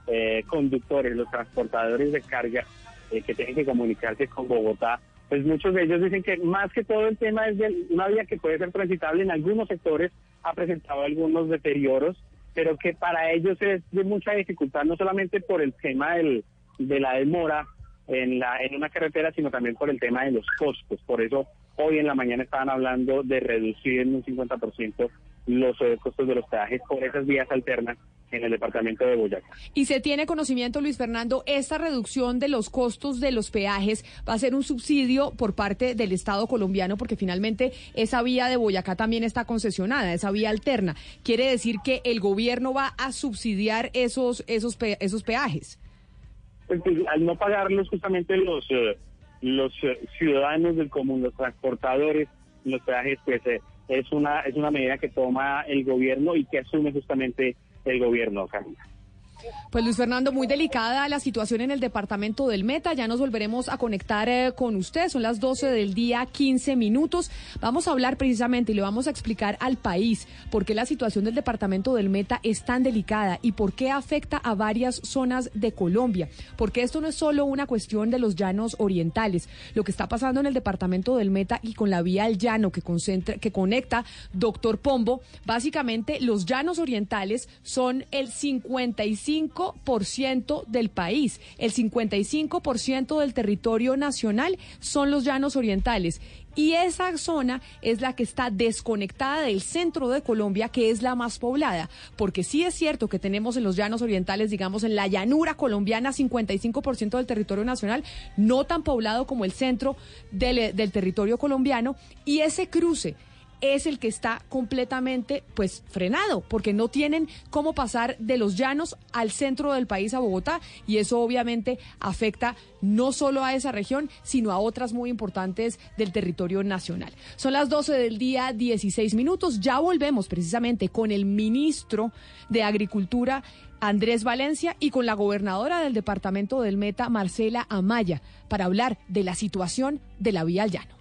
eh, conductores, los transportadores de carga eh, que tienen que comunicarse con Bogotá. Pues muchos de ellos dicen que más que todo el tema es de una vía que puede ser transitable en algunos sectores, ha presentado algunos deterioros, pero que para ellos es de mucha dificultad, no solamente por el tema del, de la demora en, la, en una carretera, sino también por el tema de los costos. Por eso hoy en la mañana estaban hablando de reducir en un 50% los costos de los peajes por esas vías alternas en el departamento de Boyacá. Y se tiene conocimiento, Luis Fernando, esta reducción de los costos de los peajes va a ser un subsidio por parte del Estado colombiano, porque finalmente esa vía de Boyacá también está concesionada, esa vía alterna. Quiere decir que el gobierno va a subsidiar esos, esos, pe- esos peajes. Pues, pues, al no pagarlos justamente los eh, los eh, ciudadanos del común, los transportadores, los peajes, pues eh, es una es una medida que toma el gobierno y que asume justamente el gobierno, Camila. Pues Luis Fernando, muy delicada la situación en el departamento del Meta. Ya nos volveremos a conectar eh, con usted. Son las 12 del día, 15 minutos. Vamos a hablar precisamente y le vamos a explicar al país por qué la situación del departamento del Meta es tan delicada y por qué afecta a varias zonas de Colombia. Porque esto no es solo una cuestión de los llanos orientales. Lo que está pasando en el departamento del Meta y con la vía al llano que, concentra, que conecta Doctor Pombo, básicamente los llanos orientales son el 55% del país. El 55% del territorio nacional son los llanos orientales. Y esa zona es la que está desconectada del centro de Colombia, que es la más poblada. Porque sí es cierto que tenemos en los llanos orientales, digamos, en la llanura colombiana, 55% del territorio nacional, no tan poblado como el centro del, del territorio colombiano. Y ese cruce es el que está completamente pues frenado porque no tienen cómo pasar de los llanos al centro del país a Bogotá y eso obviamente afecta no solo a esa región sino a otras muy importantes del territorio nacional. Son las 12 del día 16 minutos, ya volvemos precisamente con el ministro de Agricultura Andrés Valencia y con la gobernadora del departamento del Meta Marcela Amaya para hablar de la situación de la vía al llano.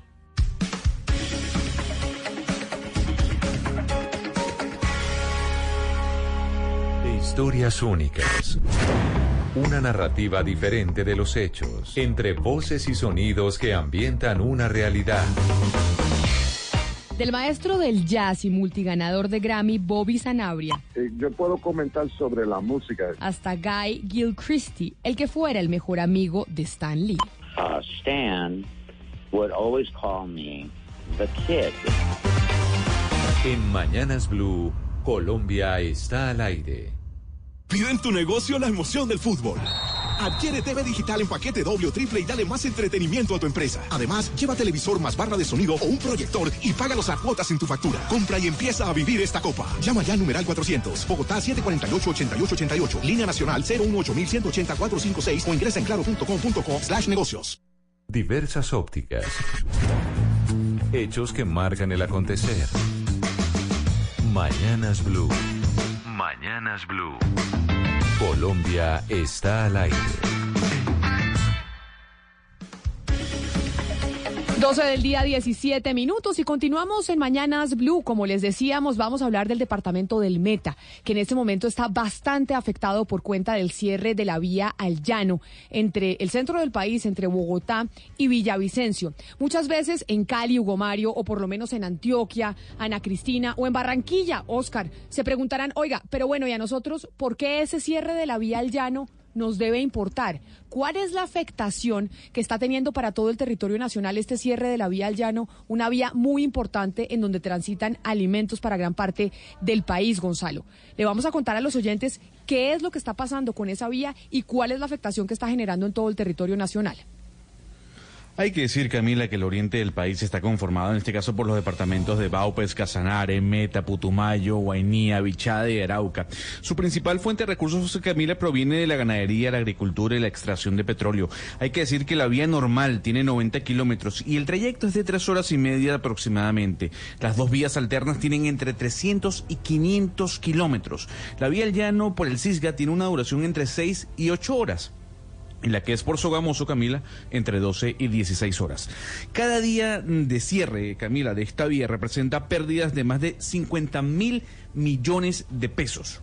Historias únicas. Una narrativa diferente de los hechos, entre voces y sonidos que ambientan una realidad. Del maestro del jazz y multiganador de Grammy, Bobby Sanabria, Eh, yo puedo comentar sobre la música. hasta Guy Gilchrist, el que fuera el mejor amigo de Stan Lee. uh, Stan would always call me the kid. En Mañanas Blue, Colombia está al aire. Pide en tu negocio la emoción del fútbol. Adquiere TV digital en paquete doble o triple y dale más entretenimiento a tu empresa. Además, lleva televisor más barra de sonido o un proyector y págalos a cuotas en tu factura. Compra y empieza a vivir esta copa. Llama ya al numeral 400, Bogotá 748-8888, línea nacional 018-180-456 o ingresa en claro.com.co slash negocios. Diversas ópticas. Hechos que marcan el acontecer. Mañanas Blue. Mañanas Blue. Colombia está al aire. 12 del día, 17 minutos y continuamos en Mañanas Blue. Como les decíamos, vamos a hablar del departamento del Meta, que en este momento está bastante afectado por cuenta del cierre de la vía al llano entre el centro del país, entre Bogotá y Villavicencio. Muchas veces en Cali, Hugo Mario, o por lo menos en Antioquia, Ana Cristina, o en Barranquilla, Oscar, se preguntarán, oiga, pero bueno, ¿y a nosotros por qué ese cierre de la vía al llano? Nos debe importar. ¿Cuál es la afectación que está teniendo para todo el territorio nacional este cierre de la vía al llano? Una vía muy importante en donde transitan alimentos para gran parte del país, Gonzalo. Le vamos a contar a los oyentes qué es lo que está pasando con esa vía y cuál es la afectación que está generando en todo el territorio nacional. Hay que decir, Camila, que el oriente del país está conformado en este caso por los departamentos de Baupes, Casanare, Meta, Putumayo, Guainía, Bichada y Arauca. Su principal fuente de recursos, Camila, proviene de la ganadería, la agricultura y la extracción de petróleo. Hay que decir que la vía normal tiene 90 kilómetros y el trayecto es de tres horas y media aproximadamente. Las dos vías alternas tienen entre 300 y 500 kilómetros. La vía al llano por el Cisga tiene una duración entre 6 y 8 horas y la que es por Sogamoso, Camila, entre 12 y 16 horas. Cada día de cierre, Camila, de esta vía representa pérdidas de más de 50 mil millones de pesos.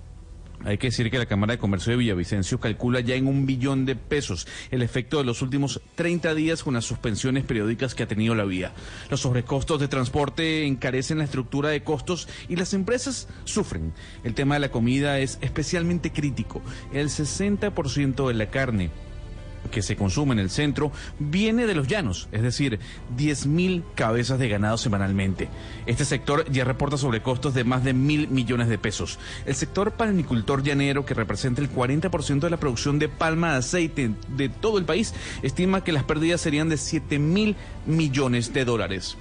Hay que decir que la Cámara de Comercio de Villavicencio calcula ya en un billón de pesos el efecto de los últimos 30 días con las suspensiones periódicas que ha tenido la vía. Los sobrecostos de transporte encarecen la estructura de costos y las empresas sufren. El tema de la comida es especialmente crítico. El 60% de la carne que se consume en el centro viene de los llanos, es decir, 10.000 cabezas de ganado semanalmente. Este sector ya reporta sobrecostos de más de mil millones de pesos. El sector palmicultor llanero, que representa el 40% de la producción de palma de aceite de todo el país, estima que las pérdidas serían de 7 mil millones de dólares.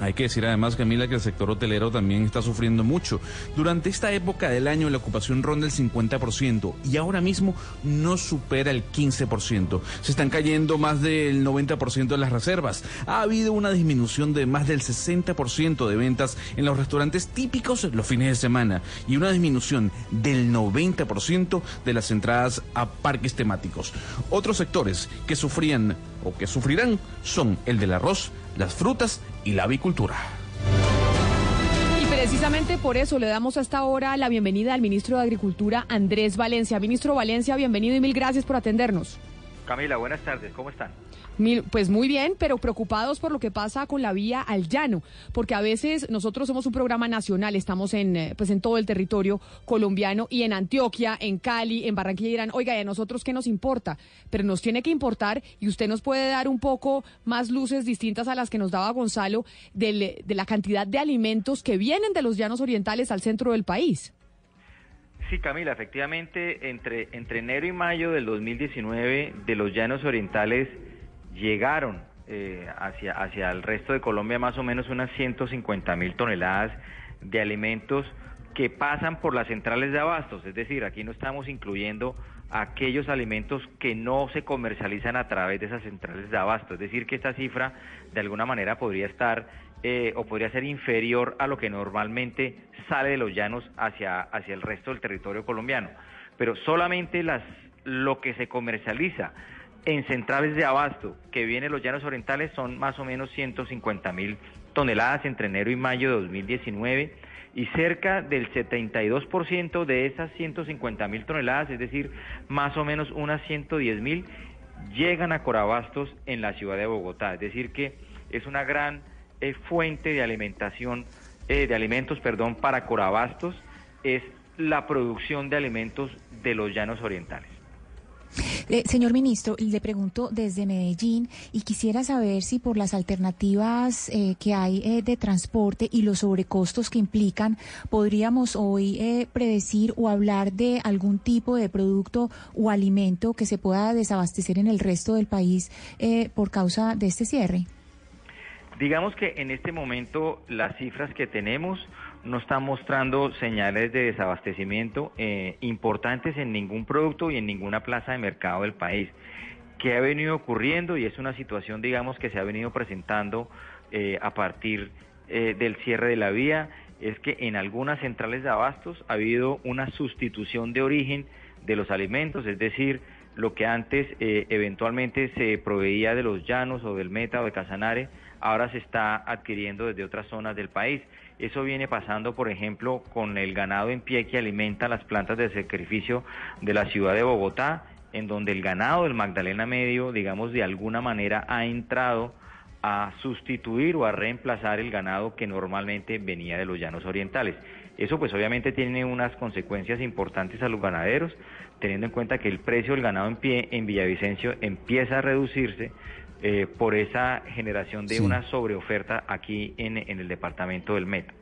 Hay que decir además, Camila, que el sector hotelero también está sufriendo mucho. Durante esta época del año la ocupación ronda el 50% y ahora mismo no supera el 15%. Se están cayendo más del 90% de las reservas. Ha habido una disminución de más del 60% de ventas en los restaurantes típicos los fines de semana y una disminución del 90% de las entradas a parques temáticos. Otros sectores que sufrían o que sufrirán son el del arroz, las frutas y la avicultura. Y precisamente por eso le damos hasta ahora la bienvenida al ministro de Agricultura, Andrés Valencia. Ministro Valencia, bienvenido y mil gracias por atendernos. Camila, buenas tardes, ¿cómo están? Pues muy bien, pero preocupados por lo que pasa con la vía al llano, porque a veces nosotros somos un programa nacional, estamos en eh, pues en todo el territorio colombiano y en Antioquia, en Cali, en Barranquilla dirán, oiga, ¿y nosotros qué nos importa? Pero nos tiene que importar y usted nos puede dar un poco más luces distintas a las que nos daba Gonzalo de la cantidad de alimentos que vienen de los llanos orientales al centro del país. Sí, Camila, efectivamente, entre, entre enero y mayo del 2019, de los llanos orientales llegaron eh, hacia, hacia el resto de Colombia más o menos unas 150 mil toneladas de alimentos que pasan por las centrales de abastos, es decir, aquí no estamos incluyendo aquellos alimentos que no se comercializan a través de esas centrales de abasto, es decir, que esta cifra de alguna manera podría estar eh, o podría ser inferior a lo que normalmente sale de los llanos hacia, hacia el resto del territorio colombiano, pero solamente las, lo que se comercializa en centrales de abasto que viene de los llanos orientales son más o menos 150 mil toneladas entre enero y mayo de 2019 y cerca del 72% de esas 150 mil toneladas, es decir, más o menos unas 110 mil, llegan a Corabastos en la ciudad de Bogotá. Es decir, que es una gran eh, fuente de alimentación, eh, de alimentos, perdón, para Corabastos es la producción de alimentos de los llanos orientales. Eh, señor ministro, le pregunto desde Medellín y quisiera saber si por las alternativas eh, que hay eh, de transporte y los sobrecostos que implican, podríamos hoy eh, predecir o hablar de algún tipo de producto o alimento que se pueda desabastecer en el resto del país eh, por causa de este cierre. Digamos que en este momento las cifras que tenemos no están mostrando señales de desabastecimiento eh, importantes en ningún producto y en ninguna plaza de mercado del país. ¿Qué ha venido ocurriendo? Y es una situación, digamos, que se ha venido presentando eh, a partir eh, del cierre de la vía, es que en algunas centrales de abastos ha habido una sustitución de origen de los alimentos, es decir, lo que antes eh, eventualmente se proveía de los llanos o del Meta o de Casanare, ahora se está adquiriendo desde otras zonas del país. Eso viene pasando, por ejemplo, con el ganado en pie que alimenta las plantas de sacrificio de la ciudad de Bogotá, en donde el ganado del Magdalena Medio, digamos, de alguna manera ha entrado a sustituir o a reemplazar el ganado que normalmente venía de los llanos orientales. Eso pues obviamente tiene unas consecuencias importantes a los ganaderos, teniendo en cuenta que el precio del ganado en pie en Villavicencio empieza a reducirse eh, por esa generación de Sí. una sobreoferta aquí en, en el departamento del Meta.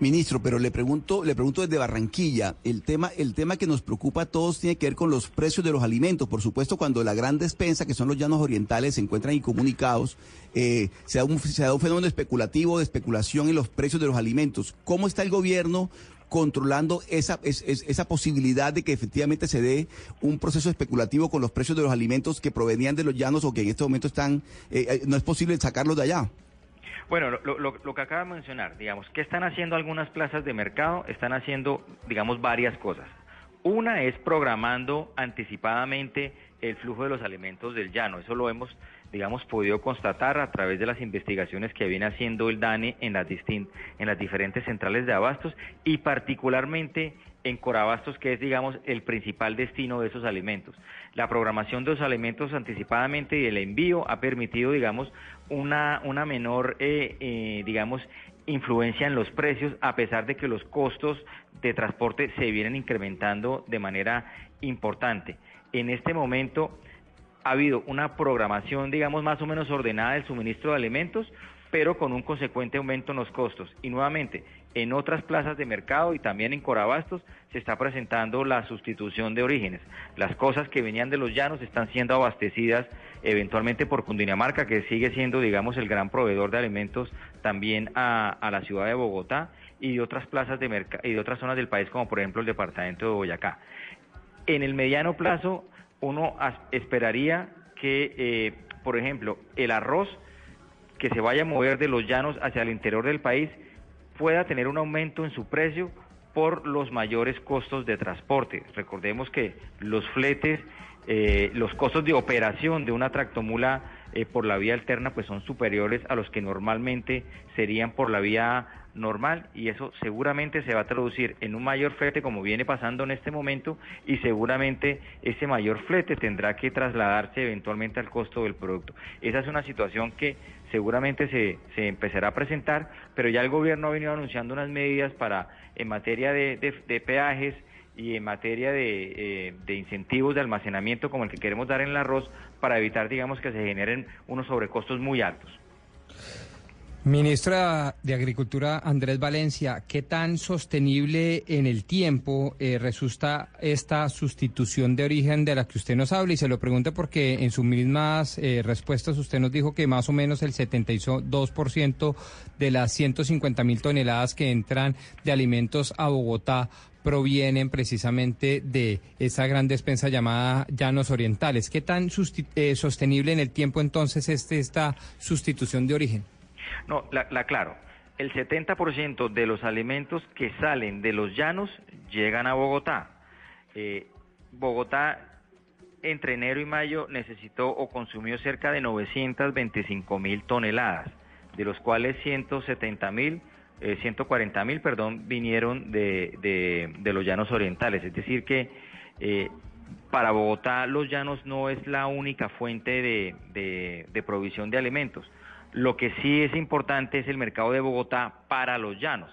Ministro, pero le pregunto, le pregunto desde Barranquilla, el tema, el tema que nos preocupa a todos tiene que ver con los precios de los alimentos. Por supuesto, cuando la gran despensa, que son los llanos orientales, se encuentran incomunicados, eh, se, da un, se da un fenómeno especulativo de especulación en los precios de los alimentos. ¿Cómo está el gobierno controlando esa, es- es- esa posibilidad de que efectivamente se dé un proceso especulativo con los precios de los alimentos que provenían de los llanos o que en este momento están, eh, eh, no es posible sacarlos de allá? Bueno, lo, lo- lo que acaba de mencionar, digamos, ¿qué están haciendo algunas plazas de mercado? Están haciendo, digamos, varias cosas. Una es programando anticipadamente el flujo de los alimentos del llano. Eso lo hemos, digamos, podido constatar a través de las investigaciones que viene haciendo el DANE en las, distin- en las diferentes centrales de abastos y particularmente en Corabastos, que es, digamos, el principal destino de esos alimentos. La programación de los alimentos anticipadamente y el envío ha permitido, digamos, una, una menor, eh, eh, digamos, influencia en los precios, a pesar de que los costos de transporte se vienen incrementando de manera importante. En este momento ha habido una programación, digamos, más o menos ordenada del suministro de alimentos, pero con un consecuente aumento en los costos. Y nuevamente, en otras plazas de mercado y también en Corabastos se está presentando la sustitución de orígenes. Las cosas que venían de los llanos están siendo abastecidas eventualmente por Cundinamarca, que sigue siendo, digamos, el gran proveedor de alimentos también a, a la ciudad de Bogotá y de otras plazas de mercado y de otras zonas del país, como por ejemplo el departamento de Boyacá. En el mediano plazo, uno esperaría que, eh, por ejemplo, el arroz que se vaya a mover de los llanos hacia el interior del país pueda tener un aumento en su precio por los mayores costos de transporte. Recordemos que los fletes, eh, los costos de operación de una tractomula eh, por la vía alterna pues son superiores a los que normalmente serían por la vía normal y eso seguramente se va a traducir en un mayor flete como viene pasando en este momento y seguramente ese mayor flete tendrá que trasladarse eventualmente al costo del producto. Esa es una situación que seguramente se, se empezará a presentar, pero ya el gobierno ha venido anunciando unas medidas para en materia de, de- peajes y en materia de, eh, de incentivos de almacenamiento como el que queremos dar en el arroz para evitar, digamos, que se generen unos sobrecostos muy altos. Ministra de Agricultura Andrés Valencia, ¿qué tan sostenible en el tiempo eh, resulta esta sustitución de origen de la que usted nos habla? Y se lo pregunto porque en sus mismas eh, respuestas usted nos dijo que más o menos el 72% de las 150 mil toneladas que entran de alimentos a Bogotá provienen precisamente de esa gran despensa llamada Llanos Orientales. ¿Qué tan eh, sostenible en el tiempo entonces es esta sustitución de origen? No, la, la claro. El 70% de los alimentos que salen de los llanos llegan a Bogotá. Eh, Bogotá entre enero y mayo necesitó o consumió cerca de 925 mil toneladas, de los cuales 170 mil, 140 mil, perdón, vinieron de, de- los llanos orientales. Es decir que eh, para Bogotá los llanos no es la única fuente de- de provisión de alimentos. Lo que sí es importante es el mercado de Bogotá para los llanos,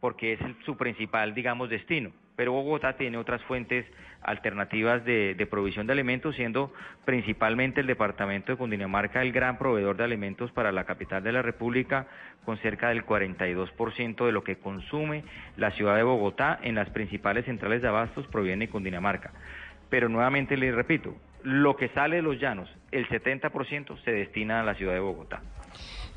porque es el- su principal, digamos, destino. Pero Bogotá tiene otras fuentes alternativas de, provisión de alimentos, siendo principalmente el departamento de Cundinamarca el gran proveedor de alimentos para la capital de la República, con cerca del 42% de lo que consume la ciudad de Bogotá en las principales centrales de abastos proviene de Cundinamarca. Pero nuevamente les repito, lo que sale de los llanos, el 70% se destina a la ciudad de Bogotá.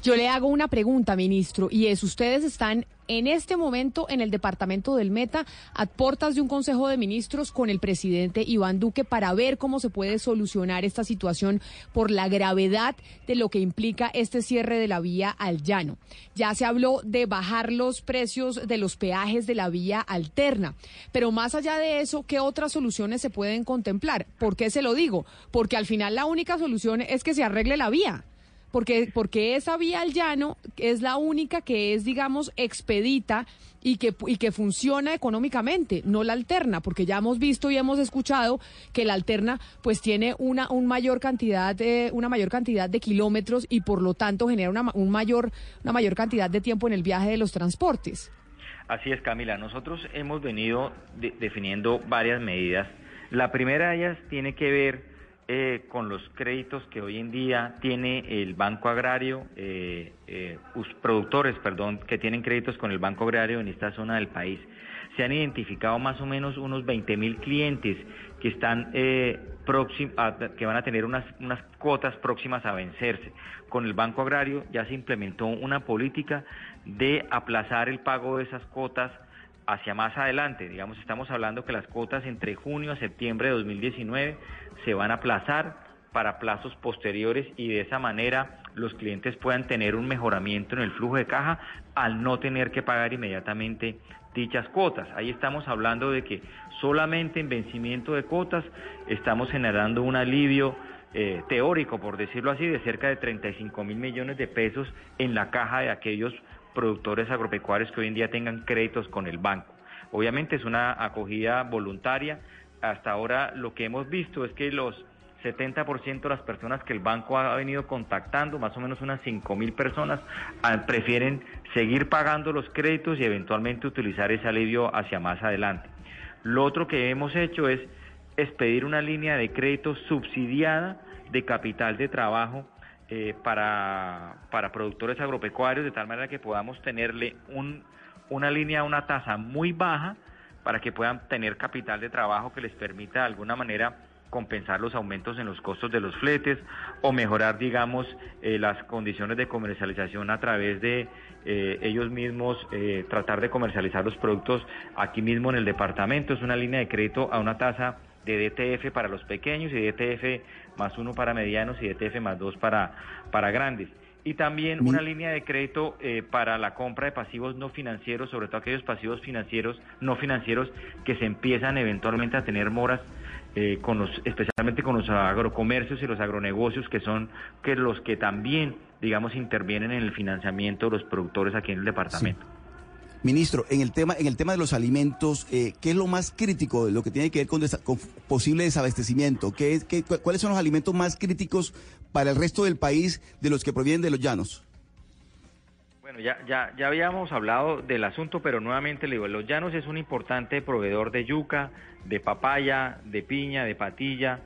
Yo le hago una pregunta, ministro, y es, ustedes están en este momento en el departamento del Meta a puertas de un Consejo de Ministros con el presidente Iván Duque para ver cómo se puede solucionar esta situación por la gravedad de lo que implica este cierre de la vía al llano. Ya se habló de bajar los precios de los peajes de la vía alterna, pero más allá de eso, ¿qué otras soluciones se pueden contemplar? ¿Por qué se lo digo? Porque al final la única solución es que se arregle la vía porque, porque esa vía al llano es la única que es, digamos, expedita y que, y que funciona económicamente, no la alterna, porque ya hemos visto y hemos escuchado que la alterna pues tiene una, un mayor cantidad, eh, una mayor cantidad de kilómetros y por lo tanto genera una, un mayor, una mayor cantidad de tiempo en el viaje de los transportes. Así es, Camila. Nosotros hemos venido de- definiendo varias medidas. La primera de ellas tiene que ver eh, con los créditos que hoy en día tiene el Banco Agrario, eh, eh, productores, perdón, que tienen créditos con el Banco Agrario en esta zona del país. Se han identificado más o menos unos 20 mil clientes que están eh, próxim- que van a tener unas, unas cuotas próximas a vencerse. Con el Banco Agrario ya se implementó una política de aplazar el pago de esas cuotas hacia más adelante. Digamos, estamos hablando que las cuotas entre junio a septiembre de 2019 se van a aplazar para plazos posteriores y de esa manera los clientes puedan tener un mejoramiento en el flujo de caja al no tener que pagar inmediatamente dichas cuotas. Ahí estamos hablando de que solamente en vencimiento de cuotas estamos generando un alivio eh, teórico, por decirlo así, de cerca de 35 mil millones de pesos en la caja de aquellos productores agropecuarios que hoy en día tengan créditos con el banco. Obviamente es una acogida voluntaria. Hasta ahora lo que hemos visto es que los 70% de las personas que el banco ha venido contactando, más o menos unas 5 mil personas, ah, prefieren seguir pagando los créditos y eventualmente utilizar ese alivio hacia más adelante. Lo otro que hemos hecho es expedir una línea de crédito subsidiada de capital de trabajo eh, para, para productores agropecuarios, de tal manera que podamos tenerle un, una línea, una tasa muy baja para que puedan tener capital de trabajo que les permita de alguna manera compensar los aumentos en los costos de los fletes o mejorar, digamos, eh, las condiciones de comercialización a través de eh, ellos mismos eh, tratar de comercializar los productos aquí mismo en el departamento. Es una línea de crédito a una tasa de DTF para los pequeños y DTF más uno para medianos y DTF más dos para, para grandes. Y también una línea de crédito eh, para la compra de pasivos no financieros, sobre todo aquellos pasivos financieros no financieros que se empiezan eventualmente a tener moras eh, con los, especialmente con los agrocomercios y los agronegocios que son que los que también, digamos, intervienen en el financiamiento de los productores aquí en el departamento. Ministro, en el tema, en el tema de los alimentos, eh, ¿qué es lo más crítico de lo que tiene que ver con, desa- con posible desabastecimiento? ¿Qué, es- qué- cu- ¿Cuáles son los alimentos más críticos para el resto del país de los que provienen de los llanos? Bueno, ya, ya, ya habíamos hablado del asunto, pero nuevamente le digo, Los Llanos es un importante proveedor de yuca, de papaya, de piña, de patilla,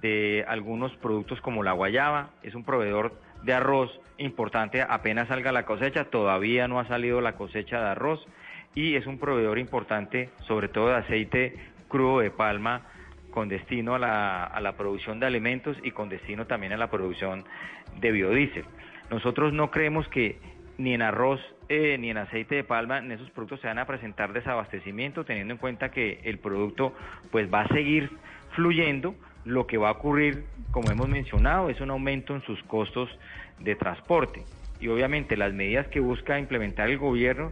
de algunos productos como la guayaba, es un proveedor de arroz importante, apenas salga la cosecha, todavía no ha salido la cosecha de arroz, y es un proveedor importante sobre todo de aceite crudo de palma con destino a la, a la producción de alimentos y con destino también a la producción de biodiesel. Nosotros no creemos que ni en arroz eh, ni en aceite de palma en esos productos se van a presentar desabastecimiento, teniendo en cuenta que el producto pues va a seguir fluyendo. Lo que va a ocurrir, como hemos mencionado, es un aumento en sus costos de transporte. Y obviamente las medidas que busca implementar el gobierno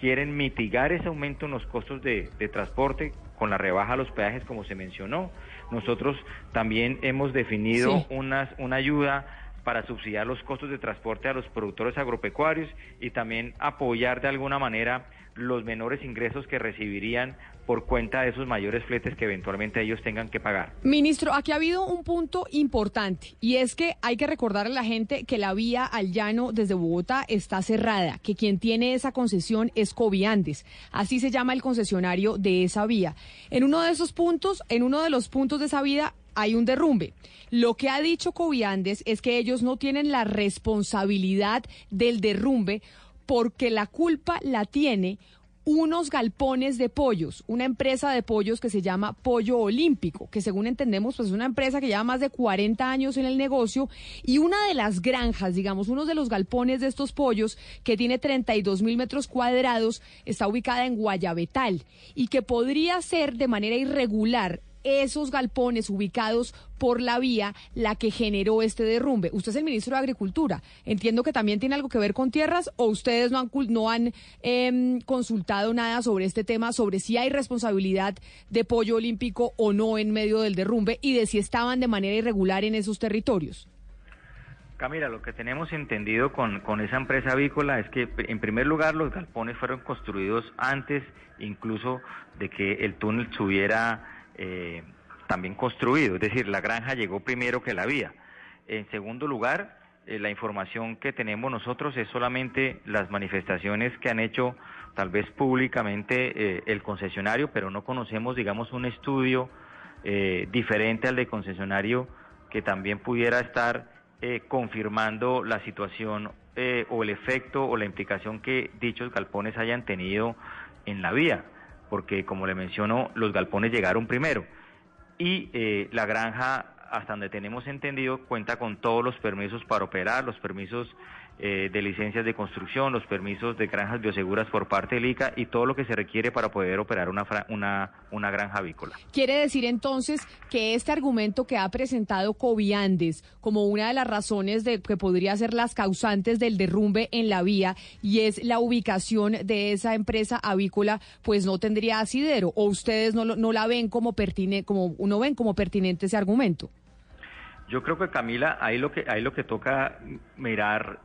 quieren mitigar ese aumento en los costos de, de transporte con la rebaja a los peajes, como se mencionó. Nosotros también hemos definido Sí. unas, una ayuda para subsidiar los costos de transporte a los productores agropecuarios y también apoyar de alguna manera los menores ingresos que recibirían por cuenta de esos mayores fletes que eventualmente ellos tengan que pagar. Ministro, aquí ha habido un punto importante y es que hay que recordarle a la gente que la vía al llano desde Bogotá está cerrada, que quien tiene esa concesión es Coviandes, así se llama el concesionario de esa vía. En uno de esos puntos, en uno de los puntos de esa vía hay un derrumbe. Lo que ha dicho Coviandes es que ellos no tienen la responsabilidad del derrumbe porque la culpa la tiene unos galpones de pollos, una empresa de pollos que se llama Pollo Olímpico, que según entendemos pues es una empresa que lleva más de 40 años en el negocio y una de las granjas, digamos, uno de los galpones de estos pollos que tiene 32 mil metros cuadrados está ubicada en Guayabetal y que podría ser de manera irregular esos galpones ubicados por la vía la que generó este derrumbe. Usted es el ministro de Agricultura. Entiendo que también tiene algo que ver con tierras o ustedes no han, no han em, consultado nada sobre este tema, sobre si hay responsabilidad de pollo olímpico o no en medio del derrumbe y de si estaban de manera irregular en esos territorios. Camila, lo que tenemos entendido con, con esa empresa avícola es que, en primer lugar, los galpones fueron construidos antes incluso de que el túnel estuviera eh, también construido, es decir, la granja llegó primero que la vía. En segundo lugar, eh, la información que tenemos nosotros es solamente las manifestaciones que han hecho tal vez públicamente eh, el concesionario, pero no conocemos, digamos, un estudio eh, diferente al de concesionario que también pudiera estar confirmando la situación o el efecto o la implicación que dichos galpones hayan tenido en la vía, porque como le menciono, los galpones llegaron primero. Y eh, la granja, hasta donde tenemos entendido, cuenta con todos los permisos para operar, los permisos eh, de licencias de construcción, los permisos de granjas bioseguras por parte del ICA y todo lo que se requiere para poder operar una, fra- una, una granja avícola. Quiere decir entonces que este argumento que ha presentado Coviandes como una de las razones de que podría ser las causantes del derrumbe en la vía y es la ubicación de esa empresa avícola, pues no tendría asidero o ustedes no, no la ven como pertinente, como no ven como pertinente ese argumento. Yo creo que Camila, ahí lo que ahí lo que toca mirar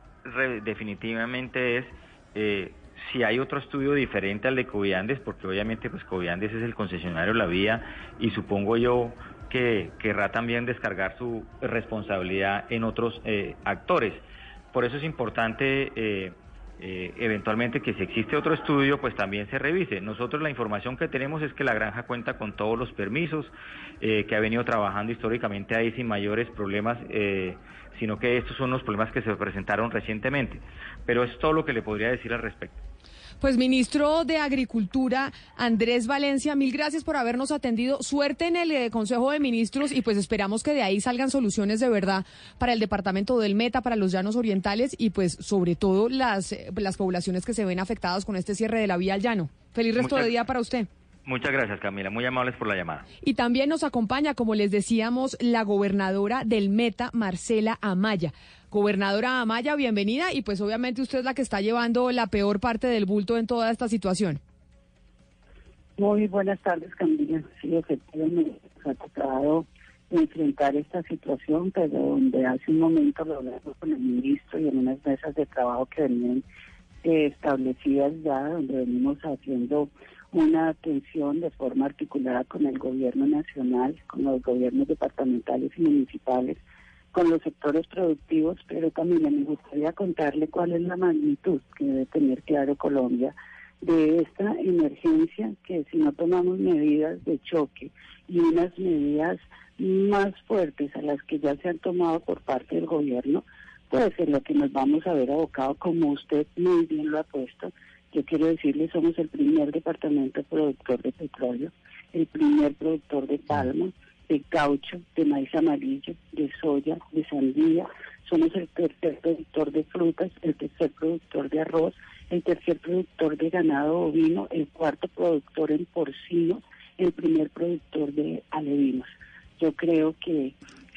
definitivamente es eh, si hay otro estudio diferente al de Coviandes, porque obviamente pues Coviandes es el concesionario de la vía y supongo yo que querrá también descargar su responsabilidad en otros eh, actores. Por eso es importante eh, eh, eventualmente que si existe otro estudio, pues también se revise. Nosotros la información que tenemos es que la granja cuenta con todos los permisos, eh, que ha venido trabajando históricamente ahí sin mayores problemas, sino que estos son los problemas que se presentaron recientemente. Pero es todo lo que le podría decir al respecto. Pues ministro de Agricultura, Andrés Valencia, mil gracias por habernos atendido. Suerte en el eh, Consejo de Ministros y pues esperamos que de ahí salgan soluciones de verdad para el departamento del Meta, para los llanos orientales y pues sobre todo las, eh, las poblaciones que se ven afectadas con este cierre de la vía al llano. Feliz resto Muchas- de día para usted. Muchas gracias, Camila. Muy amables por la llamada. Y también nos acompaña, como les decíamos, la gobernadora del Meta, Marcela Amaya. Gobernadora Amaya, bienvenida y pues obviamente usted es la que está llevando la peor parte del bulto en toda esta situación. Muy buenas tardes, Camila. Sí, efectivamente, nos ha tocado enfrentar esta situación, pero donde hace un momento lo hablamos con el ministro y en unas mesas de trabajo que venían eh, establecidas ya, donde venimos haciendo una atención de forma articulada con el gobierno nacional, con los gobiernos departamentales y municipales, con los sectores productivos, pero Camila, me gustaría contarle cuál es la magnitud que debe tener claro Colombia de esta emergencia que si no tomamos medidas de choque y unas medidas más fuertes a las que ya se han tomado por parte del gobierno, pues en lo que nos vamos a ver abocado, como usted muy bien lo ha puesto, yo quiero decirle, somos el primer departamento productor de petróleo, el primer productor de palma, de caucho, de maíz amarillo, de soya, de sandía, somos el tercer productor de frutas, el tercer productor de arroz, el tercer productor de ganado ovino, el cuarto productor en porcino, el primer productor de alevinos. Yo creo que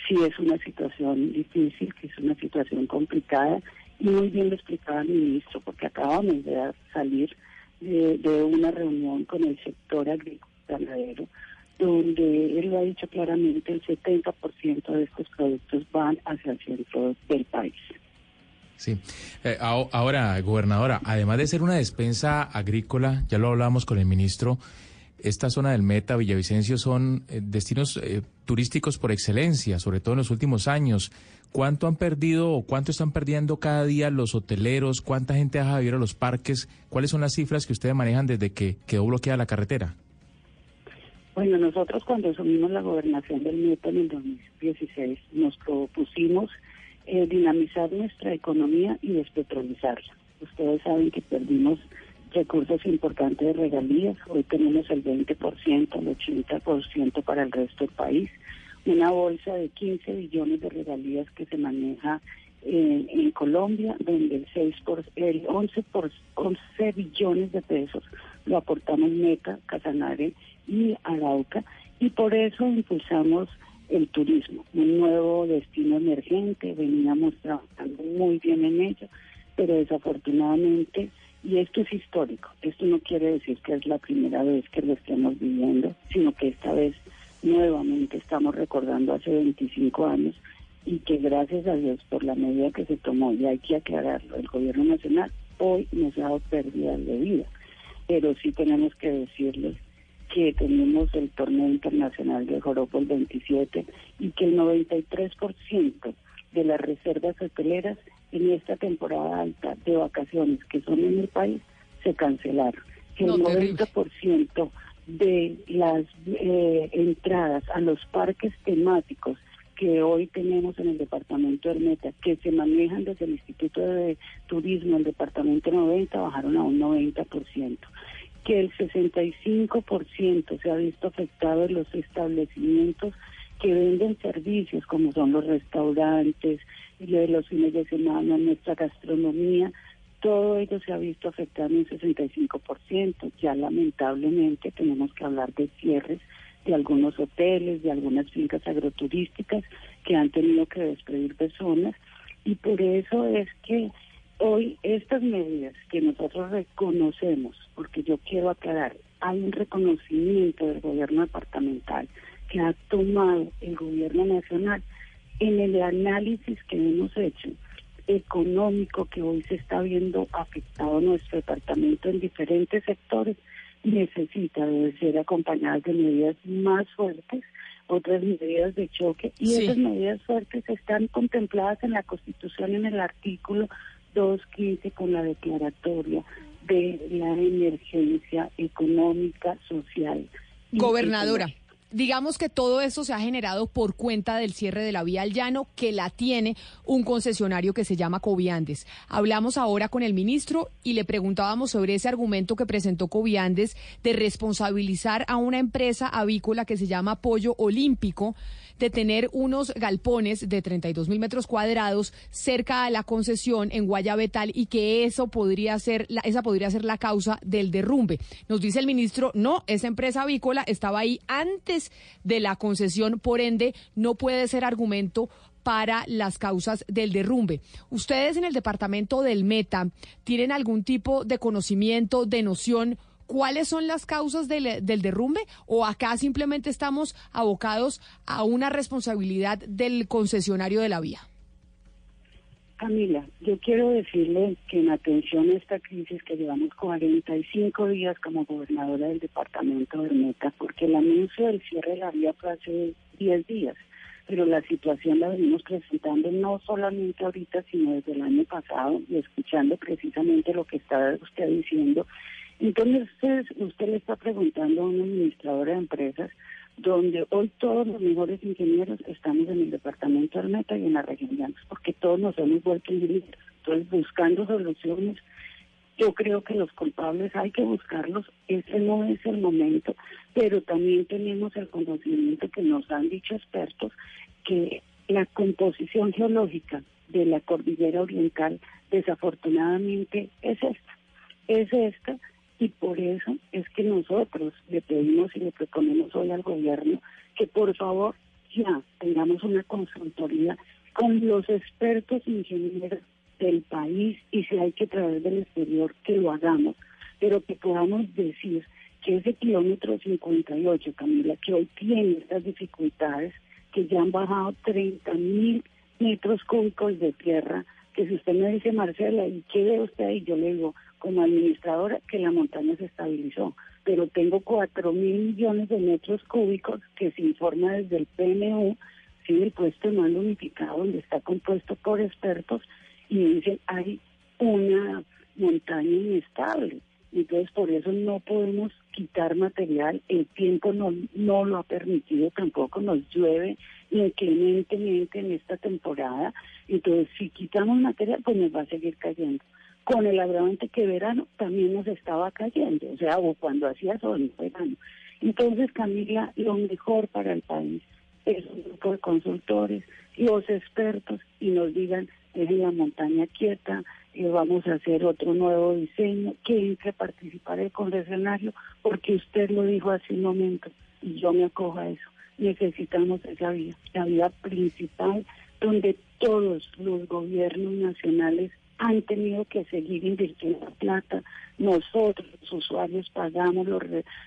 sí es una situación difícil, que es una situación complicada muy bien lo explicaba el ministro porque acabamos de salir de, de una reunión con el sector agrícola ganadero donde él lo ha dicho claramente, el 70% de estos productos van hacia el centro del país. Sí. Eh, ahora, gobernadora, además de ser una despensa agrícola, ya lo hablábamos con el ministro, esta zona del Meta, Villavicencio, son eh, destinos eh, turísticos por excelencia, sobre todo en los últimos años. ¿Cuánto han perdido o cuánto están perdiendo cada día los hoteleros? ¿Cuánta gente ha de ir a los parques? ¿Cuáles son las cifras que ustedes manejan desde que quedó bloqueada la carretera? Bueno, nosotros cuando asumimos la gobernación del Meta en el 2016 nos propusimos eh, dinamizar nuestra economía y despetrolizarla. Ustedes saben que perdimos recursos importantes de regalías, hoy tenemos el 20%, el 80% para el resto del país, una bolsa de 15 billones de regalías que se maneja eh, en Colombia, donde el 6 por, el 11 por 11 billones de pesos lo aportamos Meta, Casanare y Arauca, y por eso impulsamos el turismo, un nuevo destino emergente, veníamos trabajando muy bien en ello, pero desafortunadamente, y esto es histórico, esto no quiere decir que es la primera vez que lo estemos viviendo, sino que esta vez nuevamente estamos recordando hace 25 años y que gracias a Dios por la medida que se tomó, y hay que aclararlo, el gobierno nacional hoy nos ha dado pérdidas de vida, pero sí tenemos que decirles que tenemos el torneo internacional de Joropo el 27 y que el 93% de las reservas hoteleras en esta temporada alta de vacaciones que son en el país se cancelaron. Que el 90% de las eh, entradas a los parques temáticos que hoy tenemos en el departamento de Hermeta, que se manejan desde el Instituto de Turismo, el departamento 90, bajaron a un 90% que el 65% se ha visto afectado en los establecimientos que venden servicios como son los restaurantes, y de los fines de semana, nuestra gastronomía, todo ello se ha visto afectado en un 65%. Ya lamentablemente tenemos que hablar de cierres de algunos hoteles, de algunas fincas agroturísticas que han tenido que despedir personas y por eso es que Hoy estas medidas que nosotros reconocemos, porque yo quiero aclarar, hay un reconocimiento del gobierno departamental que ha tomado el gobierno nacional en el análisis que hemos hecho económico que hoy se está viendo afectado nuestro departamento en diferentes sectores necesita debe ser acompañada de medidas más fuertes otras medidas de choque y esas medidas fuertes están contempladas en la Constitución en el artículo 2.15 con la declaratoria de la emergencia económica, social. Gobernadora. Digamos que todo eso se ha generado por cuenta del cierre de la vía al llano que la tiene un concesionario que se llama Coviandes. Hablamos ahora con el ministro y le preguntábamos sobre ese argumento que presentó Coviandes de responsabilizar a una empresa avícola que se llama Pollo Olímpico de tener unos galpones de 32 mil metros cuadrados cerca a la concesión en Guayabetal y que eso podría ser la, esa podría ser la causa del derrumbe. Nos dice el ministro, no, esa empresa avícola estaba ahí antes de la concesión, por ende no puede ser argumento para las causas del derrumbe. ¿Ustedes en el departamento del Meta tienen algún tipo de conocimiento, de noción cuáles son las causas del, derrumbe o acá simplemente estamos abocados a una responsabilidad del concesionario de la vía? Camila, yo quiero decirle que en atención a esta crisis que llevamos 45 días como gobernadora del departamento de Meta, porque el anuncio del cierre de la vía fue hace 10 días, pero la situación la venimos presentando no solamente ahorita, sino desde el año pasado y escuchando precisamente lo que está usted diciendo entonces usted, le está preguntando a una administradora de empresas donde hoy todos los mejores ingenieros estamos en el departamento del Meta y en la región de Andes, porque todos nos hemos vuelto ingenieros. Entonces, buscando soluciones, yo creo que los culpables hay que buscarlos, ese no es el momento, pero también tenemos el conocimiento que nos han dicho expertos que la composición geológica de la cordillera oriental desafortunadamente es esta, es esta y por eso es que nosotros le pedimos y le proponemos hoy al gobierno que por favor ya tengamos una consultoría con los expertos ingenieros del país y si hay que traer del exterior que lo hagamos, pero que podamos decir que ese kilómetro 58, Camila, que hoy tiene estas dificultades, que ya han bajado 30 mil metros cúbicos de tierra, que si usted me dice, Marcela, ¿y qué ve usted ahí? Yo le digo, como administradora, que la montaña se estabilizó, pero tengo cuatro mil millones de metros cúbicos que se informa desde el PNU, sí, el puesto de mando unificado, donde está compuesto por expertos, y dicen, hay una montaña inestable. Entonces, por eso no podemos quitar material, el tiempo no, no lo ha permitido, tampoco nos llueve inclementemente en esta temporada, entonces si quitamos material, pues nos va a seguir cayendo. Con el agravante que verano también nos estaba cayendo, o sea, o cuando hacía sol en verano. Entonces, Camila, lo mejor para el país es un grupo de consultores, los expertos, y nos digan, es la montaña quieta, vamos a hacer otro nuevo diseño, que entre participar el concesionario, porque usted lo dijo hace un momento, y yo me acojo a eso. Necesitamos esa vía, la vía principal, donde todos los gobiernos nacionales han tenido que seguir invirtiendo plata. Nosotros, los usuarios, pagamos los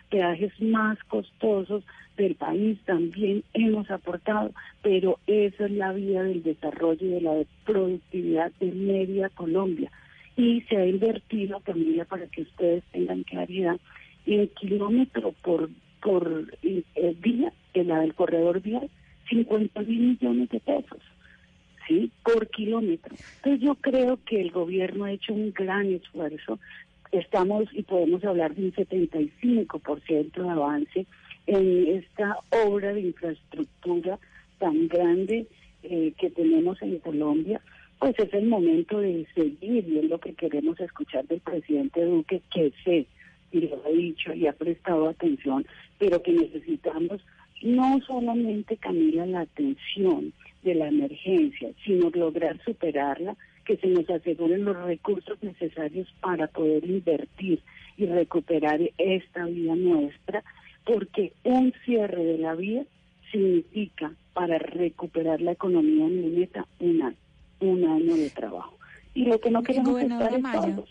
peajes más costosos del país, también hemos aportado, pero esa es la vía del desarrollo y de la productividad de media Colombia. Y se ha invertido, Camila, para que ustedes tengan claridad, en kilómetro por, por eh, día, en la del corredor vial, 50 mil millones de pesos por kilómetro. Entonces yo creo que el gobierno ha hecho un gran esfuerzo. Estamos y podemos hablar de un 75% de avance en esta obra de infraestructura tan grande eh, que tenemos en Colombia, pues es el momento de seguir y es lo que queremos escuchar del presidente Duque, que sé y lo ha dicho y ha prestado atención, pero que necesitamos no solamente, Camila, la atención, de la emergencia, sino lograr superarla, que se nos aseguren los recursos necesarios para poder invertir y recuperar esta vida nuestra, porque un cierre de la vía significa para recuperar la economía en meta un año, un año de trabajo. Y lo que no queremos es estar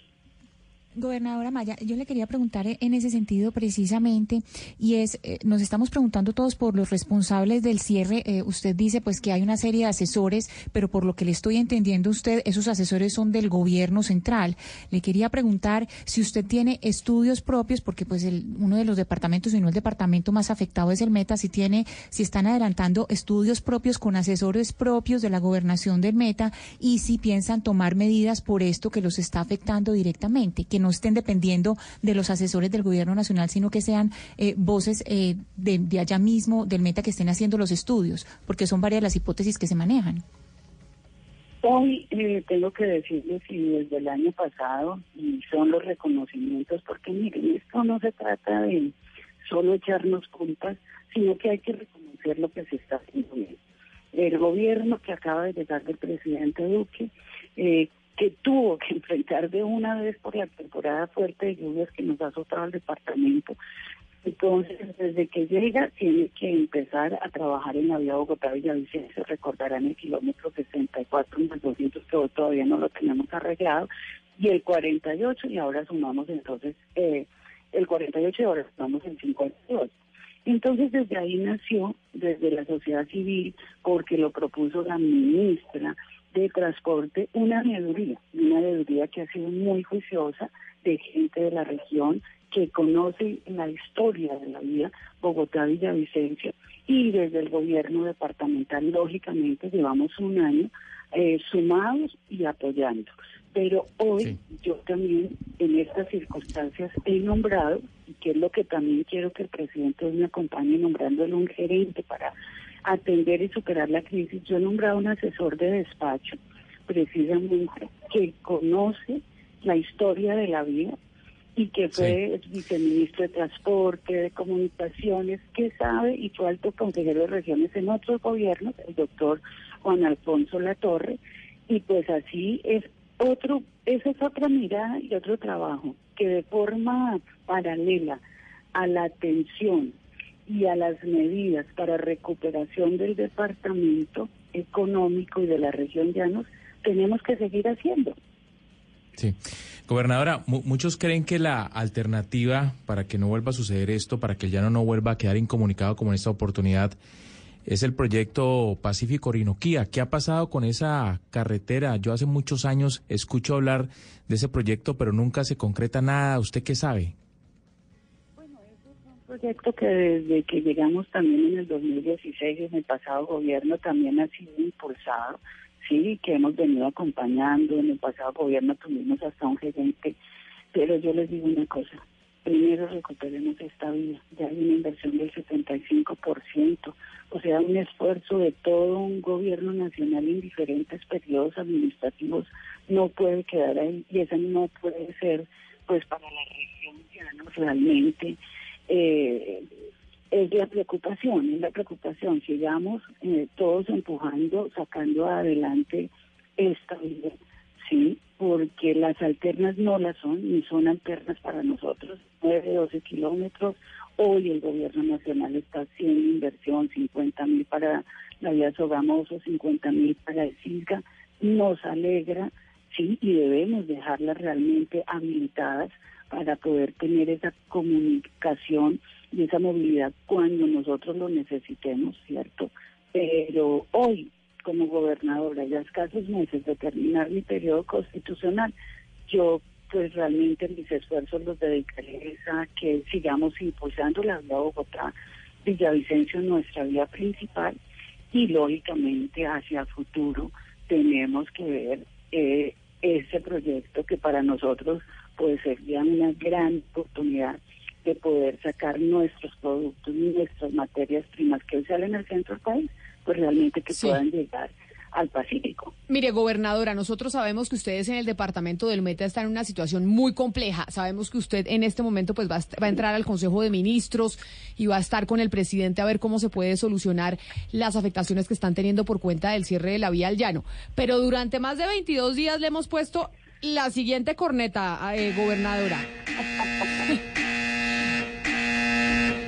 Gobernadora Maya, yo le quería preguntar en ese sentido precisamente, y es, eh, nos estamos preguntando todos por los responsables del cierre. Eh, usted dice pues que hay una serie de asesores, pero por lo que le estoy entendiendo usted, esos asesores son del gobierno central. Le quería preguntar si usted tiene estudios propios, porque pues el, uno de los departamentos, y no el departamento más afectado es el Meta, si tiene, si están adelantando estudios propios con asesores propios de la gobernación del Meta, y si piensan tomar medidas por esto que los está afectando directamente, que no estén dependiendo de los asesores del gobierno nacional, sino que sean eh, voces eh, de, allá mismo, del Meta, que estén haciendo los estudios, porque son varias las hipótesis que se manejan. Hoy eh, tengo que decirles si desde el año pasado y son los reconocimientos, porque miren, esto no se trata de solo echarnos culpas, sino que hay que reconocer lo que se está haciendo. El gobierno que acaba de llegar del presidente Duque eh, que tuvo que enfrentar de una vez por la temporada fuerte de lluvias que nos ha azotado al departamento. Entonces, desde que llega, tiene que empezar a trabajar en la vía Bogotá-Villavicencio. Recordarán el kilómetro 64 más 200 que todavía no lo tenemos arreglado. Y el 48, y ahora sumamos entonces eh, el 48 y ahora sumamos el 52. Entonces, desde ahí nació, desde la sociedad civil, porque lo propuso la ministra de transporte una veeduría, una veeduría que ha sido muy juiciosa de gente de la región que conoce la historia de la vía Bogotá-Villavicencio y desde el gobierno departamental, lógicamente, llevamos un año eh, sumados y apoyando. Pero hoy yo también en estas circunstancias he nombrado, y que es lo que también quiero que el presidente me acompañe nombrándole un gerente para atender y superar la crisis. Yo he nombrado un asesor de despacho, precisamente, que conoce la historia de la vía y que fue viceministro de Transporte, de Comunicaciones, que sabe y fue alto consejero de regiones en otros gobiernos, el doctor Juan Alfonso Latorre, y pues así es otro, esa es otra mirada y otro trabajo que de forma paralela a la atención y a las medidas para recuperación del departamento económico y de la región llanos, tenemos que seguir haciendo. Sí. Gobernadora, muchos creen que la alternativa para que no vuelva a suceder esto, para que el llano no vuelva a quedar incomunicado como en esta oportunidad, es el proyecto Pacífico Orinoquía. ¿Qué ha pasado con esa carretera? Yo hace muchos años escucho hablar de ese proyecto, pero nunca se concreta nada. ¿Usted qué sabe? Proyecto que desde que llegamos también en el 2016, en el pasado gobierno, también ha sido impulsado, sí, que hemos venido acompañando. En el pasado gobierno tuvimos hasta un gerente, pero yo les digo una cosa, primero recuperemos esta vida. Ya hay una inversión del 75%, o sea, un esfuerzo de todo un gobierno nacional en diferentes periodos administrativos no puede quedar ahí y esa no puede ser, pues, para la región no realmente. Eh, es la preocupación, es la preocupación. Sigamos eh, todos empujando, sacando adelante esta vida, ¿sí? Porque las alternas no las son, ni son alternas para nosotros. 9, 12 kilómetros. Hoy el gobierno nacional está haciendo inversión, 50 mil para la vía Sogamoso, 50 mil para el CISGA. Nos alegra, sí, y debemos dejarlas realmente habilitadas para poder tener esa comunicación y esa movilidad cuando nosotros lo necesitemos, ¿cierto? Pero hoy, como gobernadora, ya escasos meses de terminar mi periodo constitucional, yo pues realmente mis esfuerzos los dedicaré a que sigamos impulsando la vía Bogotá, Villavicencio, nuestra vía principal, y lógicamente hacia futuro tenemos que ver eh, ese proyecto que para nosotros puede ser ya una gran oportunidad de poder sacar nuestros productos, nuestras materias primas que hoy salen al centro del país, pues realmente que puedan llegar al Pacífico. Mire, gobernadora, nosotros sabemos que ustedes en el departamento del Meta están en una situación muy compleja. Sabemos que usted en este momento pues va a, va a, entrar al Consejo de Ministros y va a estar con el presidente a ver cómo se puede solucionar las afectaciones que están teniendo por cuenta del cierre de la vía al llano. Pero durante más de 22 días le hemos puesto la siguiente corneta, eh, gobernadora.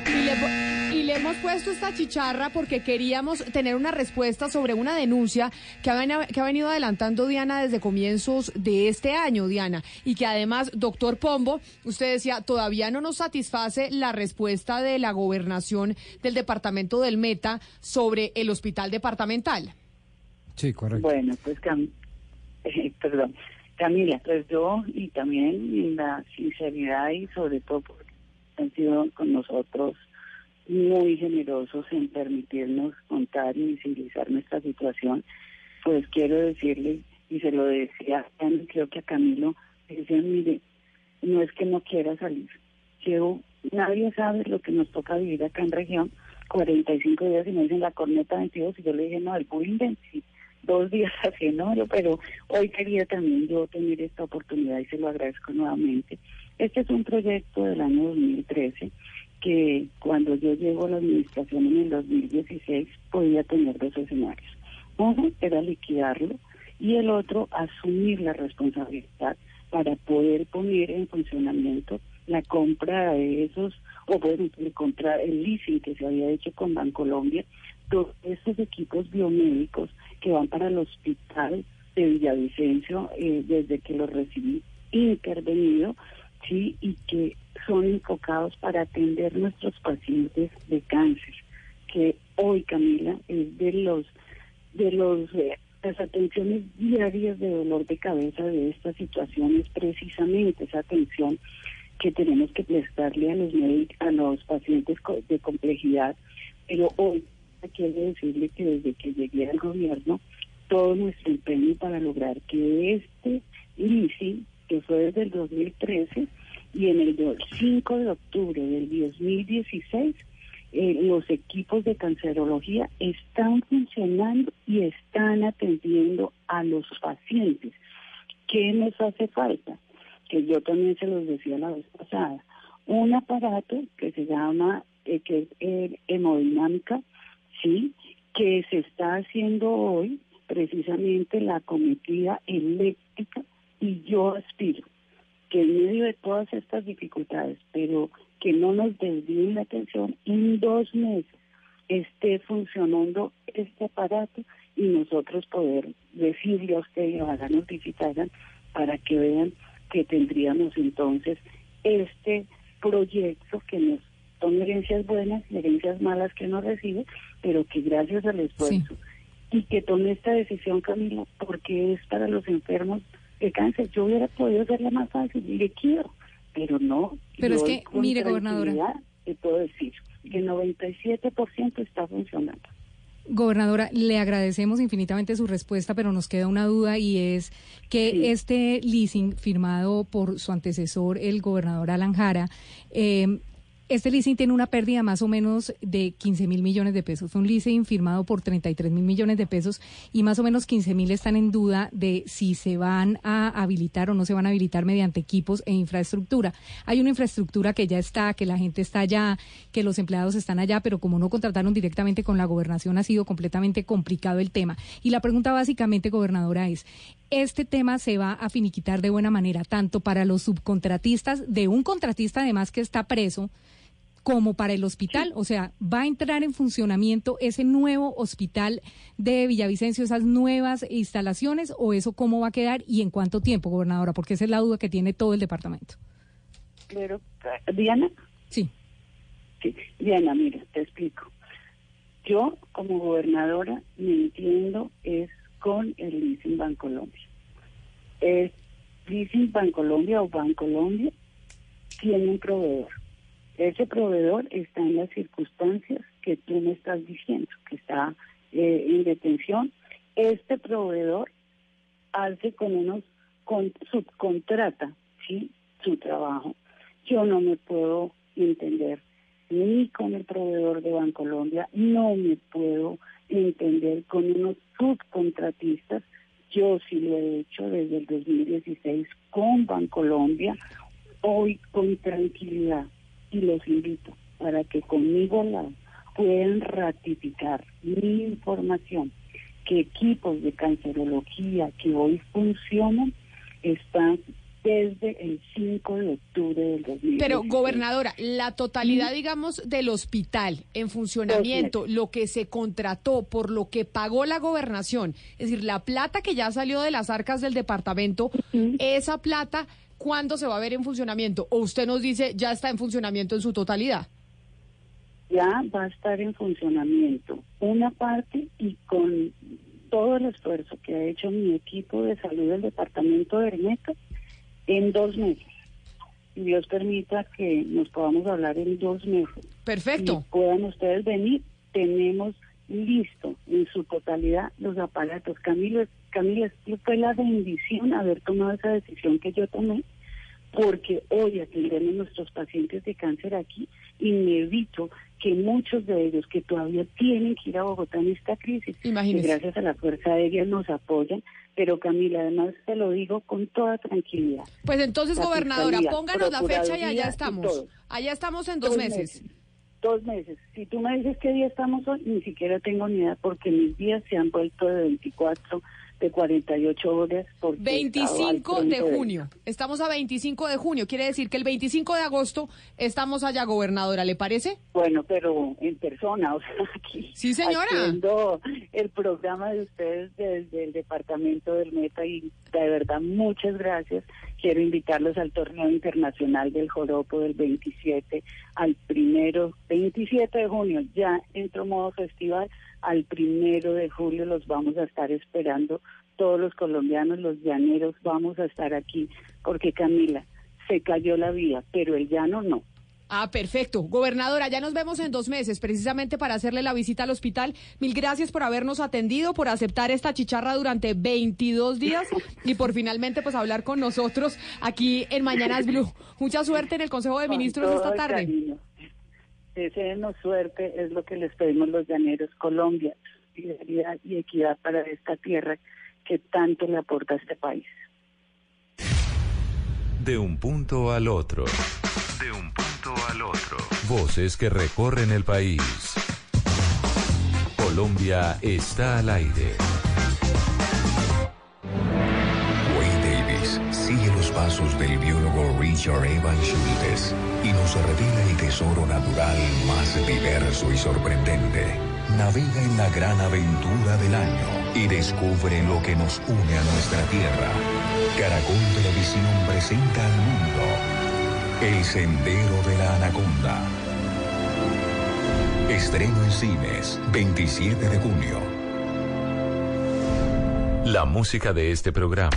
y, le, y le hemos puesto esta chicharra porque queríamos tener una respuesta sobre una denuncia que ha, que ha venido adelantando Diana desde comienzos de este año, Diana, y que además, doctor Pombo, usted decía, todavía no nos satisface la respuesta de la gobernación del departamento del Meta sobre el hospital departamental. Sí, correcto. Bueno, pues, eh, perdón. Camila, pues yo y también la sinceridad y sobre todo porque han sido con nosotros muy generosos en permitirnos contar y visibilizar nuestra situación, pues quiero decirle, y se lo decía, creo que a Camilo, decía, mire, no es que no quiera salir, yo, nadie sabe lo que nos toca vivir acá en región, 45 días y me dicen la corneta 22 y yo le dije, no, el bullying 20 dos días así, ¿no? Pero hoy quería también yo tener esta oportunidad y se lo agradezco nuevamente. Este es un proyecto del año 2013 que cuando yo llego a la administración en el 2016 podía tener dos escenarios. Uno era liquidarlo y el otro asumir la responsabilidad para poder poner en funcionamiento la compra de esos, o bueno, comprar el leasing que se había hecho con Bancolombia, todos estos equipos biomédicos que van para el hospital de Villavicencio eh, desde que los recibí intervenido, sí, y que son enfocados para atender nuestros pacientes de cáncer, que hoy Camila es de los de los eh, las atenciones diarias de dolor de cabeza de estas situaciones, precisamente esa atención que tenemos que prestarle a los a los pacientes de complejidad, pero hoy quiero decirle que desde que llegué al gobierno, todo nuestro empeño para lograr que este ICI, que fue desde el 2013, y en el 5 de octubre del 2016, eh, los equipos de cancerología están funcionando y están atendiendo a los pacientes. ¿Qué nos hace falta? Que yo también se los decía la vez pasada. Un aparato que se llama, eh, que es hemodinámica, sí, que se está haciendo hoy precisamente la cometida eléctrica y yo aspiro que en medio de todas estas dificultades, pero que no nos desvíen la atención, en dos meses esté funcionando este aparato y nosotros poder decirle a ustedes, ojalá nos visitaran para que vean que tendríamos entonces este proyecto que nos son herencias buenas y herencias malas que uno recibe, pero que gracias al esfuerzo y que tome esta decisión, Camilo, porque es para los enfermos de cáncer. Yo hubiera podido hacerla más fácil y le quiero, pero no. Pero es que, mire, gobernadora. Te puedo decir que el 97% está funcionando. Gobernadora, le agradecemos infinitamente su respuesta, pero nos queda una duda y es que este leasing firmado por su antecesor, el gobernador Alan Jara, eh, este leasing tiene una pérdida más o menos de 15 mil millones de pesos. Fue un leasing firmado por 33 mil millones de pesos y más o menos 15 mil están en duda de si se van a habilitar o no se van a habilitar mediante equipos e infraestructura. Hay una infraestructura que ya está, que la gente está allá, que los empleados están allá, pero como no contrataron directamente con la gobernación ha sido completamente complicado el tema. Y la pregunta básicamente, gobernadora, es, este tema se va a finiquitar de buena manera, tanto para los subcontratistas de un contratista además que está preso, como para el hospital, o sea, va a entrar en funcionamiento ese nuevo hospital de Villavicencio, esas nuevas instalaciones, o eso cómo va a quedar y en cuánto tiempo, gobernadora, porque esa es la duda que tiene todo el departamento. Pero, Diana. Sí. Sí, Diana, mira, te explico. Yo, como gobernadora, me entiendo es con el Leasing Bancolombia. El Leasing Bancolombia o Bancolombia tiene un proveedor. Ese proveedor está en las circunstancias que tú me estás diciendo, que está eh, en detención. Este proveedor hace con unos, con, subcontrata, ¿sí? Su trabajo. Yo no me puedo entender ni con el proveedor de Bancolombia, no me puedo entender con unos subcontratistas. Yo sí lo he hecho desde el 2016 con Bancolombia, hoy con tranquilidad. Y los invito para que conmigo la puedan ratificar mi información que equipos de cancerología que hoy funcionan están desde el 5 de octubre del 2016. Pero, gobernadora, la totalidad, digamos, del hospital en funcionamiento, lo que se contrató, por lo que pagó la gobernación, es decir, la plata que ya salió de las arcas del departamento, esa plata, ¿cuándo se va a ver en funcionamiento? O usted nos dice, ya está en funcionamiento en su totalidad. ya va a estar en funcionamiento una parte y con todo el esfuerzo que ha hecho mi equipo de salud del departamento de Ernesto en dos meses. Y Dios permita que nos podamos hablar en dos meses. Perfecto. Y puedan ustedes venir, tenemos listo en su totalidad los aparatos. Camilo, Camila, esto fue la bendición haber tomado esa decisión que yo tomé porque hoy atendemos nuestros pacientes de cáncer aquí y me evito que muchos de ellos que todavía tienen que ir a Bogotá en esta crisis, que gracias a la Fuerza Aérea nos apoyan, pero Camila, además te lo digo con toda tranquilidad. Pues entonces, La gobernadora, pónganos la fecha y allá estamos. Allá estamos en dos meses. Dos meses. Si tú me dices qué día estamos hoy, ni siquiera tengo ni idea porque mis días se han vuelto de 24, de 48 horas. al 25 frente de junio. Estamos a 25 de junio. Quiere decir que el 25 de agosto estamos allá, gobernadora. ¿Le parece? Bueno, pero en persona, o sea, aquí. Sí, señora. Haciendo el programa de ustedes desde el departamento del Meta y de verdad muchas gracias. Quiero invitarlos al torneo internacional del Joropo del 27 al primero, 27 de junio, ya entro modo festival, al primero de julio los vamos a estar esperando. Todos los colombianos, los llaneros, vamos a estar aquí porque Camila, se cayó la vía, pero el llano no. Ah, perfecto. Gobernadora, ya nos vemos en dos meses, precisamente para hacerle la visita al hospital. Mil gracias por habernos atendido, por aceptar esta chicharra durante 22 días y por finalmente pues hablar con nosotros aquí en Mañanas Blue. Mucha suerte en el Consejo de Ministros esta tarde. Deseenos suerte, es lo que les pedimos los llaneros. Colombia, solidaridad y equidad para esta tierra que tanto le aporta a este país. De un punto al otro. De un punto al otro. Voces que recorren el país. Colombia está al aire. Wayne Davis sigue los pasos del biólogo Richard Evan Schultes y nos revela el tesoro natural más diverso y sorprendente. Navega en la gran aventura del año y descubre lo que nos une a nuestra tierra. Caracol Televisión presenta al mundo El Sendero de la Anaconda. Estreno en cines, 27 de junio. La música de este programa.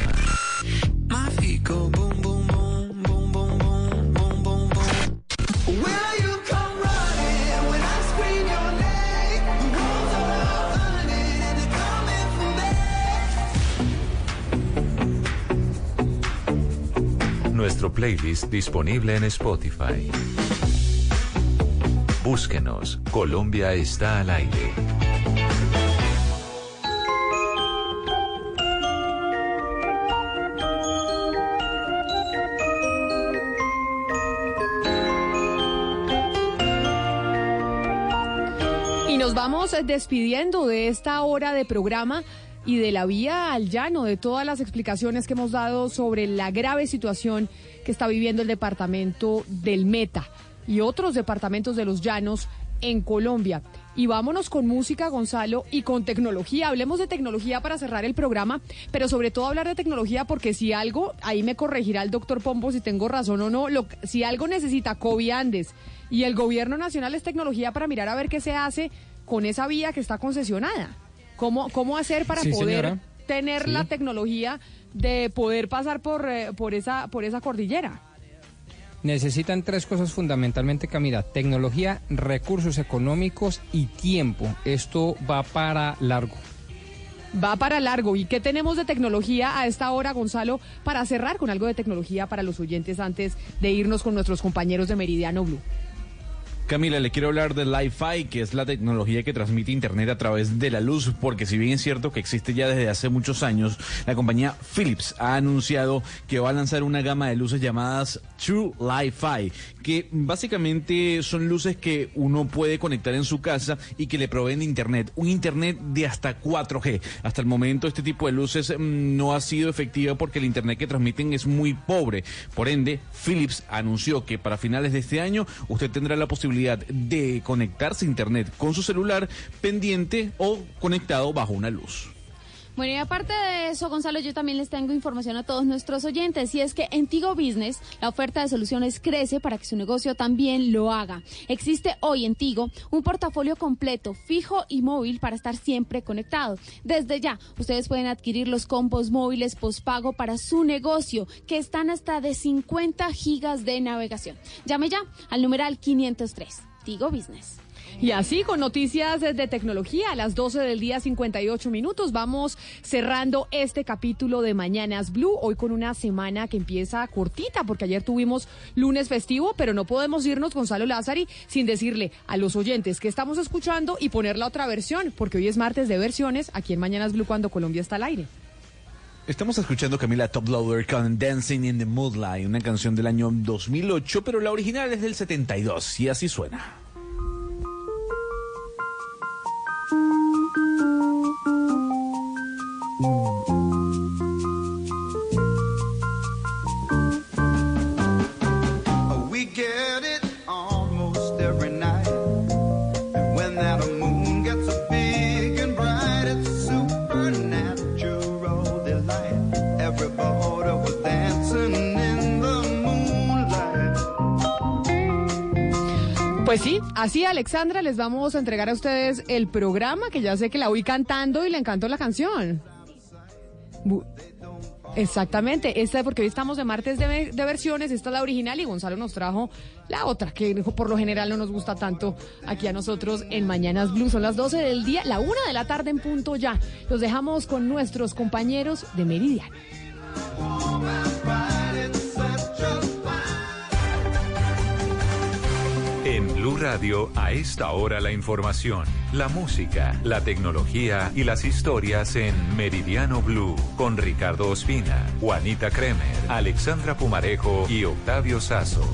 Playlist disponible en Spotify. Búsquenos, Colombia está al aire. Y nos vamos despidiendo de esta hora de programa y de la vía al llano, de todas las explicaciones que hemos dado sobre la grave situación que está viviendo el departamento del Meta y otros departamentos de los llanos en Colombia. Y vámonos con música, Gonzalo, y con tecnología. Hablemos de tecnología para cerrar el programa, pero sobre todo hablar de tecnología porque si algo, ahí me corregirá el doctor Pombo si tengo razón o no, si algo necesita COVID Andes y el gobierno nacional es tecnología para mirar a ver qué se hace con esa vía que está concesionada. ¿Cómo, cómo hacer para Sí, poder señora. tener Sí. la tecnología de poder pasar por, eh, por, esa, por esa cordillera? Necesitan tres cosas fundamentalmente, Camila. Tecnología, recursos económicos y tiempo. Esto va para largo. Va para largo. ¿Y qué tenemos de tecnología a esta hora, Gonzalo, para cerrar con algo de tecnología para los oyentes antes de irnos con nuestros compañeros de Meridiano Blue? Camila, le quiero hablar de Li-Fi, que es la tecnología que transmite Internet a través de la luz, porque si bien es cierto que existe ya desde hace muchos años, la compañía Philips ha anunciado que va a lanzar una gama de luces llamadas True Li-Fi, que básicamente son luces que uno puede conectar en su casa y que le proveen de Internet, un Internet de hasta 4G. Hasta el momento este tipo de luces mm, no ha sido efectiva porque el Internet que transmiten es muy pobre. Por ende, Philips anunció que para finales de este año usted tendrá la posibilidad de conectarse a Internet con su celular pendiente o conectado bajo una luz. Bueno, y aparte de eso, Gonzalo, yo también les tengo información a todos nuestros oyentes, y es que en Tigo Business la oferta de soluciones crece para que su negocio también lo haga. Existe hoy en Tigo un portafolio completo, fijo y móvil para estar siempre conectado. Desde ya, ustedes pueden adquirir los combos móviles pospago para su negocio, que están hasta de 50 gigas de navegación. Llame ya al numeral 503. Tigo Business. Y así, con noticias de tecnología, a las 12 del día 58 minutos, vamos cerrando este capítulo de Mañanas Blue, hoy con una semana que empieza cortita, porque ayer tuvimos lunes festivo, pero no podemos irnos, Gonzalo Lázari, sin decirle a los oyentes que estamos escuchando y poner la otra versión, porque hoy es martes de versiones, aquí en Mañanas Blue, cuando Colombia está al aire. Estamos escuchando Camila Top Loader con Dancing in the Moonlight, una canción del año 2008, pero la original es del 72 y así suena. We Pues sí, así Alexandra, les vamos a entregar a ustedes el programa, que ya sé que la oí cantando y le encantó la canción. Exactamente, esta porque hoy estamos de martes de, ve- de versiones, esta es la original y Gonzalo nos trajo la otra, que por lo general no nos gusta tanto aquí a nosotros en Mañanas Blue. Son las 12 del día, la una de la tarde en punto ya. Los dejamos con nuestros compañeros de Meridiano. Blue Radio, a esta hora la información, la música, la tecnología y las historias en Meridiano Blue con Ricardo Ospina, Juanita Kremer, Alexandra Pumarejo y Octavio Sazo.